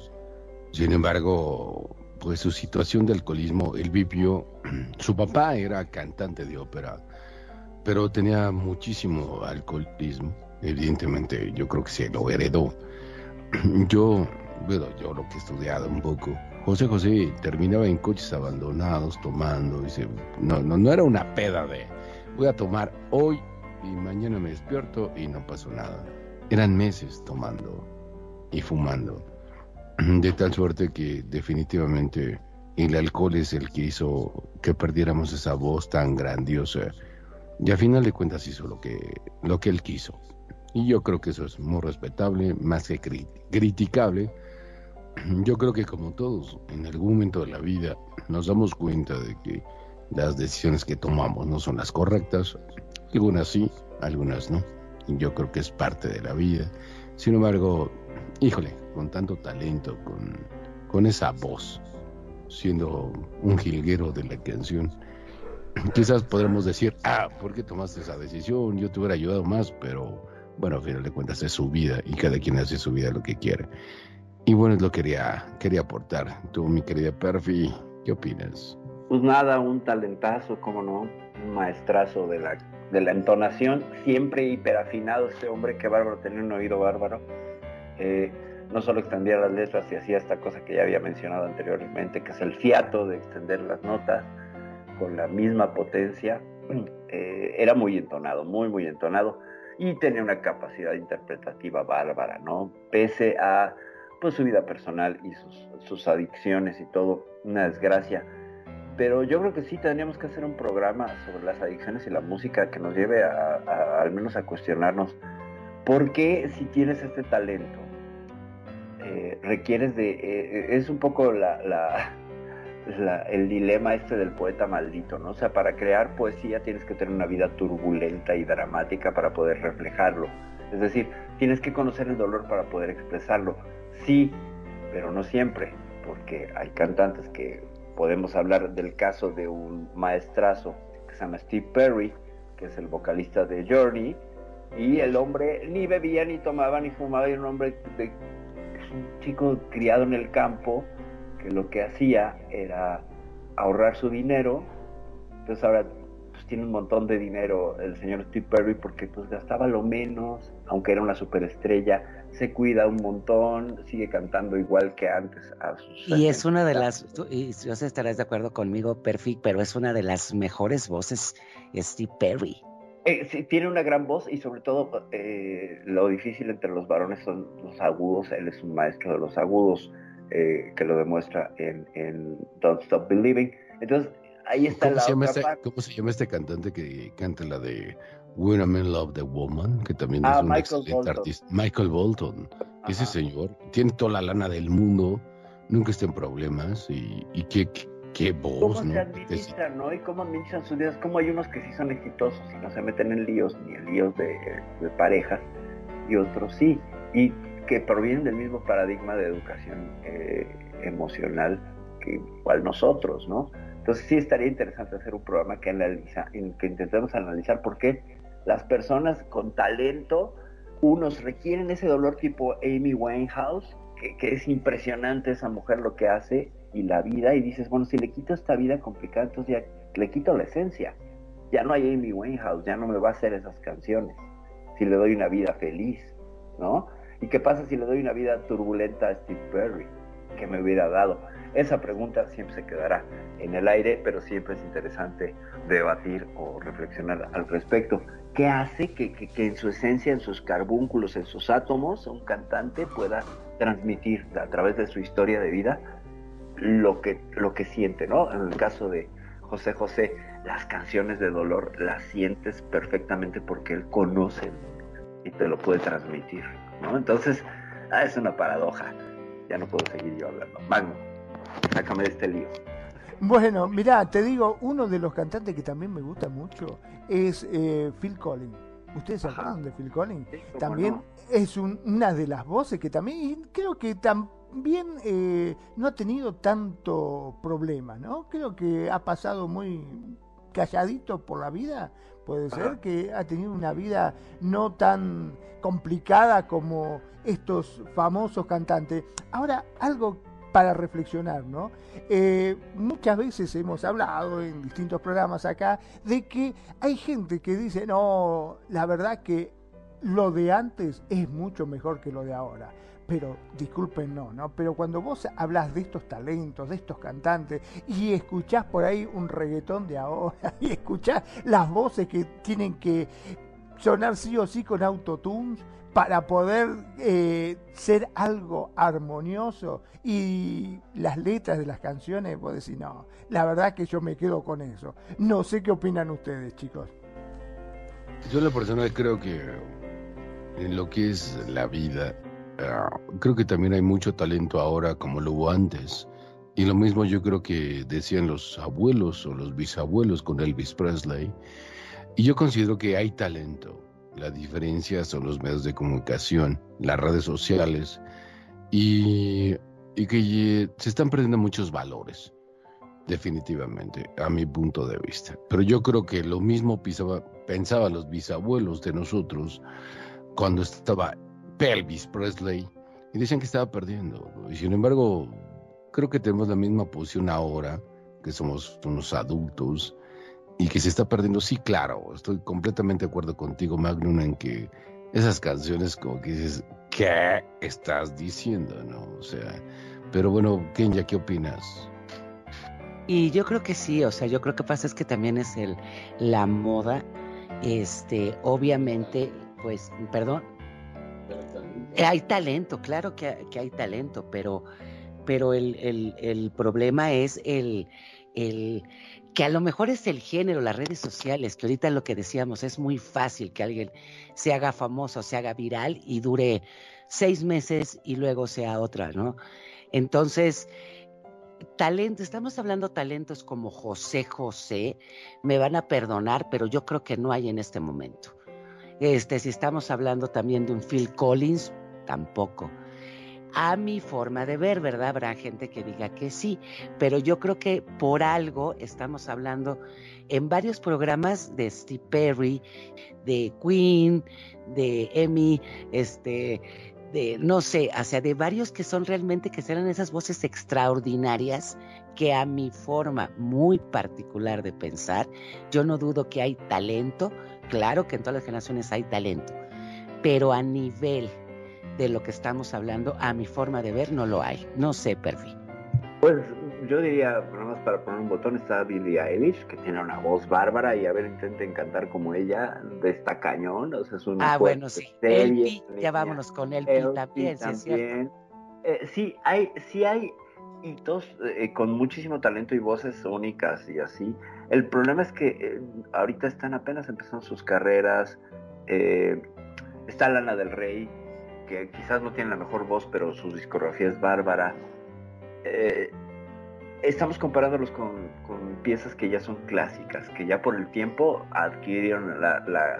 Sin embargo, pues su situación de alcoholismo, él vivió, su papá era cantante de ópera, pero tenía muchísimo alcoholismo. Evidentemente, yo creo que se lo heredó. Yo, bueno, yo lo que he estudiado un poco, José José terminaba en coches abandonados tomando, no, no era una peda de voy a tomar hoy y mañana me despierto y no pasó nada. Eran meses tomando y fumando. De tal suerte que definitivamente el alcohol es el que hizo que perdiéramos esa voz tan grandiosa. Y al final de cuentas hizo lo que, lo que él quiso. Y yo creo que eso es muy respetable, más que cri- criticable. Yo creo que como todos, en algún momento de la vida nos damos cuenta de que las decisiones que tomamos no son las correctas. Algunas sí, algunas no. Y yo creo que es parte de la vida. Sin embargo, híjole, con tanto talento, con, con esa voz, siendo un jilguero de la canción, quizás podremos decir, ah, ¿por qué tomaste esa decisión? Yo te hubiera ayudado más, pero bueno, a final de cuentas es su vida y cada quien hace su vida lo que quiere. Y bueno, es lo que quería, quería aportar. Tú, mi querida Perfi, ¿qué opinas? Pues nada, un talentazo, cómo no, un maestrazo de la, de la entonación, siempre hiperafinado este hombre, que bárbaro, tenía un oído bárbaro. Eh, no solo extendía las letras y hacía esta cosa que ya había mencionado anteriormente, que es el fiato de extender las notas con la misma potencia. Eh, era muy entonado, muy, muy entonado y tenía una capacidad interpretativa bárbara, ¿no? Pese a pues, su vida personal y sus adicciones y todo, una desgracia. Pero yo creo que sí tendríamos que hacer un programa sobre las adicciones y la música que nos lleve a, al menos a cuestionarnos por qué si tienes este talento eh, requieres de... eh, es un poco el dilema este del poeta maldito, ¿no? O sea, para crear poesía tienes que tener una vida turbulenta y dramática para poder reflejarlo. Es decir, tienes que conocer el dolor para poder expresarlo. Sí, pero no siempre, porque hay cantantes que podemos hablar del caso de un maestrazo que se llama Steve Perry, que es el vocalista de Journey, y el hombre ni bebía, ni tomaba, ni fumaba, y un hombre de, es un chico criado en el campo, que lo que hacía era ahorrar su dinero, entonces ahora pues, tiene un montón de dinero el señor Steve Perry porque pues gastaba lo menos, aunque era una superestrella, se cuida un montón, sigue cantando igual que antes a sus Y es 60. una de las, tú- y yo sé estarás de acuerdo conmigo, Perfi, pero es una de las mejores voces, Steve Perry. Eh, sí, tiene una gran voz y sobre todo eh, lo difícil entre los varones son los agudos. Él es un maestro de los agudos eh, que lo demuestra en, en Don't Stop Believing. Entonces, ahí está ¿Cómo la se, llama otra este, parte. cómo se llama este cantante que canta la de When a Man Love the Woman? Que también Ah, es un Michael excelente Bolton. artista. Michael Bolton. Ese señor tiene toda la lana del mundo, nunca está en problemas y, y qué, qué, qué ¿Cómo voz, se ¿no? Administran, no? Y cómo administran sus vidas. Cómo hay unos que sí son exitosos y no se meten en líos, ni en líos de, de parejas, y otros sí. Y que provienen del mismo paradigma de educación eh, emocional que igual nosotros, ¿no? Entonces sí estaría interesante hacer un programa que analiza, en que intentemos analizar por qué las personas con talento, unos requieren ese dolor tipo Amy Winehouse, que, que es impresionante esa mujer lo que hace y la vida, y dices, bueno, si le quito esta vida complicada, entonces ya le quito la esencia. Ya no hay Amy Winehouse, ya no me va a hacer esas canciones. Si le doy una vida feliz, ¿no? ¿Y qué pasa si le doy una vida turbulenta a Steve Perry? que me hubiera dado? Esa pregunta siempre se quedará en el aire, pero siempre es interesante debatir o reflexionar al respecto. ¿Qué hace que, que- que en su esencia, en sus carbúnculos, en sus átomos, un cantante pueda transmitir a través de su historia de vida lo que, lo que siente, ¿no? En el caso de José José, las canciones de dolor las sientes perfectamente porque él conoce y te lo puede transmitir, ¿no? Entonces, ah, es una paradoja. Ya no puedo seguir yo hablando. Magno, sácame de este lío. Bueno, mirá, te digo, uno de los cantantes que también me gusta mucho es eh, Phil Collins. ¿Ustedes se acuerdan de Phil Collins? cómo También no. es un- una de las voces que también, y creo que también eh, no ha tenido tanto problema, ¿no? Creo que ha pasado muy calladito por la vida. Puede ser que ha tenido una vida no tan complicada como estos famosos cantantes. Ahora, algo para reflexionar, ¿no? Eh, muchas veces hemos hablado en distintos programas acá de que hay gente que dice, no, la verdad que lo de antes es mucho mejor que lo de ahora. Pero disculpen, no, ¿no? Pero cuando vos hablas de estos talentos, de estos cantantes, y escuchás por ahí un reggaetón de ahora, y escuchás las voces que tienen que sonar sí o sí con autotunes para poder eh, ser algo armonioso y las letras de las canciones, vos decís, no, la verdad que yo me quedo con eso. No sé qué opinan ustedes, chicos. Yo en lo personal creo que en lo que es la vida, ah, creo que también hay mucho talento ahora como lo hubo antes. Y lo mismo yo creo que decían los abuelos o los bisabuelos con Elvis Presley. Y yo considero que hay talento. La diferencia son los medios de comunicación, las redes sociales y, y que se están perdiendo muchos valores, definitivamente, a mi punto de vista. Pero yo creo que lo mismo pisaba, pensaban los bisabuelos de nosotros cuando estaba Elvis Presley y decían que estaba perdiendo. Y sin embargo, creo que tenemos la misma posición ahora, que somos unos adultos y que se está perdiendo. Sí, claro, estoy completamente de acuerdo contigo, Magnum, en que esas canciones como que dices, ¿qué estás diciendo? ¿No? O sea, pero bueno, Kenya, ¿qué opinas? Y yo creo que sí, o sea, yo creo que pasa es que también es el la moda, este, obviamente, pues, perdón, eh, hay talento, claro que, que hay talento, pero, pero el, el, el problema es el, el que a lo mejor es el género, las redes sociales, que ahorita lo que decíamos, es muy fácil que alguien se haga famoso, se haga viral y dure seis meses y luego sea otra, ¿no? Entonces, talento, estamos hablando talentos como José José, me van a perdonar, pero yo creo que no hay en este momento. Este, si estamos hablando también de un Phil Collins, tampoco. A mi forma de ver, ¿verdad? Habrá gente que diga que sí, pero yo creo que por algo estamos hablando en varios programas de Steve Perry, de Queen, de Emmy, este, de no sé, o sea, de varios que son realmente que serán esas voces extraordinarias que a mi forma muy particular de pensar, yo no dudo que hay talento, claro que en todas las generaciones hay talento, pero a nivel de lo que estamos hablando, a mi forma de ver, no lo hay. No sé, Perfi. Pues yo diría, nada más para poner un botón, está Billie Eilish, que tiene una voz bárbara y a ver, intenten cantar como ella, de esta cañón, o sea, es una Ah, bueno, sí. Elpi, ya vámonos con Elpi Elpi también, sí es cierto. también. Eh, sí, hay, sí hay hitos eh, con muchísimo talento y voces únicas y así. El problema es que eh, ahorita están apenas empezando sus carreras. está Lana del Rey, que quizás no tiene la mejor voz, pero su discografía es bárbara. Eh, estamos comparándolos con, con piezas que ya son clásicas, que ya por el tiempo adquirieron la, la-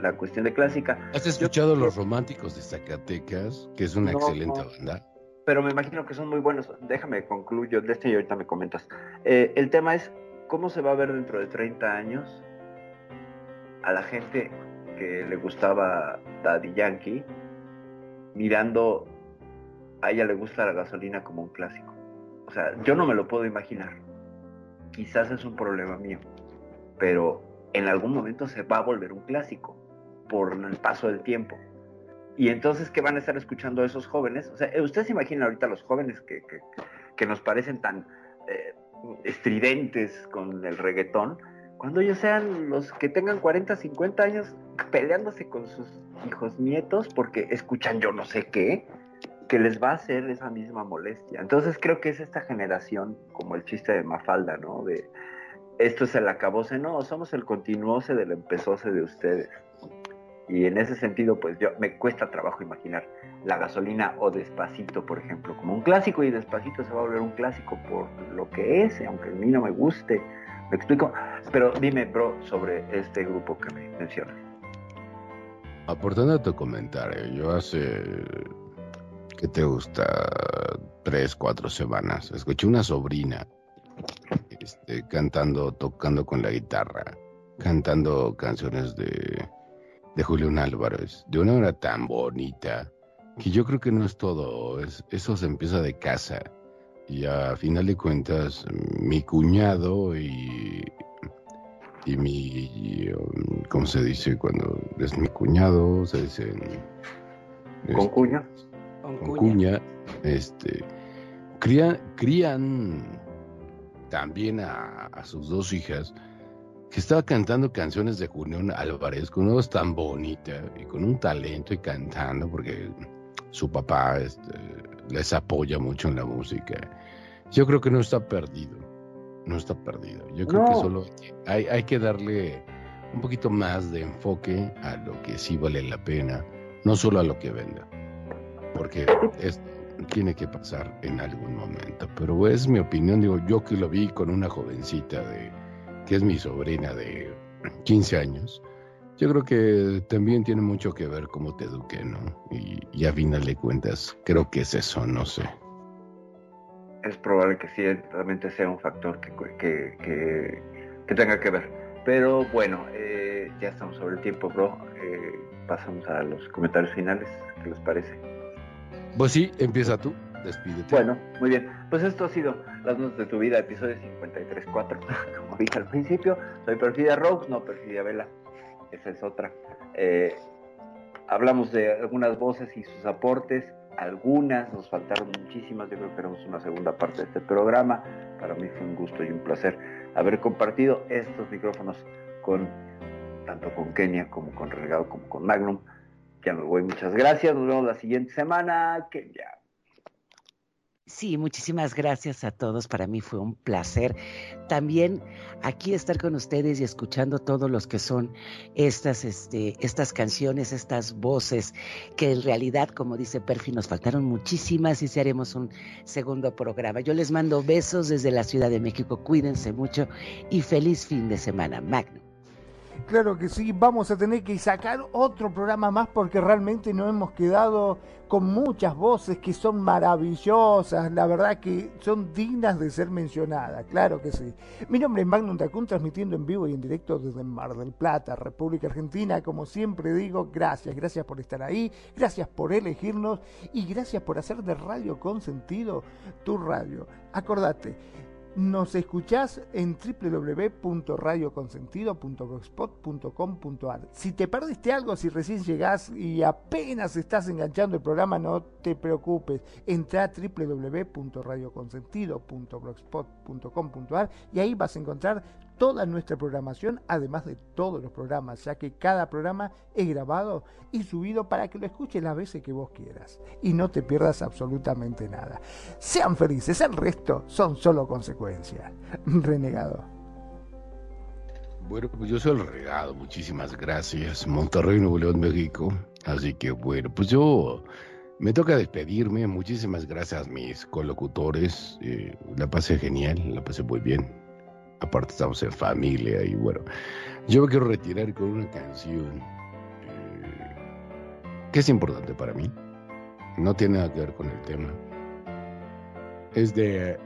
la- cuestión de clásica. ¿Has escuchado Los Románticos de Zacatecas? Que es una No, excelente no. banda. pero me imagino que son muy buenos. Déjame concluyo de este y ahorita me comentas. Eh, el tema es cómo se va a ver dentro de 30 años a la gente que le gustaba Daddy Yankee mirando a ella le gusta la gasolina como un clásico. O sea, yo no me lo puedo imaginar. Quizás es un problema mío, pero en algún momento se va a volver un clásico por el paso del tiempo. Y entonces, ¿qué van a estar escuchando esos jóvenes? O sea, eh, ustedes se imaginan ahorita los jóvenes que, que, nos parecen tan eh, estridentes con el reggaetón, cuando ellos sean los que tengan 40, 50 años peleándose con sus hijos nietos porque escuchan yo no sé qué, que les va a hacer esa misma molestia. Entonces creo que es esta generación, como el chiste de Mafalda, ¿no? De esto es el acabose, no, somos el continuose del empezose de ustedes. Y en ese sentido, pues yo me cuesta trabajo imaginar la gasolina o despacito, por ejemplo, como un clásico y despacito se va a volver un clásico por lo que es, aunque a mí no me guste. Me explico. Pero dime, bro, sobre este grupo que me mencionas. Aportando a tu comentario, yo hace, ¿qué te gusta? Tres, cuatro semanas, escuché una sobrina este, cantando, tocando con la guitarra, cantando canciones de, de Julián Álvarez, de una manera tan bonita, que yo creo que no es todo, es, eso se empieza de casa. Y a final de cuentas, mi cuñado y, y mi, ¿cómo se dice cuando es mi cuñado? Se dice... ¿Con cuña? Con Con cuña, este, crían, crían también a, a sus dos hijas, que estaba cantando canciones de Julián Álvarez con una voz tan bonita y con un talento y cantando, porque su papá este, les apoya mucho en la música. Yo creo que no está perdido, no está perdido. Yo creo que solo hay, hay que darle un poquito más de enfoque a lo que sí vale la pena, no solo a lo que venda, porque esto tiene que pasar en algún momento. Pero es mi opinión, digo, yo que lo vi con una jovencita de que es mi sobrina de 15 años, yo creo que también tiene mucho que ver cómo te eduqué, ¿no? Y, y a final de cuentas, creo que es eso, no sé. Es probable que sí, realmente sea un factor que, que, que, que tenga que ver. Pero bueno, eh, ya estamos sobre el tiempo, bro. Eh, pasamos a los comentarios finales. ¿Qué les parece? Pues sí, empieza tú, despídete. Bueno, muy bien. Pues esto ha sido Las Notas de tu Vida, episodio 53.4. Como dije al principio, soy Perfidia Rose, no Perfidia Vela. Esa es otra. Eh, hablamos de algunas voces y sus aportes. Algunas, nos faltaron muchísimas. Yo creo que haremos una segunda parte de este programa. Para mí fue un gusto y un placer haber compartido estos micrófonos con tanto con Kenia como con Renegado como con Magnum. Ya me voy, muchas gracias. Nos vemos la siguiente semana. Kenia. Sí, muchísimas gracias a todos. Para mí fue un placer también aquí estar con ustedes y escuchando todos los que son estas, este, estas canciones, estas voces, que en realidad, como dice Perfi, nos faltaron muchísimas y si haremos un segundo programa. Yo les mando besos desde la Ciudad de México. Cuídense mucho y feliz fin de semana. Magno. Claro que sí, vamos a tener que sacar otro programa más porque realmente nos hemos quedado con muchas voces que son maravillosas, la verdad que son dignas de ser mencionadas, claro que sí. Mi nombre es Magnum Tacún, transmitiendo en vivo y en directo desde Mar del Plata, República Argentina. Como siempre digo, gracias, gracias por estar ahí, gracias por elegirnos y gracias por hacer de Radio con sentido tu radio. Acordate, Nos escuchás en www.radioconsentido.blogspot.com.ar. Si te perdiste algo, si recién llegás y apenas estás enganchando el programa, no te preocupes. Entra a www.radioconsentido.blogspot.com.ar y ahí vas a encontrar toda nuestra programación, además de todos los programas, ya que cada programa es grabado y subido para que lo escuches las veces que vos quieras y no te pierdas absolutamente nada. Sean felices, el resto son solo consecuencias. Renegado. Bueno, pues yo soy el regado, muchísimas gracias. Monterrey, Nuevo León, México. Así que bueno, pues yo me toca despedirme. Muchísimas gracias mis colocutores. Eh, la pasé genial, la pasé muy bien. Aparte estamos en familia y bueno, yo me quiero retirar con una canción eh, que es importante para mí. No tiene nada que ver con el tema. Es de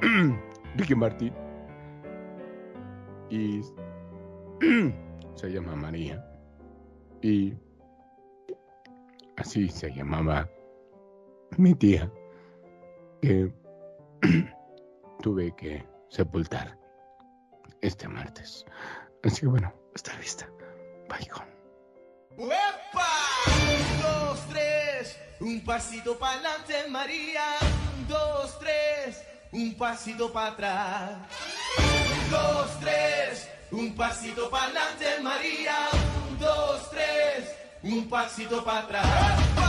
Ricky Martin y se llama María y así se llamaba mi tía que tuve que sepultar este martes. Así que bueno, hasta la vista. Bye con. Un, dos, tres, un pasito para adelante, María. Un, dos, tres, un pasito para atrás. Un, dos, tres, un pasito para adelante, María. Un, dos, tres, un pasito para atrás.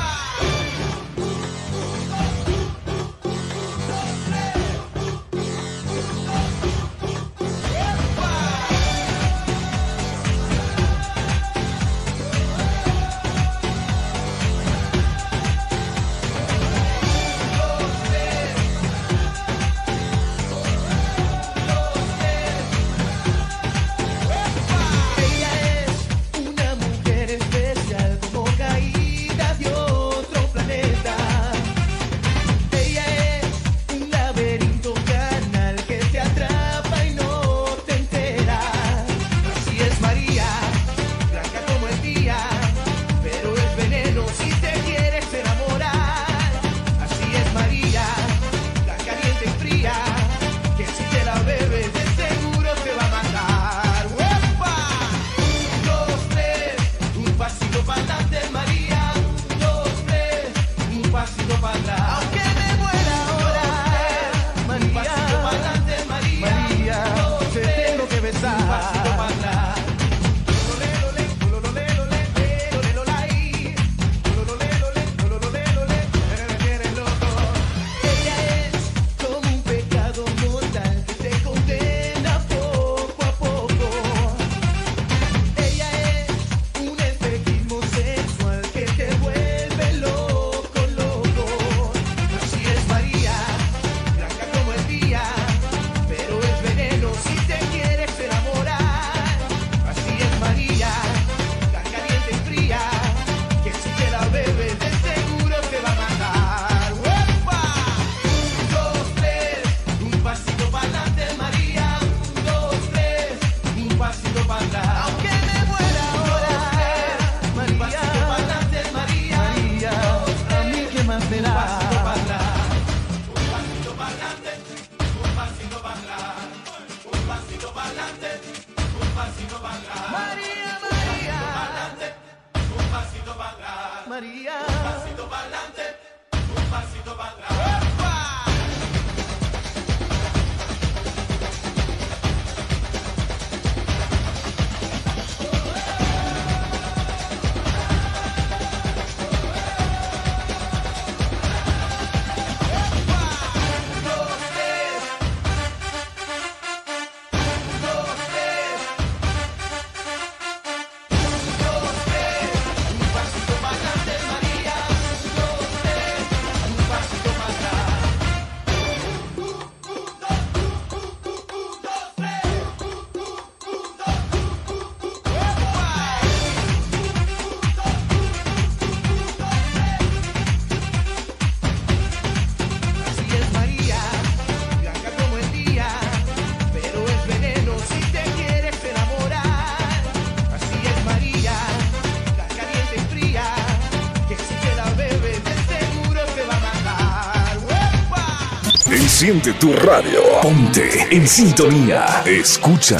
Enciende tu radio. Ponte en sintonía. Escucha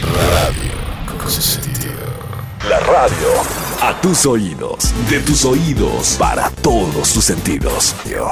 Radio. La radio a tus oídos, de tus oídos para todos tus sentidos. Yo.